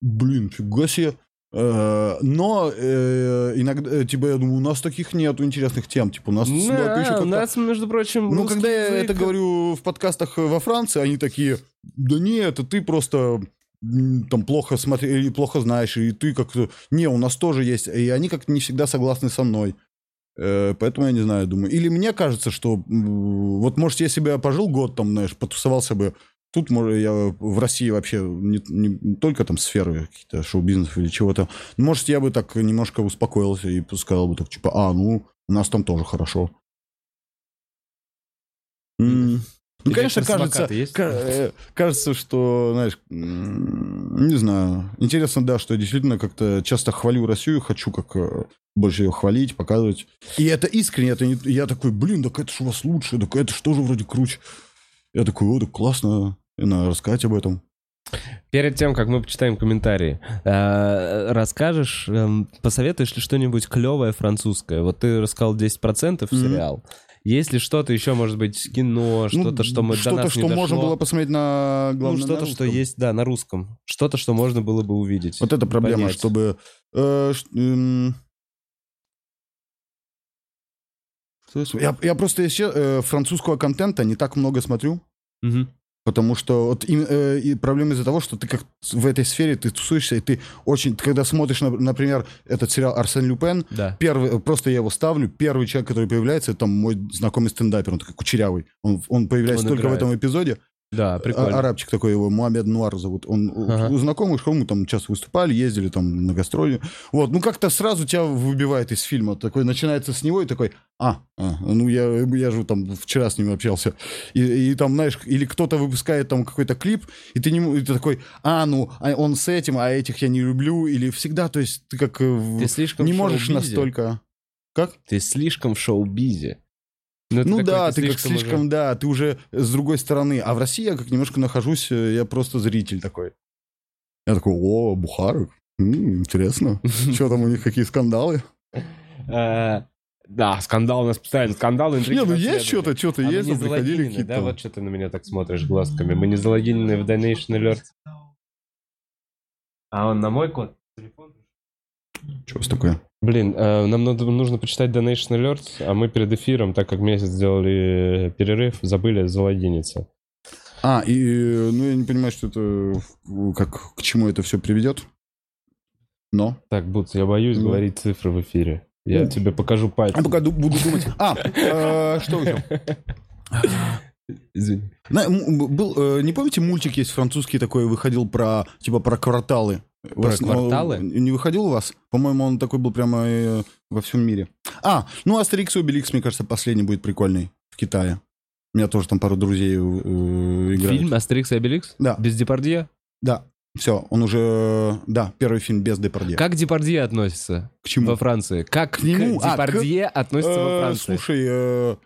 блин, фига себе. Э, Но э, иногда, э, типа, я думаю, у нас таких нету интересных тем. Типа, у нас Да, пишут у нас, между прочим, ну, когда я язык- это говорю в подкастах во Франции, они такие, да нет, это ты просто там плохо смотри, плохо знаешь, и ты как-то... Не, у нас тоже есть, и они как-то не всегда согласны со мной. Поэтому я не знаю, думаю. Или мне кажется, что вот, может, если бы я пожил год там, знаешь, потусовался бы тут, может, я в России вообще не, не только там сферы какие-то шоу-бизнеса или чего-то, может, я бы так немножко успокоился и сказал бы так, типа, а, ну, у нас там тоже хорошо. М. Ну, конечно, кажется, есть? э, кажется, что, знаешь, не знаю. Интересно, да, что я действительно как-то часто хвалю Россию, хочу как э, больше ее хвалить, показывать. И это искренне, это не- я такой, блин, так это ж у вас лучше, так это что же вроде круче. Я такой, о, так классно, и надо рассказать об этом. Перед тем, как мы почитаем комментарии, э, расскажешь, эм, посоветуешь ли что-нибудь клевое французское? Вот ты рассказал 10% Мгм. сериал. Есть ли что-то еще, может быть, кино, Ну, что-то, что мы до что-то, нас не что можно дошло? было посмотреть на Ну, главном что-то, что есть, да, на русском. Что-то, что можно было бы увидеть. Вот это проблема, понять. чтобы... э, м, Я, я просто еще э, французского контента не так много смотрю. Мгм. Потому что вот им, э, и проблема из-за того, что ты как в этой сфере, ты тусуешься, и ты очень... ты когда смотришь, на- например, этот сериал «Арсен Люпен», Да. первый, просто я его ставлю, первый человек, который появляется, это там мой знакомый стендапер, он такой кучерявый. Он, он появляется Он только играет. в этом эпизоде. Да, А- прикольно. Арабчик такой его, Муаммед Нуар зовут. Он Ага. у знакомых, мы там часто выступали, ездили там на гастроли. Вот, ну как-то сразу тебя выбивает из фильма. Такой начинается с него и такой, а, а, ну я, я же там вчера с ним общался. И, и там, знаешь, или кто-то выпускает там какой-то клип, и ты, не, и ты такой, а, ну, а он с этим, а этих я не люблю. Или всегда, то есть ты как... э, Ты слишком не можешь настолько... Как? Ты слишком в шоу-бизе. Ну такой, да, ты, как уже- слишком, да, ты уже с другой стороны. А в России я как немножко нахожусь, э, я просто зритель такой. Я такой, о, Бухаров, м, интересно. Что там у них, какие скандалы? Э, Да, скандал у нас постоянно. Скандалы, интриги, Не, ну есть что-то, что-то мы есть, там приходили какие-то... да? Вот что ты на меня так смотришь глазками. Мы не залогинены в Donation Alert. А он на мой код? Что у вас такое? Блин, э, нам надо, нужно почитать Donation Alert, а мы перед эфиром, так как месяц сделали перерыв, забыли залогиниться. А, и, э, ну, я не понимаю, что это, э, как, к чему это все приведет. Но. Так, Бутс, я боюсь Ну. говорить цифры в эфире. Я Ну. тебе покажу А пальцем. пока ду- буду думать. А, э, что еще? Извини. На- был, э, не помните, мультик есть французский такой, выходил про, типа, про кварталы? Про вас, кварталы? э, Не выходил у вас? По-моему, он такой был прямо э, во всем мире. А, ну, Астерикс и Обеликс, мне кажется, последний будет прикольный в Китае. У меня тоже там пару друзей э, играют. Фильм «Астерикс и Обеликс»? Да. Без Депардье? Да, все, он уже... Да, первый фильм без Депардье. Как Депардье относится К чему? во Франции? Как К нему? к А, Депардье относится во Э, Франции? Слушай, э,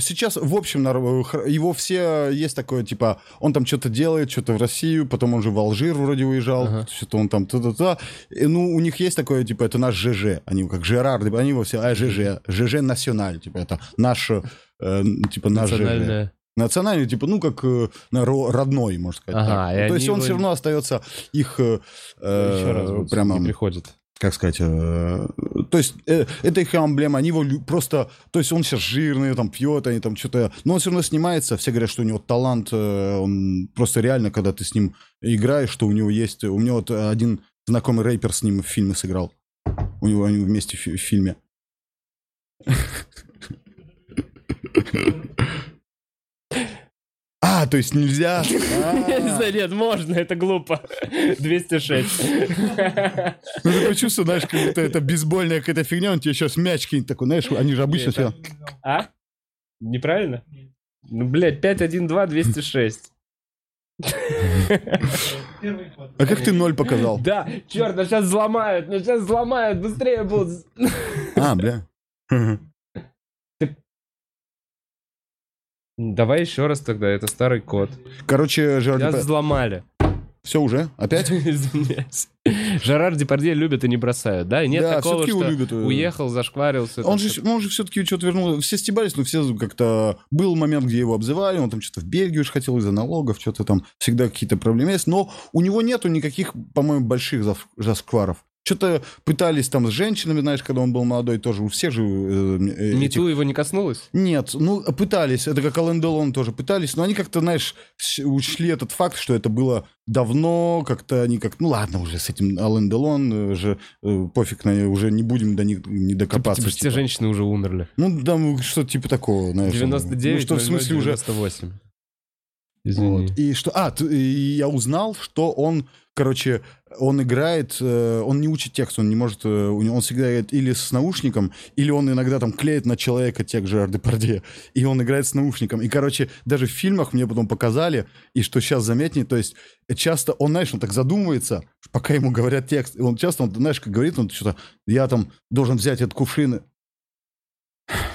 сейчас, в общем, э, его все есть такое, типа, он там что-то делает, что-то в Россию, потом он же в Алжир вроде уезжал, Ага. что-то он там. И, ну, у них есть такое, типа, это наш ЖЖ, они как Жерар, типа, они его все, а, ЖЖ, ЖЖ националь, типа, это наш, э, типа, наш ЖЖ. Национальный, типа, ну, как э, на- ро- родной, можно сказать. Ага, так. и То есть он его- все равно остается их, э, э, Еще раз прямо приходит. Как сказать, э, то есть э, это их эмблема, они его просто, то есть он сейчас жирный, там пьет, они там что-то, но он все равно снимается, все говорят, что у него талант, э, он просто реально, когда ты с ним играешь, что у него есть, у него вот один знакомый рэпер с ним в фильме сыграл, у него они вместе в, в фильме. А, то есть нельзя? Нет, можно, это глупо. 206. Ну, такое чувство, знаешь, как будто это бейсбольная какая-то фигня, он тебе сейчас мяч кинет такой, знаешь, они же обычно все... А? Неправильно? Ну, блядь, 5, 1, 2, 206. А как ты ноль показал? Да, черт, ну сейчас взломают, ну сейчас взломают, быстрее будут. А, бля. Давай еще раз тогда, это старый код. Короче, Жерар Сейчас Депардье... взломали. Все уже? Опять? Извиняюсь. Жерар Депардье любят и не бросают, да? И нет Да, такого, что любят, э. уехал, зашкварился. Он же, он же все-таки что-то вернул. Все стебались, но все как-то... Был момент, где его обзывали, он там что-то в Бельгию уж хотел из-за налогов, что-то там всегда какие-то проблемы есть. Но у него нету никаких, по-моему, больших зашкваров. Что-то пытались там с женщинами, знаешь, когда он был молодой, тоже у всех же... э, э, этих- Мету его не коснулось? Нет, ну, пытались, это как Ален Делон тоже пытались, но они как-то, знаешь, учли этот факт, что это было давно, как-то они как, ну ладно уже с этим Ален Делон, э, же э, пофиг, на уже не будем до них не докопаться. Типа, все типа. женщины уже умерли. Ну, да, ну, что-то типа такого, знаешь. 99, Ну, что в смысле уже... 98. Извини. Вот. И что... А, т- и я узнал, что он, короче, он играет, э, он не учит текст, он не может, э, он всегда играет или с наушником, или он иногда там клеит на человека текст Жерар Депардье, и он играет с наушником. И, короче, даже в фильмах мне потом показали, и что сейчас заметнее, то есть часто он, знаешь, он так задумывается, пока ему говорят текст, и он часто, он, знаешь, как говорит, он что-то, я там должен взять этот кувшин,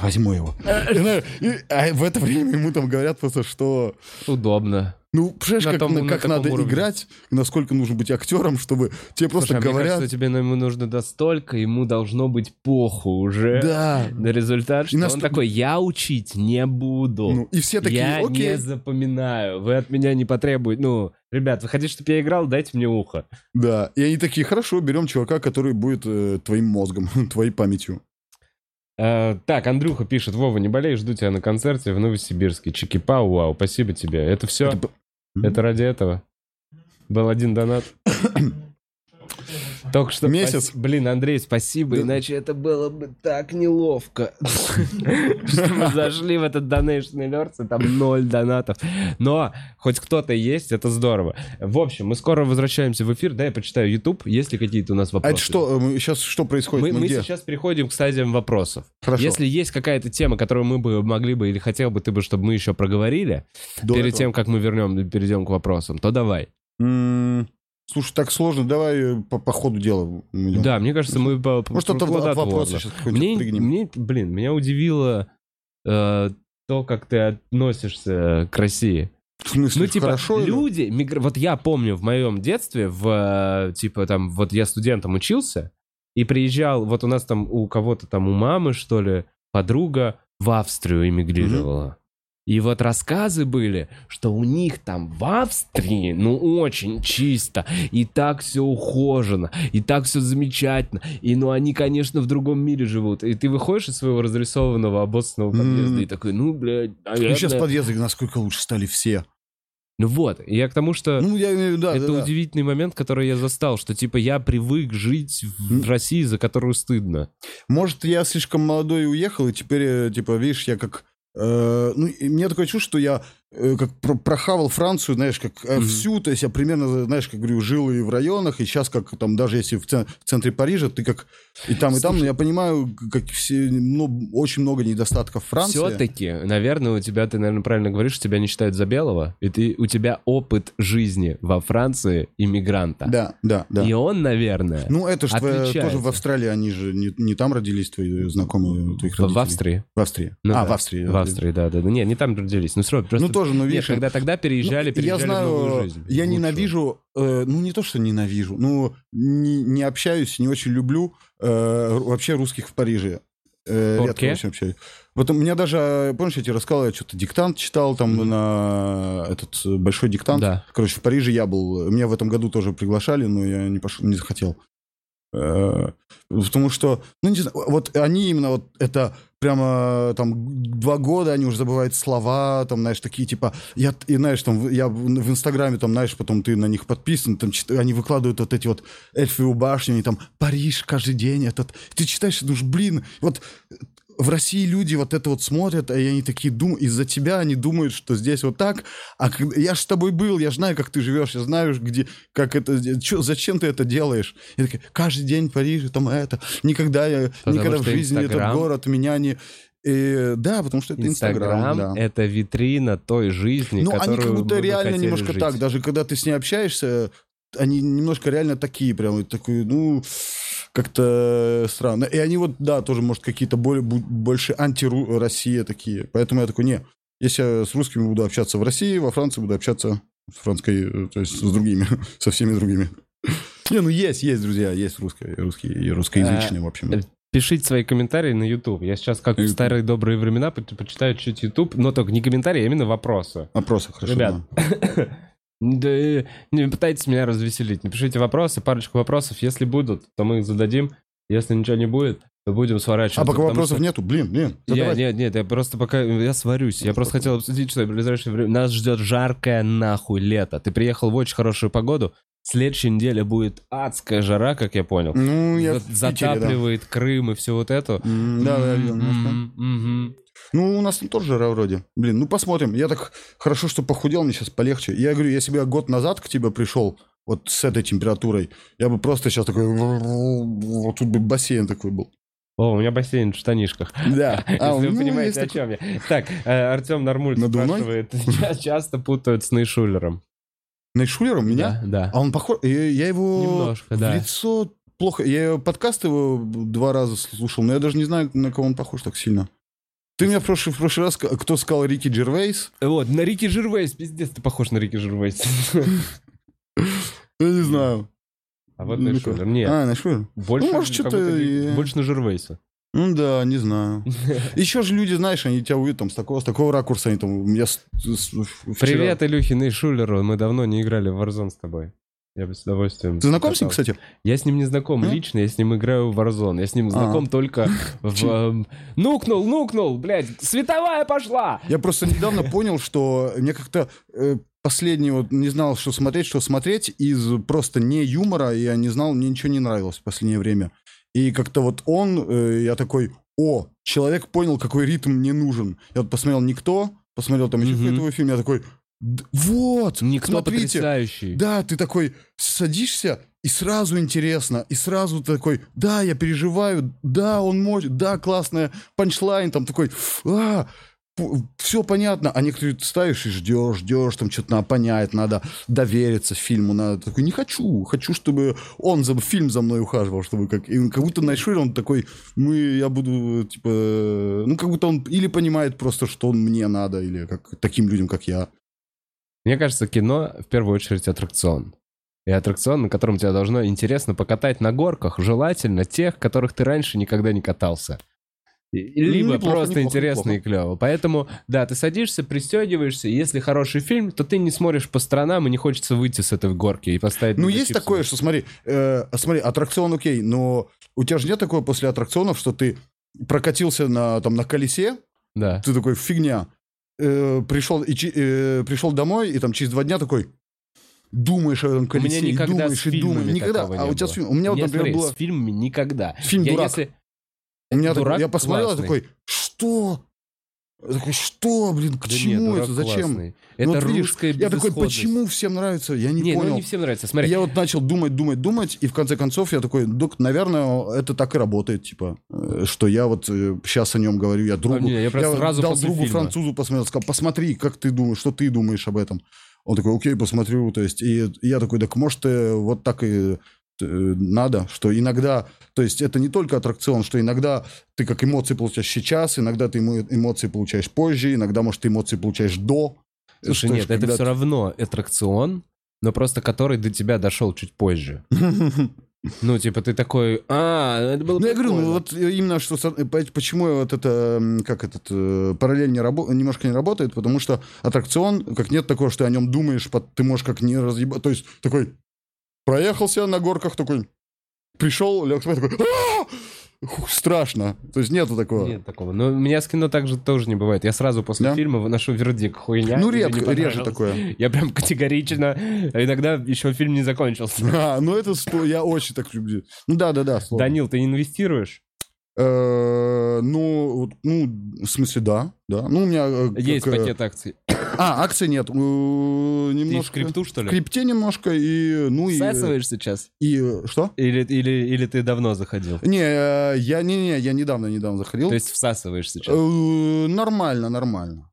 возьму его. И, и- а в это время ему там говорят просто, что... Удобно. Ну, понимаешь, На как, том- на- на как таком надо уровне. играть, насколько нужно быть актером, чтобы тебе просто Слушай, а мне говорят... кажется, тебе ну, ему нужно достолько, ему должно быть похуй уже. Да. На результат, что нас он тут- такой, я учить не буду. Ну, и все такие, я окей. не запоминаю. Вы от меня не потребуете. Ну, ребят, вы хотите, чтобы я играл? Дайте мне ухо. Да, и они такие, хорошо, берем чувака, который будет э, твоим мозгом, твоей памятью. Э, так, Андрюха пишет, Вова, не болей, жду тебя на концерте в Новосибирске. Чики-пау, вау, спасибо тебе. Это все? Это Это, ради этого? Был один донат? Только что... Месяц. спас- Блин, Андрей, спасибо, Да. иначе это было бы так неловко. Что мы зашли в этот Donation Alerts, и там ноль донатов. Но хоть кто-то есть, это здорово. В общем, мы скоро возвращаемся в эфир. Да, я почитаю YouTube, есть ли какие-то у нас А вопросы. это что, сейчас что происходит? Мы, Мы сейчас переходим к стадиям вопросов. Хорошо. Если есть какая-то тема, которую мы бы могли бы или хотел бы ты бы, чтобы мы еще проговорили, До перед этого. тем, как мы вернем, перейдем к вопросам, то давай. М, Слушай, так сложно, давай э, по, по ходу дела идем. Да, мне кажется, мы по, по- Может, это от вопроса сейчас Мне, мне, блин, меня удивило э, то, как ты относишься к России. В смысле, Ну, типа, хорошо? люди, мигр- вот я помню в моем детстве, в, э, типа, там, вот я студентом учился, и приезжал, вот у нас там у кого-то там, у мамы, что ли, подруга в Австрию эмигрировала. И вот рассказы были, что у них там в Австрии, ну, очень чисто, и так все ухожено, и так все замечательно, и, ну, они, конечно, в другом мире живут. И ты выходишь из своего разрисованного обоссанного подъезда М. и такой, ну, блядь, Ну, сейчас наверное». подъезды насколько лучше стали все. Ну вот, я к тому, что... Ну, я имею да, это да, да. удивительный момент, который я застал, что типа я привык жить в. России, за которую стыдно. Может, я слишком молодой и уехал, и теперь, э, типа, видишь, я как... э, ну, и мне такое чувство, что я как про- прохавал Францию, знаешь, как э, Мгм. всю, то есть я примерно, знаешь, как говорю, жил и в районах, и сейчас как там, даже если в, цен- в центре Парижа, ты как и там, и там, но я понимаю, как все, ну, очень много недостатков Франции. Все-таки, наверное, у тебя, ты, наверное, правильно говоришь, тебя не считают за белого, и ты, у тебя опыт жизни во Франции иммигранта. Да, да, да. И он, наверное, Ну, это же тоже в Австралии, они же не, не там родились, твои знакомые, твоих родителей. в Австрии. В Австрии. Ну а, да, в Австрии. В Австрии, да, да, да. Не, не там родились. Ну, все равно, просто... Ну, тоже, но Нет, видишь... когда тогда переезжали, Ну, переезжали я знаю, в новую жизнь. я лучшую. ненавижу, э, ну не то, что ненавижу, ну не, не общаюсь, не очень люблю э, вообще русских в Париже. Э, редко Окей. очень общаюсь. Вот у меня даже, помнишь, я тебе рассказывал, я что-то диктант читал там Мгм. на этот э, большой диктант. Да. Короче, в Париже я был. Меня в этом году тоже приглашали, но я не пошел, не захотел. Э, Потому что, ну не знаю, вот они именно вот это прямо там два года они уже забывают слова, там, знаешь, такие типа, я, и знаешь, там, я в, Инстаграме, там, знаешь, потом ты на них подписан, там, чит- они выкладывают вот эти вот эльфы башни, там, Париж каждый день, этот, ты читаешь и думаешь, блин, вот в России люди вот это вот смотрят, и они такие думают, из-за тебя они думают, что здесь вот так, а когда- я же с тобой был, я знаю, как ты живешь, я знаю, где, как это, чё, зачем ты это делаешь? И такие, каждый день в Париже, там это, никогда я, Потому никогда в жизни Инстаграм. этот город меня не... И, да, потому что это Инстаграм. Инстаграм да. — это витрина той жизни, Ну, они как будто реально немножко жить. так, даже когда ты с ней общаешься, они немножко реально такие, прям, такой, ну, как-то странно. И они вот, да, тоже, может, какие-то более, больше анти-Россия такие. Поэтому я такой, не, если я с русскими буду общаться в России, во Франции буду общаться с французской, э, то есть с другими, со всеми другими. Не, ну есть, есть, друзья, есть русские, русские и русскоязычные, в общем. э, Пишите свои комментарии на YouTube. Я сейчас, как в старые добрые времена, по- почитаю чуть YouTube, но только не комментарии, а именно вопросы. Вопросы, хорошо. Ребят, да. Да, не пытайтесь меня развеселить. Напишите вопросы, парочку вопросов. Если будут, то мы их зададим. Если ничего не будет, то будем сворачиваться. А пока вопросов что- нету, блин, блин, Я, нет, нет, я просто пока... Я сварюсь. Я просто хотел обсудить, что в ближайшее время... Нас ждет жаркое нахуй лето. Ты приехал в очень хорошую погоду. Следующей неделе будет адская жара, как я понял. Ну, я За- Питере, да. Затапливает Крым и все вот это. Да, да, Ну, у нас там тоже жара вроде. Блин, ну посмотрим. Я так хорошо, что похудел, мне сейчас полегче. Я говорю, если бы я год назад к тебе пришел, вот с этой температурой, я бы просто сейчас такой... Вот тут бы бассейн такой был. О, у меня бассейн в штанишках. Да. Если А, вы ну, понимаете, о такой- чем я. Так, э, Артем Нормуль Надувной? спрашивает, «Ча- часто путают с Нейшулером. Найшулером меня? Да, да. А он похож... Я, я его Немножко, в да. лицо плохо... Я подкаст его два раза слушал, но я даже не знаю, на кого он похож так сильно. Ты меня в прошлый, в прошлый раз, кто сказал Рики Джервейс? Вот, на Рики Жервейс, пиздец, ты похож на Рики Жервейс. Я не знаю. А вот Ну, Нейшулер, нет. А, Найшулер. Больше, ну, может, что-то и- больше на Жервейса. Ну да, не знаю. Еще же люди, знаешь, они тебя увидят там с такого, с такого ракурса, они там, у меня с- с- вчера- Привет, Илюхе Нейшулеру, мы давно не играли в Warzone с тобой. Я бы с удовольствием... Ты знаком с ним, кстати? Я с ним не знаком М? лично, я с ним играю в Warzone. Я с ним А. знаком только в... Эм, Нукнул, нукнул, блядь, световая пошла! Я просто недавно понял, что мне как-то э, последний вот не знал, что смотреть, что смотреть из просто не юмора, я не знал, мне ничего не нравилось в последнее время. И как-то вот он, э, я такой, о, человек понял, какой ритм мне нужен. Я вот посмотрел «Никто», посмотрел там еще какой-то фильм, я такой, «Д- вот, Никто смотрите, потрясающий. Да, ты такой садишься, и сразу интересно, и сразу ты такой, да, я переживаю, да, он может, да, классная панчлайн, там такой, а, все понятно, а некоторые ты ставишь и ждешь, ждешь, там что-то надо понять, надо довериться фильму, надо такой, не хочу, хочу, чтобы он за фильм за мной ухаживал, чтобы как, и как будто Найшвиль, он такой, мы, я буду, типа, ну, как будто он или понимает просто, что он мне надо, или как таким людям, как я. Мне кажется, кино в первую очередь аттракцион. И аттракцион, на котором тебя должно интересно покатать на горках, желательно тех, которых ты раньше никогда не катался. И- Либо неплохо, просто неплохо, интересно неплохо. и клево. Поэтому, да, ты садишься, пристегиваешься, и если хороший фильм, то ты не смотришь по сторонам, и не хочется выйти с этой горки и поставить... Ну, есть такое, что смотри, э, смотри, аттракцион окей, но у тебя же нет такого после аттракционов, что ты прокатился на, там, на колесе, Да. ты такой, фигня, э, пришел, и, э, пришел домой, и там через два дня такой, думаешь о этом У меня колесе, и никогда думаешь, и думаешь. Никогда. А у тебя с фильмом, у меня вот, например, смотри, было с фильмами никогда. фильм Я «Дурак». если- У меня Дурак такой, я посмотрел, классный. такой, что? Я такой, что, блин, к Да нет, чему «Дурак» это, зачем? классный. Ну, Это вот видишь, русская Я такой, почему всем нравится? Я не, Не, понял. ну не всем нравится. Смотри, Я вот начал думать, думать, думать, и в конце концов я такой, док, наверное, это так и работает, типа, э, что я вот сейчас о нем говорю, я другу, А, не, я просто сразу дал другу фильма. французу посмотрел, сказал, посмотри, как ты думаешь, что ты думаешь об этом. Он такой, окей, посмотрю, то есть, и я такой, так может, э, вот так и э, надо, что иногда, то есть это не только аттракцион, что иногда ты как эмоции получаешь сейчас, иногда ты эмо- эмоции получаешь позже, иногда, может, ты эмоции получаешь до. Слушай, нет, это все равно аттракцион, но просто который до тебя дошел чуть позже. Ну, типа, ты такой, а, это было Ну, я говорю, ну прикольно». вот именно что... э, по- Почему вот это, как этот, э, параллель не рабо- немножко не работает, потому что аттракцион, как нет такого, что ты о нем думаешь, ты можешь как не разъебать... То есть такой, проехался на горках, такой, пришел, лег спать, такой, «А!» Хух, страшно. То есть нету такого. Нет такого. Но у меня с кино так же тоже не бывает. Я сразу после Да? фильма выношу вердикт. Хуйня. Ну, редко, реже такое. Я прям категорично... а Иногда еще фильм не закончился. А, ну это сто- я очень так люблю. Ну да, да, да. сложно. Данил, ты инвестируешь? Э, Ну, ну, в смысле, да, да. Ну, у меня... э, Есть э, пакет акций. А, акций нет. Э, Ты в Немножко... крипту, что В ли? крипте немножко, и... Ну, и... Всасываешь сейчас? И... э, Что? Или, или, или ты давно заходил? Не, э, я не, не, я недавно, недавно заходил. То есть всасываешь сейчас? Э, Нормально, нормально.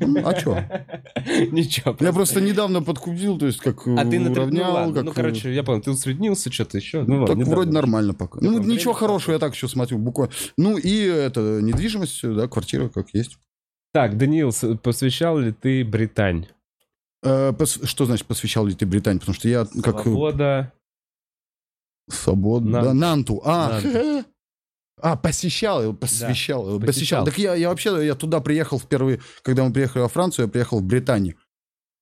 Ну, А чё? Ничего. Я просто недавно подкрутил, то есть как А ты на уравнял, ну, ну, короче, я понял, ты усреднился, что-то еще. Ну, Так вроде нормально пока. Ну, Ну, ничего хорошего, я так еще смотрю, буквально. Ну, и это, недвижимость, да, квартира как есть. Так, Даниил, посвящал ли ты Британь? Э, пос- Что значит посвящал ли ты Британии? Потому что я как... Свобода. Свобода. Нанту. Да, Нанту. А, Нанту. а, посещал, посвящал, его, посещал. посещал. Так я, я вообще, я туда приехал впервые, когда мы приехали во Францию, я приехал в Британию.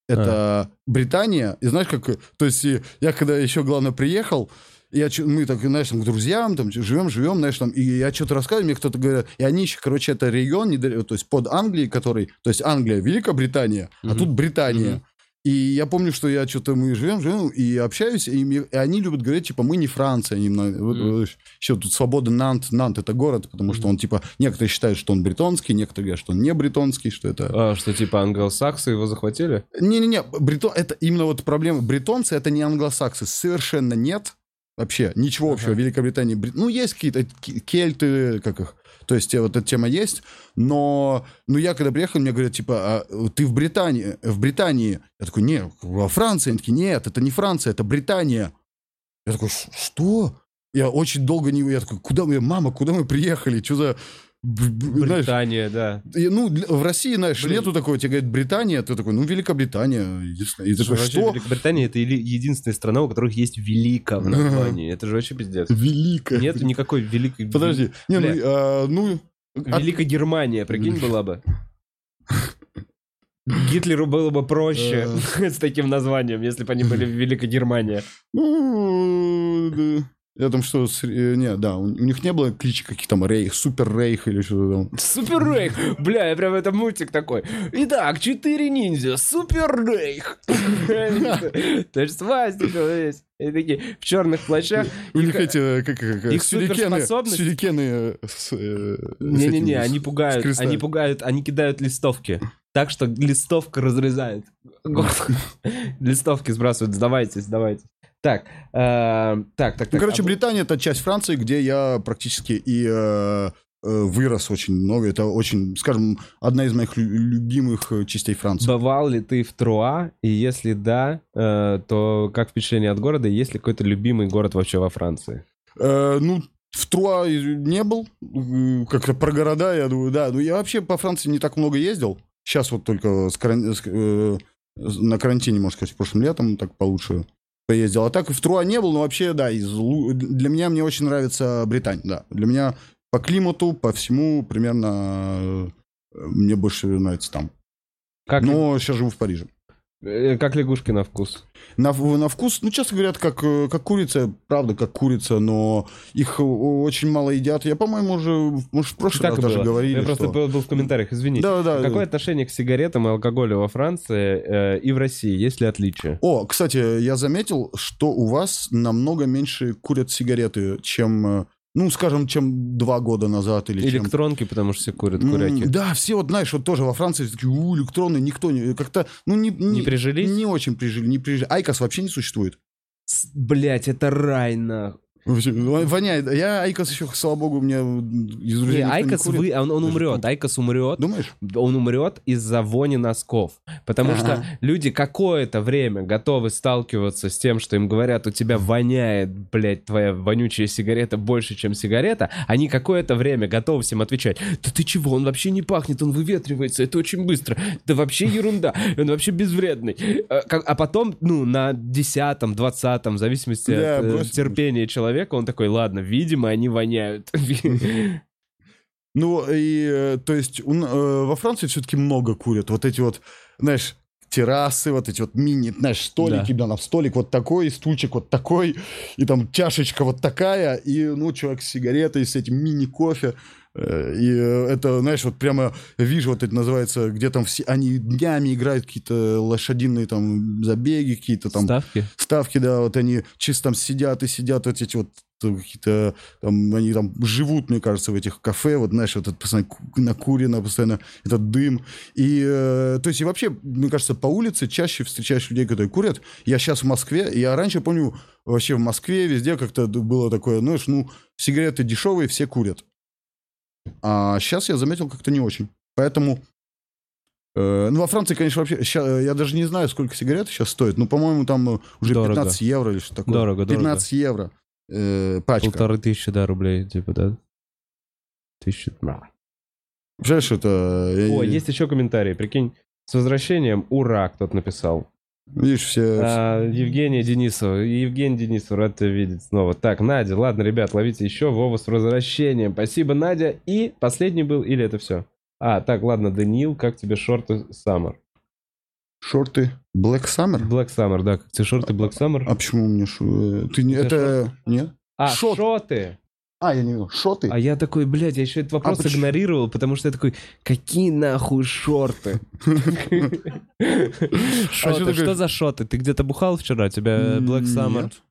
Это Британия, и знаешь, как, то есть я когда еще, главное, приехал, я, мы так, знаешь, там, к друзьям, там, живем, живем, знаешь, там, и я что-то рассказываю, мне кто-то говорит, и они еще, короче, это регион, то есть под Англией, который, то есть Англия, Великобритания, а Мгм. тут Британия. Мгм. И я помню, что я что-то, мы живем, живем, и общаюсь, и, мне- и они любят говорить, типа, мы не Франция, Мгм. вот, еще тут свобода Нант, Нант это город, потому что он, типа, некоторые считают, что он бретонский, некоторые говорят, что он не бретонский, что это... А, что типа англосаксы его захватили? Не-не-не, бритон, это именно вот проблема. Бретонцы это не англосаксы, совершенно нет. Вообще, ничего общего. Ага. Великобритании, Бри- ну, есть какие-то кельты, как их, то есть вот эта тема есть, но, ну, я когда приехал, мне говорят, типа, а ты в Британии, в Британии. Я такой, нет, во Франции. Они такие, нет, это не Франция, это Британия. Я такой, «Ш- что? Я очень долго не... Я такой, куда мы, мама, куда мы приехали? Что за... знаешь, Британия, да. ну, в России, знаешь, Блин. нету такого, тебе говорят Британия, ты такой, ну, Великобритания, единственное. И ты такой, что? Великобритания это единственная страна, у которых есть велика в названии. Это же вообще пиздец. Великая. Нет никакой великой... Подожди. Не, ну, а, ну... а- Великая Германия, прикинь, была бы. Гитлеру было бы проще с таким названием, если бы они были в Великой Германии. Я там что, с- э, не, да, у, у них не было кличек каких там Рейх, Супер Рейх или что-то там. Супер Рейх! Бля, я прям это мультик такой. Итак, четыре ниндзя. Супер Рейх! То есть свастика есть. И такие в черных плащах. У них Их- эти, э, как, их сюрикены, сюрикены э, с, э, с Не-не-не, они пугают, они пугают, они кидают листовки. Так что листовка разрезает. Листовки сбрасывают, сдавайтесь, сдавайтесь. Так, э, так, так, так. Ну, короче, а- Британия это часть Франции, где я практически и э, э, вырос очень много. Это очень, скажем, одна из моих лю- любимых э, частей Франции. Бывал ли ты в Труа? И если да, э, то как впечатление от города? Есть ли какой-то любимый город вообще во Франции? Э, ну, в Труа не был. Как-то про города, я думаю, да. Ну, я вообще по Франции не так много ездил. Сейчас вот только с каран- с, э, на карантине, можно сказать, прошлым летом так получше поездил. А так и в Труа не был, но вообще, да, из, для меня мне очень нравится Британия, да. Для меня по климату, по всему примерно э, мне больше нравится там. Как, Но сейчас живу в Париже. Э, как лягушки на вкус? На, на вкус, ну, часто говорят, как, э, как курица, правда, как курица, но их э, очень мало едят. Я, по-моему, уже, может, в прошлый Так раз даже было. говорили, Я просто что... был, был в комментариях, извините. Да, да. Какое отношение к сигаретам и алкоголю во Франции э, и в России? Есть ли отличия? О, кстати, я заметил, что у вас намного меньше курят сигареты, чем, ну, скажем, чем два года назад или чем... Электронки, потому что все курят куряки. Да, все вот, знаешь, вот тоже во Франции такие, у, электронные, никто не... Как-то, ну, не... Не прижились? Не очень прижили, не прижили. IQOS вообще не существует. Блять, это рай, нахуй. Воняет. Я IQOS еще, слава богу, мне из друзей Не, IQOS, курит. вы, он, он Даже умрет. IQOS умрет. Думаешь? Он умрет из-за вони носков. Потому Ага. что люди какое-то время готовы сталкиваться с тем, что им говорят, у тебя воняет, блядь, твоя вонючая сигарета больше, чем сигарета. Они какое-то время готовы всем отвечать, да ты чего, он вообще не пахнет, он выветривается, это очень быстро. Да вообще ерунда, он вообще безвредный. А, как- а потом, ну, на десятом, двадцатом, в зависимости от э, терпения человека, он такой, ладно, видимо, они воняют. Ну, и, э, то есть, э, во Франции все-таки много курят. Вот эти вот, знаешь, террасы, вот эти вот мини, знаешь, столики, да, там столик вот такой, стульчик вот такой, и там чашечка вот такая, и, ну, человек с сигаретой, с этим мини-кофе. Э, И э, это, знаешь, вот прямо вижу, вот это называется, где там все, они днями играют какие-то лошадиные там забеги, какие-то там Ставки? ставки, да, вот они чисто там сидят и сидят, вот эти вот какие-то, там, они там живут, мне кажется, в этих кафе, вот, знаешь, вот это постоянно ку- накурено, постоянно этот дым. И, э, то есть, и вообще, мне кажется, по улице чаще встречаешь людей, которые курят. Я сейчас в Москве, я раньше помню, вообще в Москве везде как-то было такое, знаешь, ну, сигареты дешевые, все курят. А сейчас я заметил как-то не очень. Поэтому Э, Ну, во Франции, конечно, вообще... ща- я даже не знаю, сколько сигарет сейчас стоит. Ну, по-моему, там э, уже Дорого. 15 евро или что такое. Дорого, дорого. 15 евро э, пачка. Полторы тысячи, да, рублей, типа, да? Тысяча. Представляешь, это... я- О, есть еще комментарий, прикинь. С возвращением, ура, кто-то написал. Видишь, все... А, Евгения Денисова. Евгений Денисов, рад тебя видеть снова. Так, Надя, ладно, ребят, ловите еще Вова с возвращением. Спасибо, Надя. И последний был, или это все? А, так, ладно, Даниил, как тебе шорты Summer? Шорты Black Summer? Black Summer, да, как тебе шорты Black Summer? А почему мне... шу- э, Ты не... Это Это... Нет? А, шот. шоты. А, я не видел. Шоты? А я такой, блядь, я еще этот вопрос почему? игнорировал, потому что я такой, какие нахуй шорты? Шоты, такое? что за шоты? Ты где-то бухал вчера? Тебя Black Summer? Нет.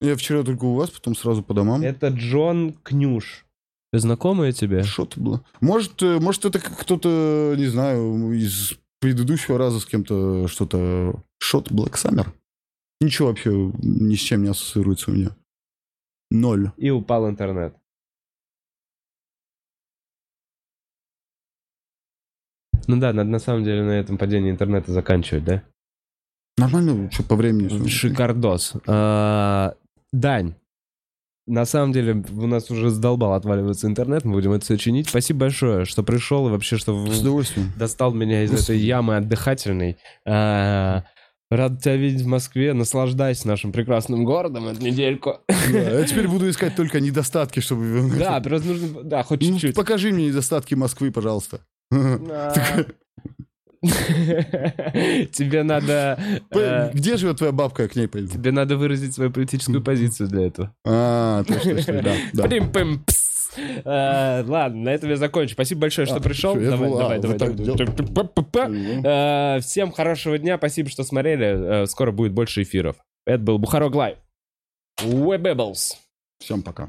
Я вчера только у вас, потом сразу по домам. Это Джон Кнюш. Знакомая тебе? Что-то было. Может, э, может, это как кто-то, не знаю, из предыдущего раза с кем-то что-то... Шот Black Summer? Ничего вообще ни с чем не ассоциируется у меня. Ноль. И упал интернет. Ну да, надо на самом деле на этом падении интернета заканчивать, да? Нормально, что по времени. Шикардос. А, Дань, на самом деле у нас уже задолбал отваливаться интернет, мы будем это все чинить. Спасибо большое, что пришел и вообще, что в- С удовольствием. достал меня из этой ямы отдыхательной. А, Рад тебя видеть в Москве. Наслаждайся нашим прекрасным городом эту недельку. Да, я теперь буду искать только недостатки, чтобы... Да, просто нужно... Да, хоть Ну, чуть-чуть. покажи мне недостатки Москвы, пожалуйста. А. Тебе надо... э, Где живет твоя бабка, я к ней пойду. Тебе надо выразить свою политическую позицию для этого. А, точно, да. Э, Ладно, на этом я закончу. Спасибо большое, что А, пришел. Давай, а, давай. давай. Э, Всем хорошего дня. Спасибо, что смотрели. Скоро будет больше эфиров. Это был Бухарок Лайв. Webebbles. Всем пока.